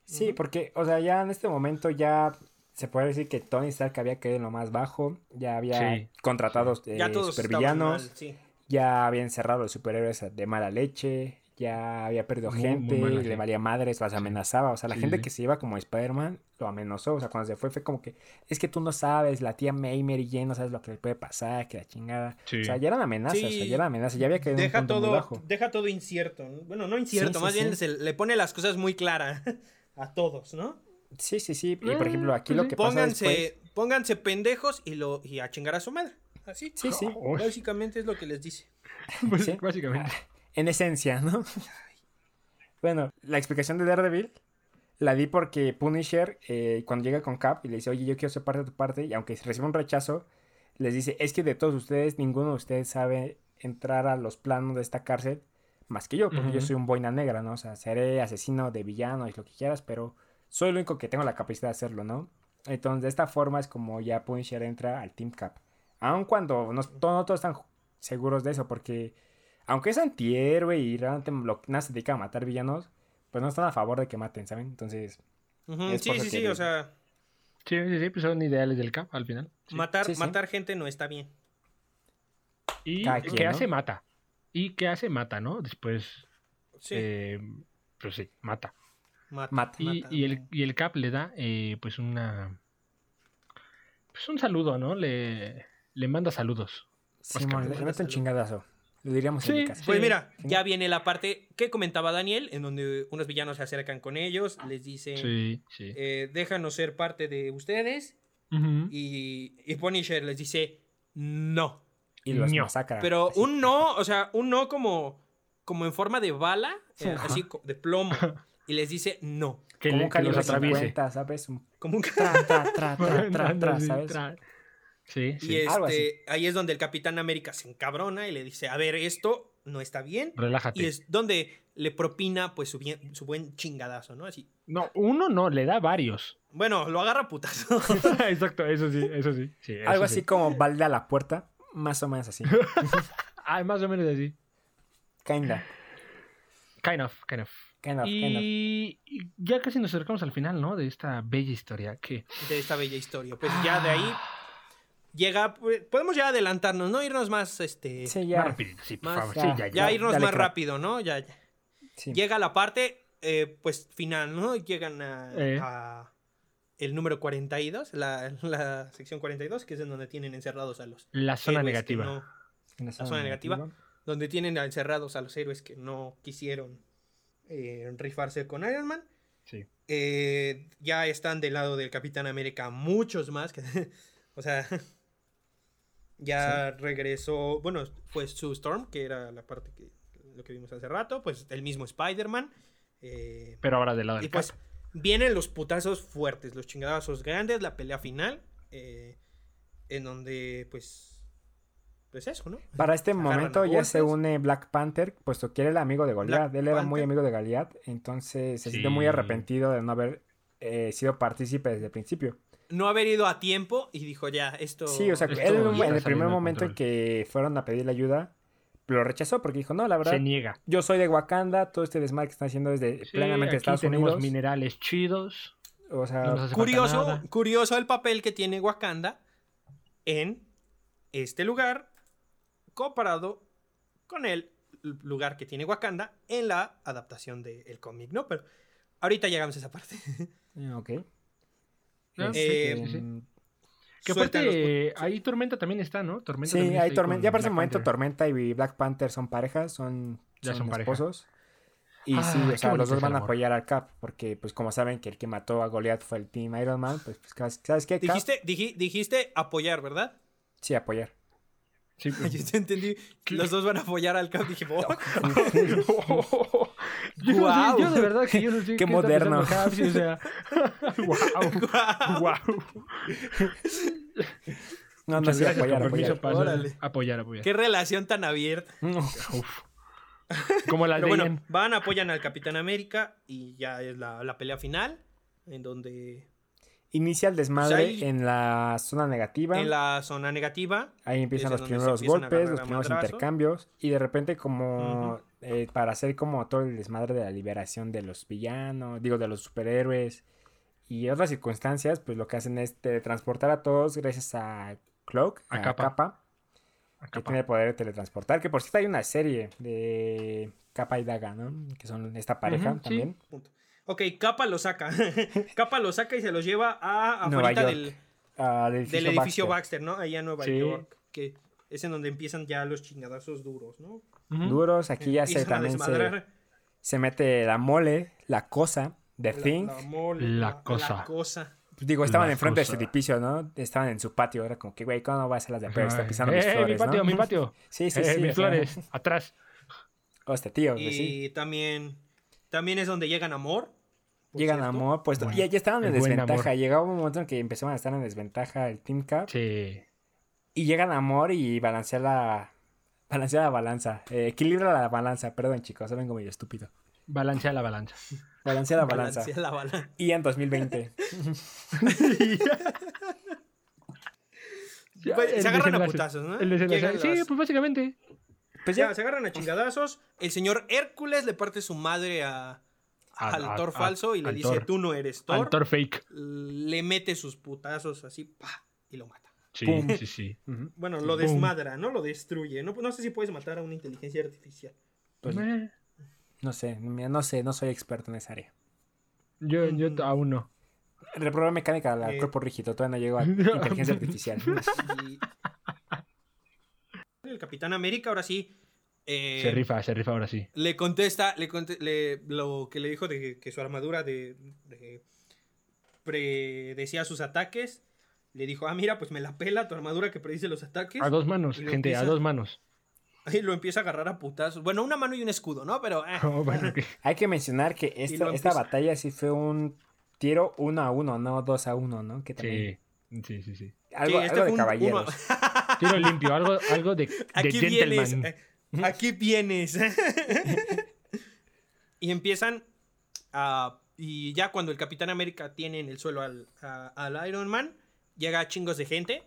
Speaker 1: Sí, porque, o sea, ya en este momento ya se puede decir que Tony Stark había caído en lo más bajo, ya había
Speaker 3: Sí,
Speaker 1: contratado eh,
Speaker 2: Ya
Speaker 1: supervillanos,
Speaker 2: mal, sí.
Speaker 1: ya había encerrado a los superhéroes de mala leche, ya había perdido
Speaker 3: Muy,
Speaker 1: gente,
Speaker 3: muy
Speaker 1: le
Speaker 3: sí.
Speaker 1: valía madres, las amenazaba, o sea, la
Speaker 3: Sí,
Speaker 1: gente
Speaker 3: sí.
Speaker 1: que se iba como Spider-Man lo amenazó, o sea, cuando se fue fue como que, es que tú no sabes, la tía May, Mary Jane, no sabes lo que le puede pasar, que la chingada,
Speaker 3: Sí.
Speaker 1: o sea, ya eran amenazas, o sea,
Speaker 2: Sí.
Speaker 1: ya eran amenazas, ya había caído en un
Speaker 2: Deja
Speaker 1: punto muy
Speaker 2: todo,
Speaker 1: bajo.
Speaker 2: deja todo incierto. ¿no? Bueno, no incierto,
Speaker 1: Sí,
Speaker 2: más
Speaker 1: sí,
Speaker 2: bien
Speaker 1: sí.
Speaker 2: se le pone las cosas muy claras a todos, ¿no?
Speaker 1: Sí, sí, sí, y por
Speaker 3: Ah,
Speaker 1: ejemplo, aquí lo
Speaker 3: sí.
Speaker 1: que pasa
Speaker 2: Pónganse,
Speaker 1: después...
Speaker 2: pónganse pendejos y, lo, y a chingar a su madre. Así.
Speaker 1: Sí, sí.
Speaker 2: Básicamente es lo que les dice.
Speaker 3: Pues,
Speaker 1: Sí.
Speaker 3: Básicamente.
Speaker 1: En esencia, ¿no? bueno, la explicación de Daredevil la di porque Punisher, eh, cuando llega con Cap y le dice, oye, yo quiero ser parte de tu parte, y aunque recibe un rechazo, les dice, es que de todos ustedes, ninguno de ustedes sabe entrar a los planos de esta cárcel más que yo, porque yo soy un boina negra, ¿no? O sea, seré asesino de villano y lo que quieras, pero soy el único que tengo la capacidad de hacerlo, ¿no? Entonces, de esta forma es como ya Punisher entra al Team Cap. Aun cuando no, no todos están seguros de eso, porque aunque es antihéroe y realmente lo, nada se dedica a matar villanos, pues no están a favor de que maten, ¿saben? Entonces,
Speaker 2: Ujú,
Speaker 1: Es
Speaker 2: Sí,
Speaker 1: por eso
Speaker 2: sí,
Speaker 1: que
Speaker 2: sí,
Speaker 1: le-
Speaker 2: o sea,
Speaker 3: Sí, sí, sí, pues son ideales del Cap al final. Sí.
Speaker 2: matar,
Speaker 1: Sí, sí.
Speaker 2: matar gente no está bien.
Speaker 3: Y
Speaker 1: Cada
Speaker 3: ¿qué
Speaker 1: quien, ¿no?
Speaker 3: hace? Mata. Y ¿qué hace? Mata, ¿no? Después,
Speaker 2: Sí,
Speaker 3: eh, pues sí, mata.
Speaker 2: mata,
Speaker 1: mata.
Speaker 3: Y,
Speaker 2: mata.
Speaker 3: y el, y el Cap le da, eh, pues una... Pues un saludo, ¿no? Le, le manda saludos.
Speaker 1: Simón, le
Speaker 2: manda
Speaker 1: mete un chingadazo. Lo diríamos en
Speaker 3: Sí,
Speaker 1: mi casa.
Speaker 2: Pues
Speaker 3: Sí.
Speaker 2: mira,
Speaker 1: Sí.
Speaker 2: ya viene la parte que comentaba Daniel, en donde unos villanos se acercan con ellos, les dicen,
Speaker 3: Sí, sí.
Speaker 2: eh, déjanos ser parte de ustedes,
Speaker 3: Ujú.
Speaker 2: y, y Punisher les dice, no.
Speaker 1: Y los
Speaker 3: ño.
Speaker 1: masacra.
Speaker 2: Pero
Speaker 1: así.
Speaker 2: un no, o sea, un no como, como en forma de bala, eh, así de plomo, y les dice no.
Speaker 3: Que,
Speaker 1: Como
Speaker 3: le-
Speaker 1: un
Speaker 3: que los atraviese.
Speaker 1: 50, ¿sabes?
Speaker 2: Como un
Speaker 1: tra, tra, tra, tra, tra, tra, ¿sabes?
Speaker 3: Sí, sí.
Speaker 2: Y
Speaker 1: algo
Speaker 2: este, ahí es donde el Capitán América se encabrona y le dice, a ver, esto no está bien.
Speaker 3: Relájate.
Speaker 2: Y es donde le propina pues su, bien- su buen chingadazo, ¿no? Así.
Speaker 3: No, uno no, le da varios.
Speaker 2: Bueno, lo agarra a putazo.
Speaker 3: Exacto, eso sí, eso sí. sí eso
Speaker 1: Algo
Speaker 3: sí.
Speaker 1: así como balde a la puerta. Más o menos así.
Speaker 3: Ah, más o menos así.
Speaker 1: Kinda.
Speaker 3: Kind of, kind of.
Speaker 1: Kind of, kind of.
Speaker 3: Y, y ya casi nos acercamos al final, ¿no? De esta bella historia que...
Speaker 2: de esta bella historia. Pues ya de ahí llega, pues, podemos ya adelantarnos, ¿no? Irnos más, este,
Speaker 1: Sí,
Speaker 3: Más
Speaker 1: ya.
Speaker 3: rapidito, sí, por
Speaker 2: Más-
Speaker 3: favor.
Speaker 1: ya,
Speaker 3: sí, ya, ya.
Speaker 2: ya irnos más rápido, ¿no? Ya, ya.
Speaker 1: Sí.
Speaker 2: Llega la parte, eh, pues, final, ¿no? Llegan a,
Speaker 3: Eh.
Speaker 2: a el número 42, la, la sección 42, que es en donde tienen encerrados a los
Speaker 3: La zona negativa.
Speaker 2: no-
Speaker 1: En
Speaker 2: la zona negativa. donde tienen encerrados a los héroes que no quisieron eh, rifarse con Iron Man.
Speaker 3: Sí.
Speaker 2: Eh, ya están del lado del Capitán América muchos más. Que, o sea, ya regresó. Bueno, fue Sue Storm, que era la parte que lo que vimos hace rato. Pues el mismo Spider-Man. eh,
Speaker 3: Pero ahora del lado del
Speaker 2: y pues
Speaker 3: Cap.
Speaker 2: vienen los putazos fuertes, los chingadazos grandes, la pelea final. eh, en donde, pues. Pues eso, ¿no?
Speaker 1: Para este
Speaker 2: agarran
Speaker 1: momento ya se une Black Panther, puesto que era el amigo de Goliath.
Speaker 2: Black
Speaker 1: Él era muy amigo de Goliath, entonces se siente muy
Speaker 3: Sí.
Speaker 1: arrepentido de no haber eh, sido partícipe desde el principio.
Speaker 2: No haber ido a tiempo y dijo ya, esto.
Speaker 1: Sí, o sea,
Speaker 3: Esto
Speaker 1: él en el primer
Speaker 3: de
Speaker 1: momento en que fueron a pedirle ayuda, lo rechazó porque dijo, no, la verdad,
Speaker 3: Se niega.
Speaker 1: yo soy de Wakanda, todo este desmadre que están haciendo es de
Speaker 3: Sí,
Speaker 1: plenamente
Speaker 3: aquí
Speaker 1: Estados
Speaker 3: tenemos
Speaker 1: Unidos.
Speaker 3: minerales chidos.
Speaker 1: O sea,
Speaker 3: no
Speaker 2: curioso, curioso el papel que tiene Wakanda en este lugar comparado con el lugar que tiene Wakanda en la adaptación del cómic, ¿no? Pero ahorita llegamos a esa parte.
Speaker 1: ok. Este,
Speaker 2: sí,
Speaker 3: sí.
Speaker 1: mm,
Speaker 3: Que
Speaker 2: los
Speaker 3: aparte, ahí Tormenta también está, ¿no? Tormenta
Speaker 1: Sí, hay
Speaker 3: ahí
Speaker 1: Tormenta. Ya para ese
Speaker 3: Black
Speaker 1: momento
Speaker 3: Panther.
Speaker 1: Tormenta y Black Panther son parejas, son,
Speaker 3: Ya
Speaker 1: son
Speaker 3: son pareja.
Speaker 1: esposos. Y
Speaker 3: Ah,
Speaker 1: sí, o sea, los dos van a apoyar al Cap, porque pues como saben que el que mató a Goliath fue el Team Iron Man, pues, pues ¿sabes qué? Cap?
Speaker 2: Dijiste, diji- dijiste apoyar, ¿verdad?
Speaker 1: Sí, apoyar.
Speaker 3: Sí,
Speaker 2: Yo te entendí. Los dos van a apoyar al Cap. Dije, oh,
Speaker 3: yo, no
Speaker 2: Guau.
Speaker 3: sé, yo de verdad que yo no sé
Speaker 1: Qué moderno.
Speaker 3: Caps, o sea, wow, wow.
Speaker 1: No, no,
Speaker 3: gracias,
Speaker 1: apoyar,
Speaker 3: con permiso,
Speaker 1: apoyar.
Speaker 2: Órale.
Speaker 3: apoyar, apoyar.
Speaker 2: qué relación tan abierta.
Speaker 3: Uf. Como la de
Speaker 2: bueno, van, apoyan al Capitán América y ya es la, la pelea final. En donde.
Speaker 1: Inicia el desmadre
Speaker 2: Pues ahí-
Speaker 1: en la zona negativa.
Speaker 2: En la zona negativa.
Speaker 1: Ahí empiezan los primeros
Speaker 2: empiezan
Speaker 1: golpes, los primeros intercambios. Y de repente como eh, para hacer como todo el desmadre de la liberación de los villanos, digo, de los superhéroes y otras circunstancias, pues lo que hacen es teletransportar a todos gracias a Cloak,
Speaker 3: A
Speaker 1: a,
Speaker 3: Capa.
Speaker 1: Capa, que tiene el poder de teletransportar. Que por cierto hay una serie de Capa y Daga, ¿no? Que son esta pareja
Speaker 3: sí.
Speaker 1: también.
Speaker 2: Punto. Ok, Capa lo saca. Capa lo saca y se los lleva a
Speaker 1: Nueva
Speaker 2: afuera
Speaker 1: York.
Speaker 2: del,
Speaker 1: Ah, del
Speaker 2: del edificio Baxter. ¿no? Allá en Nueva
Speaker 3: Sí.
Speaker 2: York. Que es en donde empiezan ya los chingadazos duros, ¿no?
Speaker 1: Duros, aquí ya se también se, se mete la mole, la cosa, The
Speaker 2: la-
Speaker 1: Thing.
Speaker 2: la mole,
Speaker 3: La
Speaker 2: la
Speaker 3: cosa.
Speaker 2: La cosa.
Speaker 1: Pues Digo, estaban
Speaker 3: La
Speaker 1: enfrente de su edificio, ¿no? Estaban en su patio. Era como que, güey, ¿cómo no va a ser las de? Está
Speaker 3: Ay,
Speaker 1: pisando
Speaker 3: eh,
Speaker 1: mis
Speaker 3: eh,
Speaker 1: flores,
Speaker 3: mi patio,
Speaker 1: ¿no?
Speaker 3: mi patio.
Speaker 1: Sí, sí,
Speaker 3: Eh,
Speaker 1: sí.
Speaker 3: mis flores, atrás.
Speaker 1: Hostia, tío,
Speaker 2: Y
Speaker 1: pues sí.
Speaker 2: también, también es donde llegan Amor.
Speaker 1: Llegan
Speaker 2: cierto.
Speaker 1: amor, pues
Speaker 3: Bueno,
Speaker 1: ya, ya estaban en desventaja.
Speaker 3: amor.
Speaker 1: Llegaba un momento en que empezaban a estar en desventaja el Team Cap.
Speaker 3: Sí.
Speaker 1: Y llegan amor y balancea la, balancea la balanza. Eh, equilibra la balanza. Perdón, chicos, vengo medio estúpido.
Speaker 3: Balancea la balanza.
Speaker 1: Balancea la balanza.
Speaker 2: Balancea la balanza.
Speaker 1: Y en 2020.
Speaker 3: Ya,
Speaker 2: Pues, se agarran a putazos, ¿no?
Speaker 3: El Sí, pues básicamente.
Speaker 1: Pues
Speaker 2: Ya,
Speaker 1: ya,
Speaker 2: se agarran a chingadazos. El señor Hércules le parte su madre a, al,
Speaker 3: a-
Speaker 2: Thor
Speaker 3: a-
Speaker 2: falso y le dice,
Speaker 3: Thor.
Speaker 2: tú no eres
Speaker 3: Al
Speaker 2: Thor.
Speaker 3: Thor fake.
Speaker 2: Le mete sus putazos así, pa, y lo mata.
Speaker 3: Sí,
Speaker 1: Pum.
Speaker 3: sí, sí.
Speaker 2: Bueno, lo
Speaker 3: Boom.
Speaker 2: desmadra, ¿no? Lo destruye. No, no sé si puedes matar a una inteligencia artificial.
Speaker 1: Pues,
Speaker 3: Eh,
Speaker 1: no sé, mira, no sé, no soy experto en esa área.
Speaker 3: yo, yo
Speaker 2: Ujú.
Speaker 3: aún no.
Speaker 1: Reprobé mecánica al
Speaker 2: Eh.
Speaker 1: cuerpo rígido, todavía no llego a inteligencia artificial.
Speaker 2: Y- El Capitán América, ahora sí. eh,
Speaker 3: Se rifa, se rifa ahora sí.
Speaker 2: Le contesta, le conte- le- lo que le dijo de que su armadura de, de- predecía sus ataques. Le dijo, ah, mira, pues me la pela tu armadura que predice los ataques.
Speaker 3: A dos manos, gente, a dos manos.
Speaker 2: Y lo empieza a agarrar a putazos. Bueno, una mano y un escudo, ¿no? Pero... eh.
Speaker 3: Oh, bueno.
Speaker 1: Hay que mencionar que esta, esta batalla sí fue un tiro uno a uno, no dos a uno, ¿no? Que también,
Speaker 3: Sí, sí, sí, sí.
Speaker 1: Algo,
Speaker 2: este
Speaker 1: algo de caballeros.
Speaker 3: Tiro limpio, algo, algo de, de
Speaker 2: Aquí
Speaker 3: gentleman.
Speaker 2: vienes. eh, Aquí vienes. y empiezan a... Y ya cuando el Capitán América tiene en el suelo al, a- al Iron Man, llega chingos de gente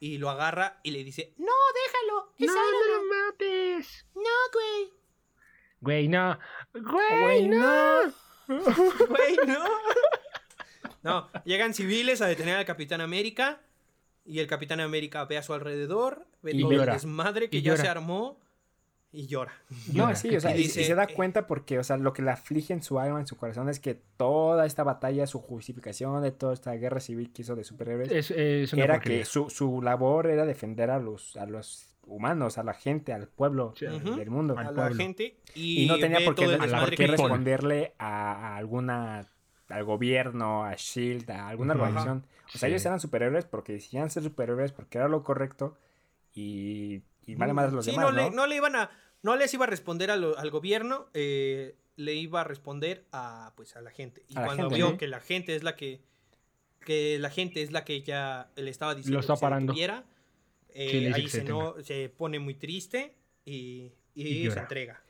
Speaker 2: y lo agarra y le dice, no, déjalo.
Speaker 3: No,
Speaker 2: Iron
Speaker 3: no
Speaker 2: Man".
Speaker 3: lo mates.
Speaker 2: No, güey.
Speaker 3: Güey, no. Güey, no.
Speaker 2: Güey, no. No, llegan civiles a detener al Capitán América y el Capitán América ve a su alrededor, ve
Speaker 3: Y
Speaker 2: todo
Speaker 3: llora.
Speaker 2: el desmadre que
Speaker 3: Y
Speaker 2: ya
Speaker 3: llora.
Speaker 2: se armó y llora.
Speaker 1: No,
Speaker 3: Llora,
Speaker 1: sí, o sea,
Speaker 2: y
Speaker 1: y,
Speaker 2: dice,
Speaker 1: y se da cuenta porque, o sea, lo que le aflige en su alma, en su corazón, es que toda esta batalla, su justificación de toda esta guerra civil que hizo de superhéroes,
Speaker 3: Es, es una
Speaker 1: era
Speaker 3: porquería.
Speaker 1: que su, su labor era defender a los, a los humanos, a la gente, al pueblo
Speaker 3: Sí,
Speaker 1: del mundo.
Speaker 3: Al
Speaker 2: a la gente y,
Speaker 1: Y no tenía por qué, por responderle a, a alguna al gobierno, a Shield, a alguna organización. O sea,
Speaker 3: Sí.
Speaker 1: ellos eran superhéroes porque decían ser superhéroes porque era lo correcto y, y vale más los
Speaker 2: Sí,
Speaker 1: demás,
Speaker 2: no,
Speaker 1: ¿no?
Speaker 2: Le, no le iban a, no les iba a responder a lo- al gobierno, eh, le iba a responder a, pues, a la gente. Y
Speaker 1: A
Speaker 2: cuando
Speaker 1: gente,
Speaker 2: vio que la gente es la que, que la gente es la que ya le estaba diciendo
Speaker 3: Lo está
Speaker 2: que se
Speaker 3: parando.
Speaker 2: detuviera, eh,
Speaker 3: dice
Speaker 2: ahí se,
Speaker 3: se
Speaker 2: no, se pone muy triste y, y
Speaker 3: Y
Speaker 2: se entrega.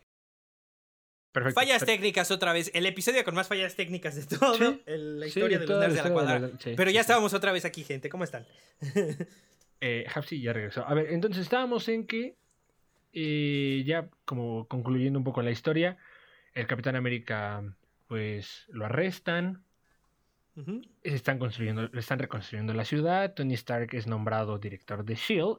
Speaker 3: Perfecto.
Speaker 2: Fallas técnicas otra vez. El episodio con más fallas técnicas de todo.
Speaker 3: Sí.
Speaker 2: el- la
Speaker 3: Sí,
Speaker 2: historia de los nerds de la
Speaker 3: sí,
Speaker 2: Pero ya estábamos otra vez aquí, gente. ¿Cómo están?
Speaker 3: Eh, Hapsi ya regresó. A ver, entonces estábamos en que, eh, ya como concluyendo un poco la historia, el Capitán América, pues lo arrestan,
Speaker 2: Ujú.
Speaker 3: están construyendo, están reconstruyendo la ciudad, Tony Stark es nombrado director de Shield.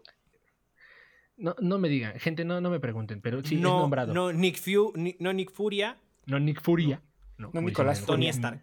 Speaker 3: No, no me digan, gente, no, no me pregunten, pero sí es
Speaker 2: no,
Speaker 3: nombrado. No,
Speaker 2: no, Nick Fu- ni- no Nick Furia,
Speaker 3: Nick Furia. No,
Speaker 1: Nicolás
Speaker 2: Tony. Stark.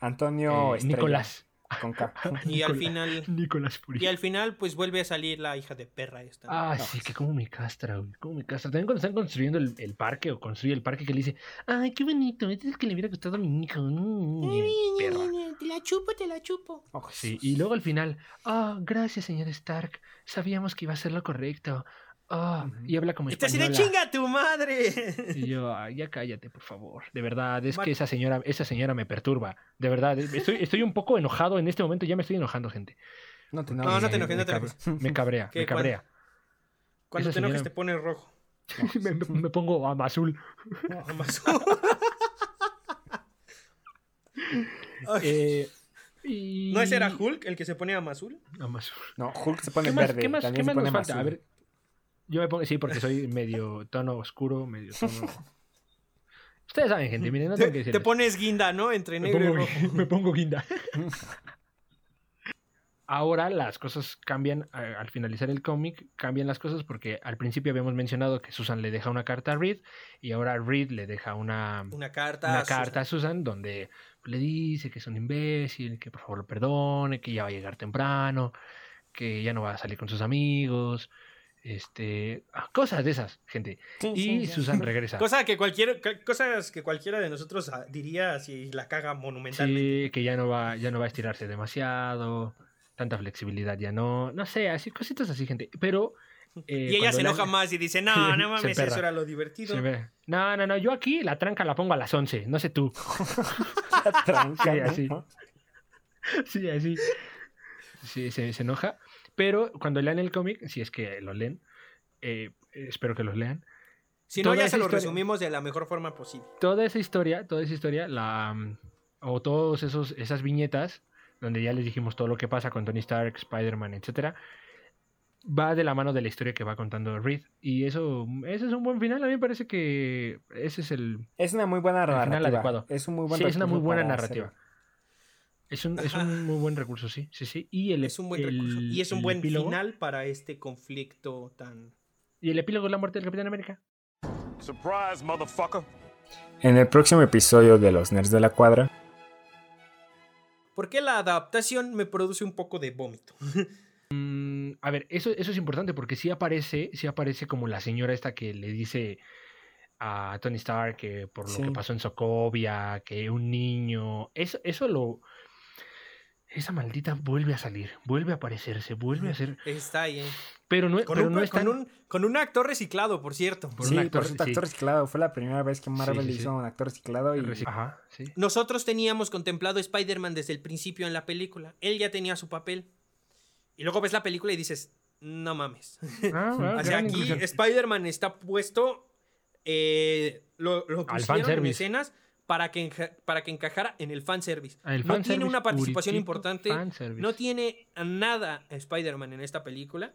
Speaker 1: Antonio
Speaker 3: eh, Nicolás.
Speaker 1: Con K.
Speaker 2: Y al final.
Speaker 3: Nicolás
Speaker 2: Y al final, pues vuelve a salir la hija de perra esta.
Speaker 3: Ah,
Speaker 1: No,
Speaker 3: sí,
Speaker 1: pues.
Speaker 3: que como me castra, güey. Como me castra. También cuando están construyendo el, el parque o construye el parque que le dice, ay, qué bonito, este es el que le hubiera gustado a mi hijo. Mm, perra.
Speaker 2: Te la chupo, te la chupo.
Speaker 1: Oh,
Speaker 3: Sí, y luego al final, ah, gracias, señor Stark. Sabíamos que iba a ser lo correcto. Ah,
Speaker 1: Ujú.
Speaker 3: y habla como
Speaker 2: Y te así de
Speaker 3: española.
Speaker 2: chinga tu madre.
Speaker 3: Y yo, "Ay, ya cállate, por favor. De verdad, es
Speaker 2: Mar-
Speaker 3: que esa señora, esa señora me perturba. De verdad, estoy, estoy un poco enojado en este momento. Ya me estoy enojando, gente.
Speaker 1: No te
Speaker 2: No,
Speaker 1: enojes.
Speaker 2: no te
Speaker 3: Me-
Speaker 2: enojes,
Speaker 3: me
Speaker 2: no te enojes.
Speaker 3: Me cabrea,
Speaker 2: ¿Qué,
Speaker 3: me cabrea.
Speaker 2: Cuando te enojes
Speaker 3: señora-
Speaker 2: te pones rojo.
Speaker 3: me, me- me pongo a azul.
Speaker 2: Nomás.
Speaker 3: Eh, y...
Speaker 2: ¿No ese era Hulk el que se pone a azul?
Speaker 3: a azul.
Speaker 1: No, Hulk se pone
Speaker 3: ¿Qué más,
Speaker 1: verde,
Speaker 3: qué más,
Speaker 1: también
Speaker 3: qué
Speaker 1: se
Speaker 3: más
Speaker 1: pone
Speaker 3: nos falta? A
Speaker 1: azul.
Speaker 3: ver, yo me pongo, sí, porque soy medio tono oscuro, medio tono... Ustedes saben, gente, miren, no
Speaker 2: Te,
Speaker 3: tengo que
Speaker 2: te
Speaker 3: decirles.
Speaker 2: pones guinda, ¿no? Entre
Speaker 3: me
Speaker 2: negro y
Speaker 3: pongo,
Speaker 2: rojo.
Speaker 3: me pongo guinda. Ahora las cosas cambian, al finalizar el cómic, cambian las cosas porque al principio habíamos mencionado que Susan le deja una carta a Reed y ahora Reed le deja una,
Speaker 2: Una carta.
Speaker 3: una
Speaker 2: a Susan.
Speaker 3: carta a Susan donde le dice que es un imbécil, que por favor lo perdone, que ya va a llegar temprano, que ya no va a salir con sus amigos, este, ah, cosas de esas, gente.
Speaker 1: Sí,
Speaker 3: Y
Speaker 1: sí, sí.
Speaker 3: Susan regresa.
Speaker 2: Cosa que cualquier, cosas que cualquiera de nosotros ah, diría si la caga monumentalmente.
Speaker 3: Sí, que ya no va, ya no va a estirarse demasiado, tanta flexibilidad ya no, no sé, así cositas así, gente. Pero eh,
Speaker 2: y ella se
Speaker 3: la-
Speaker 2: enoja más y dice, no,
Speaker 3: Sí,
Speaker 2: no mames, eso era lo divertido.
Speaker 3: No, no, no, yo aquí la tranca la pongo a las 11, no sé tú.
Speaker 1: La tranca,
Speaker 3: Sí, así. sí, así. Sí, se, se enoja. Pero cuando lean el cómic, si es que lo leen, eh, espero que los lean.
Speaker 2: Si no, ya se lo
Speaker 3: historia-
Speaker 2: resumimos de la mejor forma posible.
Speaker 3: Toda esa historia, toda esa historia, la o todos esos esas viñetas donde ya les dijimos todo lo que pasa con Tony Stark, Spider-Man, etcétera. va de la mano de la historia que va contando Reed. Y eso, ese es un buen final. A mí me parece que ese es el.
Speaker 1: Es una muy buena
Speaker 3: El final
Speaker 1: narrativa.
Speaker 3: adecuado.
Speaker 1: Es un muy buen
Speaker 3: Sí, es una muy buena narrativa. Es un, es un muy buen recurso, sí. Sí, sí. Y el,
Speaker 2: Es un buen
Speaker 3: el-
Speaker 2: recurso. Y es un buen
Speaker 3: epílogo-
Speaker 2: final para este conflicto tan.
Speaker 3: Y el epílogo es la muerte del Capitán América.
Speaker 4: Surprise, motherfucker.
Speaker 1: En el próximo episodio de Los Nerds de la Cuadra,
Speaker 2: Porque la adaptación me produce un poco de vómito.
Speaker 3: Mm, A ver, eso, eso es importante porque sí aparece, sí aparece como la señora esta que le dice a Tony Stark que por lo
Speaker 1: Sí.
Speaker 3: que pasó en Sokovia, que un niño. Eso, eso lo. Esa maldita vuelve a salir, vuelve a aparecerse, vuelve a ser.
Speaker 2: Está ahí, ¿eh?
Speaker 3: Pero no,
Speaker 2: Con,
Speaker 3: pero
Speaker 2: un,
Speaker 3: no es
Speaker 2: con, un, con un actor reciclado, por cierto.
Speaker 3: Por
Speaker 1: sí,
Speaker 3: un actor,
Speaker 1: por
Speaker 3: sí.
Speaker 1: actor reciclado. Fue la primera vez que Marvel
Speaker 3: Sí, sí, sí.
Speaker 1: hizo un actor reciclado y
Speaker 3: Ajá, sí.
Speaker 2: Nosotros teníamos contemplado a Spider-Man desde el principio en la película. Él ya tenía su papel. Y luego ves la película y dices, no mames.
Speaker 3: Ah, ah,
Speaker 2: o sea, aquí. Spider-Man está puesto, eh, lo, lo pusieron en escenas para que, enja- para que encajara en el fanservice.
Speaker 3: El
Speaker 2: no tiene una participación importante. No tiene nada Spider-Man en esta película.